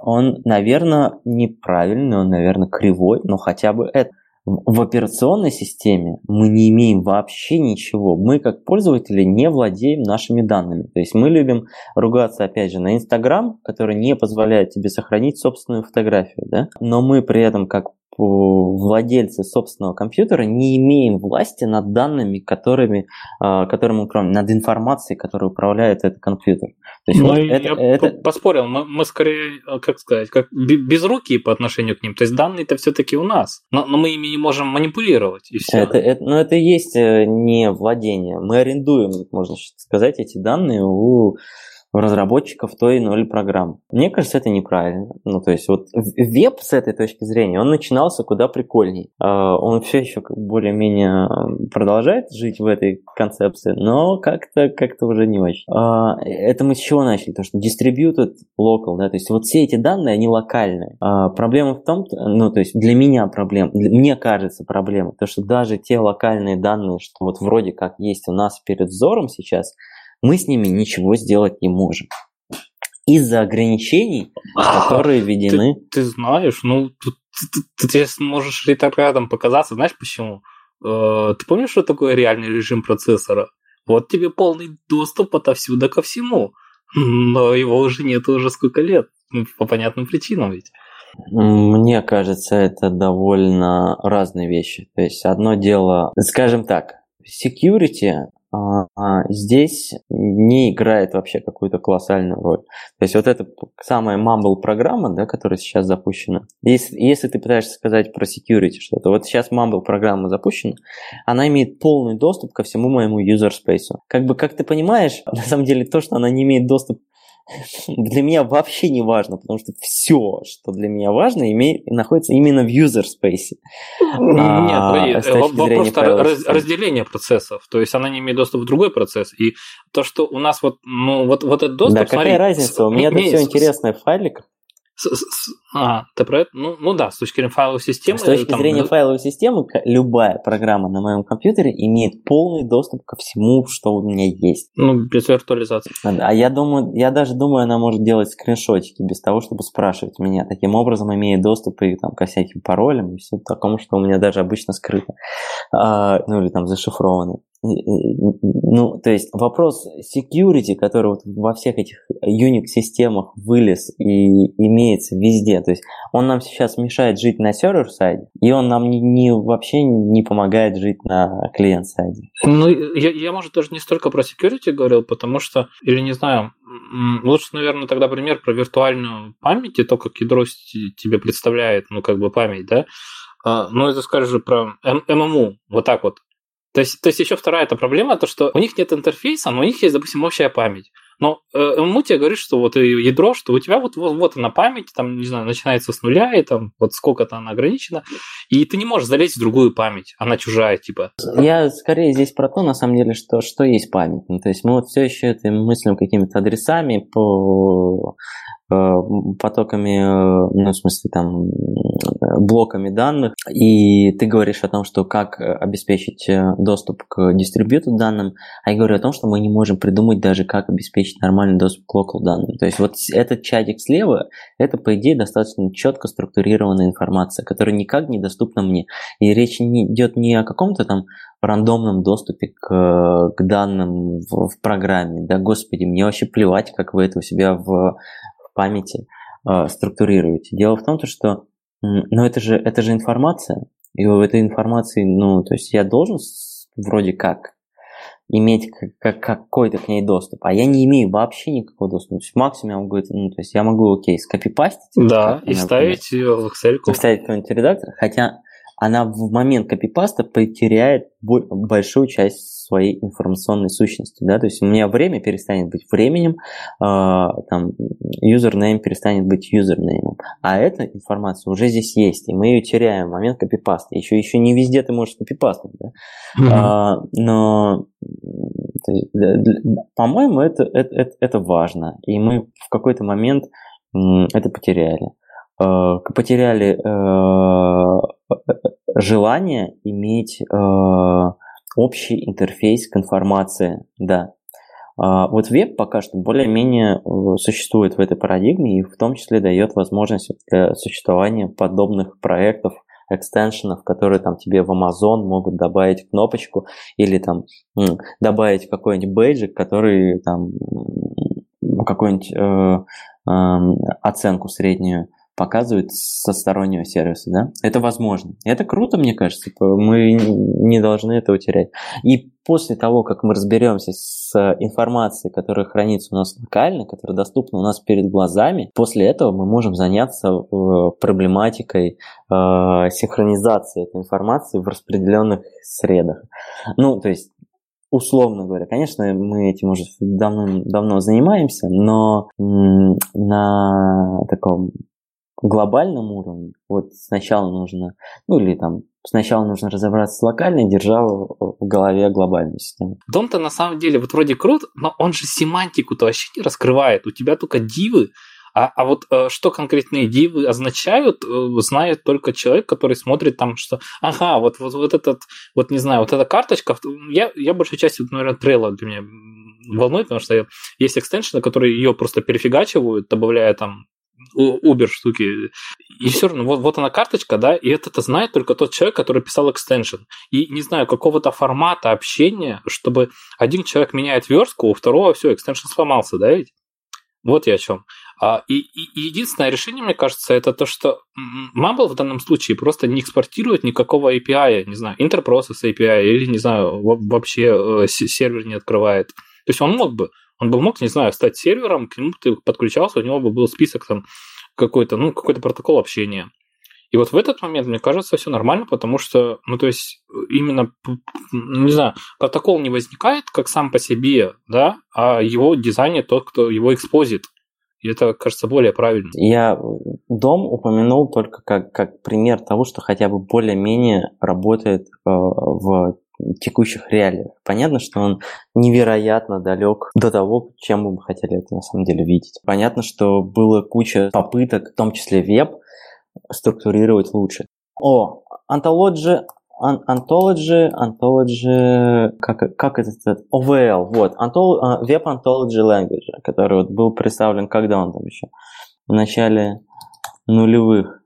[SPEAKER 3] он, наверное, неправильный, он, наверное, кривой, но хотя бы это. В операционной системе мы не имеем вообще ничего. Мы, как пользователи, не владеем нашими данными. То есть мы любим ругаться, опять же, на Инстаграм, который не позволяет тебе сохранить собственную фотографию. Да? Но мы при этом, как владельцы собственного компьютера не имеем власти над данными, которыми, а, которым управляем, над информацией, которая управляет этот компьютер.
[SPEAKER 2] То есть, ну, вот это, я это... поспорил, мы, мы скорее, а, как сказать, как без руки по отношению к ним. То есть данные-то все-таки у нас, но, но мы ими не можем манипулировать. И все.
[SPEAKER 3] Это, это, но это и есть э, не владение. Мы арендуем, можно сказать, эти данные у разработчиков той или иной программы. Мне кажется, это неправильно. Ну, то есть, вот веб с этой точки зрения, он начинался куда прикольней. А, он все еще более-менее продолжает жить в этой концепции, но как-то как уже не очень. А, это мы с чего начали? То, что distributed local, да, то есть вот все эти данные, они локальные. А, проблема в том, ну, то есть для меня проблема, мне кажется проблема, то, что даже те локальные данные, что вот вроде как есть у нас перед взором сейчас, мы с ними ничего сделать не можем. Из-за ограничений, которые введены...
[SPEAKER 2] Ты, ты знаешь, ну, тут, ты, ты, ты можешь ретроградом показаться, знаешь почему? Э, ты помнишь, что такое реальный режим процессора? Вот тебе полный доступ отовсюду ко всему. Но его уже нет уже сколько лет. Ну, по понятным причинам ведь.
[SPEAKER 3] Мне кажется, это довольно разные вещи. То есть одно дело, скажем так, security а, а, здесь не играет вообще какую-то колоссальную роль. То есть вот эта самая Mumble программа, да, которая сейчас запущена, если, если ты пытаешься сказать про security что-то, вот сейчас Mumble программа запущена, она имеет полный доступ ко всему моему user space. Как бы, как ты понимаешь, на самом деле то, что она не имеет доступ для меня вообще не важно, потому что все, что для меня важно, имеет, находится именно в user space.
[SPEAKER 2] А, Нет, а, вопрос раз, разделение процессов. То есть она не имеет доступа в другой процесс. И то, что у нас вот, ну, вот, вот этот доступ...
[SPEAKER 3] Да, какая смотри, разница? У меня это все интересное в файликах.
[SPEAKER 2] А, ты про это? Ну, ну да, с точки зрения файловой системы.
[SPEAKER 3] С точки там... зрения файловой системы, любая программа на моем компьютере имеет полный доступ ко всему, что у меня есть.
[SPEAKER 2] Ну, без виртуализации.
[SPEAKER 3] А я думаю, я даже думаю, она может делать скриншотики без того, чтобы спрашивать меня. Таким образом, имея доступ и, там, ко всяким паролям и все такому, что у меня даже обычно скрыто. А, ну, или там зашифровано ну, то есть вопрос security, который вот во всех этих Unix-системах вылез и имеется везде, то есть он нам сейчас мешает жить на сервер-сайде, и он нам не, не, вообще не помогает жить на клиент-сайде.
[SPEAKER 2] Ну, я, я, может, даже не столько про security говорил, потому что, или не знаю, лучше, наверное, тогда пример про виртуальную память и то, как ядро тебе представляет, ну, как бы память, да, а, ну, это скажешь про ММУ, вот так вот. То есть, то есть еще вторая эта проблема, то что у них нет интерфейса, но у них есть, допустим, общая память. Но э, ММУ тебе говорит, что вот ядро, что у тебя вот, вот, вот она память, там, не знаю, начинается с нуля, и там вот сколько-то она ограничена, и ты не можешь залезть в другую память, она чужая, типа.
[SPEAKER 3] Я скорее здесь про то, на самом деле, что, что есть память. Ну, то есть мы вот все еще это мыслим какими-то адресами по потоками, э, ну, в смысле, там, блоками данных, и ты говоришь о том, что как обеспечить э, доступ к дистрибьюту данным, а я говорю о том, что мы не можем придумать даже, как обеспечить нормальный доступ к local данным. То есть вот этот чатик слева, это, по идее, достаточно четко структурированная информация, которая никак не доступна мне. И речь не идет не о каком-то там рандомном доступе к, к данным в, в программе. Да, господи, мне вообще плевать, как вы это у себя в памяти э, структурируете. Дело в том, что ну, это, же, это же информация, и в этой информации, ну, то есть я должен вроде как иметь как, какой-то к ней доступ, а я не имею вообще никакого доступа. То есть максимум я могу, ну, то есть я могу, окей, скопипастить.
[SPEAKER 2] Да, и вставить ее в Excel.
[SPEAKER 3] Вставить какой-нибудь редактор, хотя она в момент копипаста потеряет большую часть своей информационной сущности, да, то есть у меня время перестанет быть временем, э, там, username перестанет быть юзернеймом, а эта информация уже здесь есть, и мы ее теряем в момент копипаста, еще, еще не везде ты можешь копипастать, да, mm-hmm. а, но по-моему, это, это, это, это важно, и мы в какой-то момент это потеряли. Э, потеряли э, желание иметь э, общий интерфейс к информации, да. А вот веб пока что более-менее существует в этой парадигме и в том числе дает возможность для существования подобных проектов, экстеншенов, которые там тебе в Amazon могут добавить кнопочку или там добавить какой-нибудь бейджик, который там какую-нибудь э, э, оценку среднюю показывает со стороннего сервиса, да? Это возможно. Это круто, мне кажется. Мы не должны этого терять. И после того, как мы разберемся с информацией, которая хранится у нас локально, которая доступна у нас перед глазами, после этого мы можем заняться э, проблематикой э, синхронизации этой информации в распределенных средах. Ну, то есть условно говоря. Конечно, мы этим уже давно, давно занимаемся, но на таком глобальном уровне, вот сначала нужно, ну или там, сначала нужно разобраться с локальной, держа в голове глобальную систему.
[SPEAKER 2] Дом-то на самом деле вот вроде крут, но он же семантику-то вообще не раскрывает. У тебя только дивы, а, а вот э, что конкретные дивы означают, э, знает только человек, который смотрит там, что ага, вот, вот, вот этот, вот не знаю, вот эта карточка, я, я большей частью, наверное, трейла для меня волнует, потому что есть экстеншены, которые ее просто перефигачивают, добавляя там Uber штуки. И все равно, вот, вот она карточка, да, и это знает только тот человек, который писал экстеншн. И не знаю, какого-то формата общения, чтобы один человек меняет верстку, у второго все, экстеншн сломался, да ведь? Вот я о чем. А, и, и, и единственное решение, мне кажется, это то, что Mumble в данном случае просто не экспортирует никакого API, не знаю, интерпроцесс API или, не знаю, вообще э, сервер не открывает. То есть он мог бы, он бы мог, не знаю, стать сервером, к нему ты подключался, у него бы был список там какой-то, ну, какой-то протокол общения. И вот в этот момент, мне кажется, все нормально, потому что, ну, то есть, именно, не знаю, протокол не возникает как сам по себе, да, а его дизайнер тот, кто его экспозит. И это, кажется, более правильно.
[SPEAKER 3] Я дом упомянул только как, как пример того, что хотя бы более-менее работает э, в текущих реалиях. Понятно, что он невероятно далек до того, чем мы бы хотели это на самом деле видеть. Понятно, что было куча попыток, в том числе веб, структурировать лучше. О, Ontology, Ontology, Ontology, как, как это, OVL, вот, Ontol, Web Ontology Language, который вот был представлен, когда он там еще, в начале нулевых.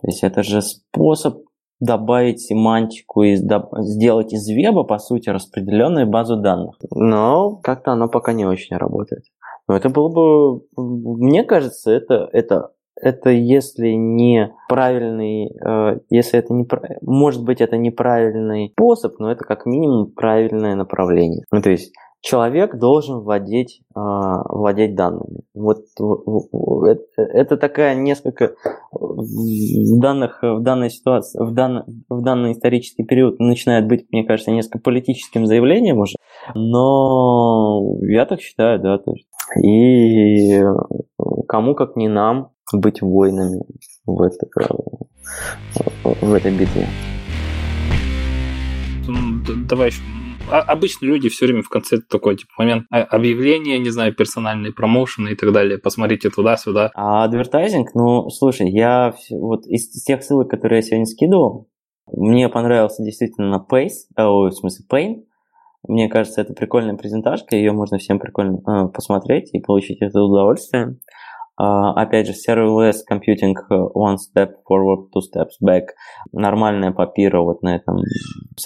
[SPEAKER 3] То есть это же способ добавить семантику и сделать из веба, по сути, распределенную базу данных. Но как-то оно пока не очень работает. Но это было бы, мне кажется, это, это, это если не правильный, э, если это не, может быть, это неправильный способ, но это как минимум правильное направление. Ну, то есть человек должен владеть, э, владеть данными. Вот это, это такая несколько в данных в данной ситуации в данный в данный исторический период начинает быть, мне кажется, несколько политическим заявлением уже. Но я так считаю, да, то есть и кому как не нам быть воинами в, это, в этой битве.
[SPEAKER 2] Давай еще а, обычно люди все время в конце такой типа момент а, объявления, не знаю, персональные промоушены и так далее. Посмотрите туда-сюда.
[SPEAKER 3] А адвертайзинг, ну, слушай, я вот из тех ссылок, которые я сегодня скидывал, мне понравился действительно Pace, э, в смысле Pain. Мне кажется, это прикольная презентажка, ее можно всем прикольно э, посмотреть и получить это удовольствие. Uh, опять же, serverless computing э, one step forward, two steps back. Нормальная папира вот на этом.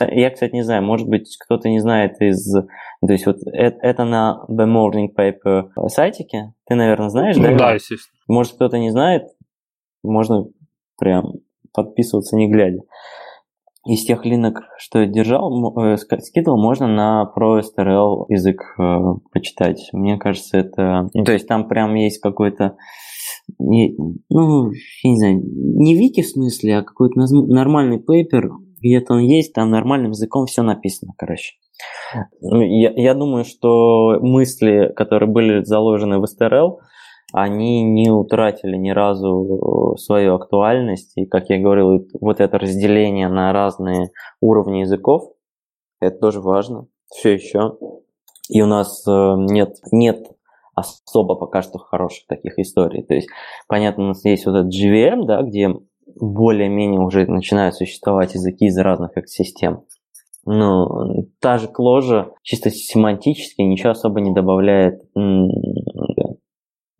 [SPEAKER 3] Я, кстати, не знаю, может быть, кто-то не знает из... То есть вот это, это на The Morning Paper сайтике. Ты, наверное, знаешь, да?
[SPEAKER 2] Да, естественно.
[SPEAKER 3] Может, кто-то не знает, можно прям подписываться не глядя из тех линок, что я держал, э, скидывал, можно на ProSTRL язык э, почитать. Мне кажется, это... Ну, то есть там прям есть какой-то ну, я не знаю, не вики в смысле, а какой-то нормальный пейпер, где-то он есть, там нормальным языком все написано, короче. Ну, я, я думаю, что мысли, которые были заложены в STRL, они не утратили ни разу свою актуальность. И, как я говорил, вот это разделение на разные уровни языков, это тоже важно. Все еще. И у нас э, нет, нет особо пока что хороших таких историй. То есть, понятно, у нас есть вот этот GVM, да, где более-менее уже начинают существовать языки из разных экосистем. Но та же кложа чисто семантически ничего особо не добавляет.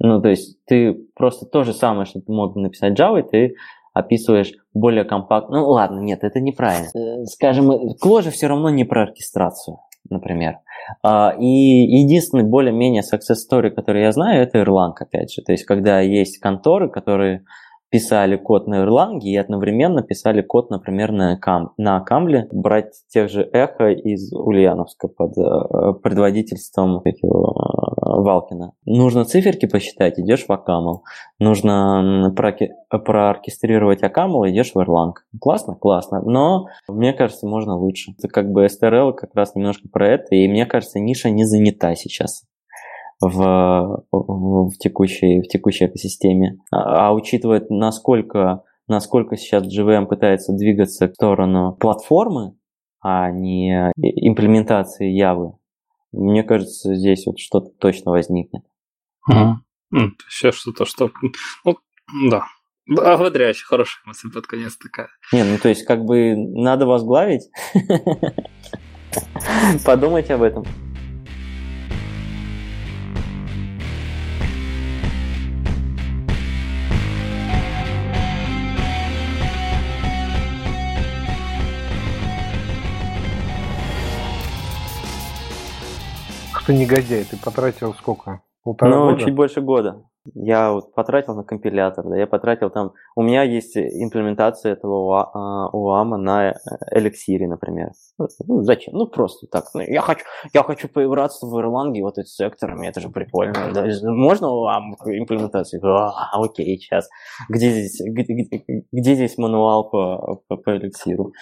[SPEAKER 3] Ну, то есть ты просто то же самое, что ты мог написать Java, ты описываешь более компактно. Ну ладно, нет, это неправильно. Э, скажем, кложа все равно не про оркестрацию, например. А, и единственный более-менее success story, который я знаю, это Erlang, опять же. То есть, когда есть конторы, которые писали код на Erlang и одновременно писали код, например, на, кам, на Камле, брать тех же эхо из Ульяновска под э, предводительством э, Валкина. Нужно циферки посчитать, идешь в Акамл. Нужно проки, прооркестрировать Акамл, идешь в Erlang. Классно? Классно. Но мне кажется, можно лучше. Это как бы STRL как раз немножко про это, и мне кажется, ниша не занята сейчас в, в, в, текущей, в текущей экосистеме. А, а учитывая, насколько, насколько сейчас JVM пытается двигаться в сторону платформы, а не имплементации Явы, мне кажется, здесь вот что-то точно возникнет.
[SPEAKER 2] Сейчас что-то, что... Ну, да. Ободряющая, хорошая мысль под конец такая.
[SPEAKER 3] Не, ну то есть как бы надо возглавить. Подумайте об этом.
[SPEAKER 1] Ты негодяй, ты потратил сколько? Полтора
[SPEAKER 3] ну,
[SPEAKER 1] года?
[SPEAKER 3] чуть больше года. Я вот потратил на компилятор, да, я потратил там... У меня есть имплементация этого УАМа а, на эликсире, например. Ну, зачем? Ну, просто так. Ну, я, хочу, я хочу поиграться в Erlang вот эти секторами, это же прикольно. Да? Можно УАМ имплементацию? А, окей, сейчас. Где здесь, где, где, где здесь мануал по, по, по эликсиру?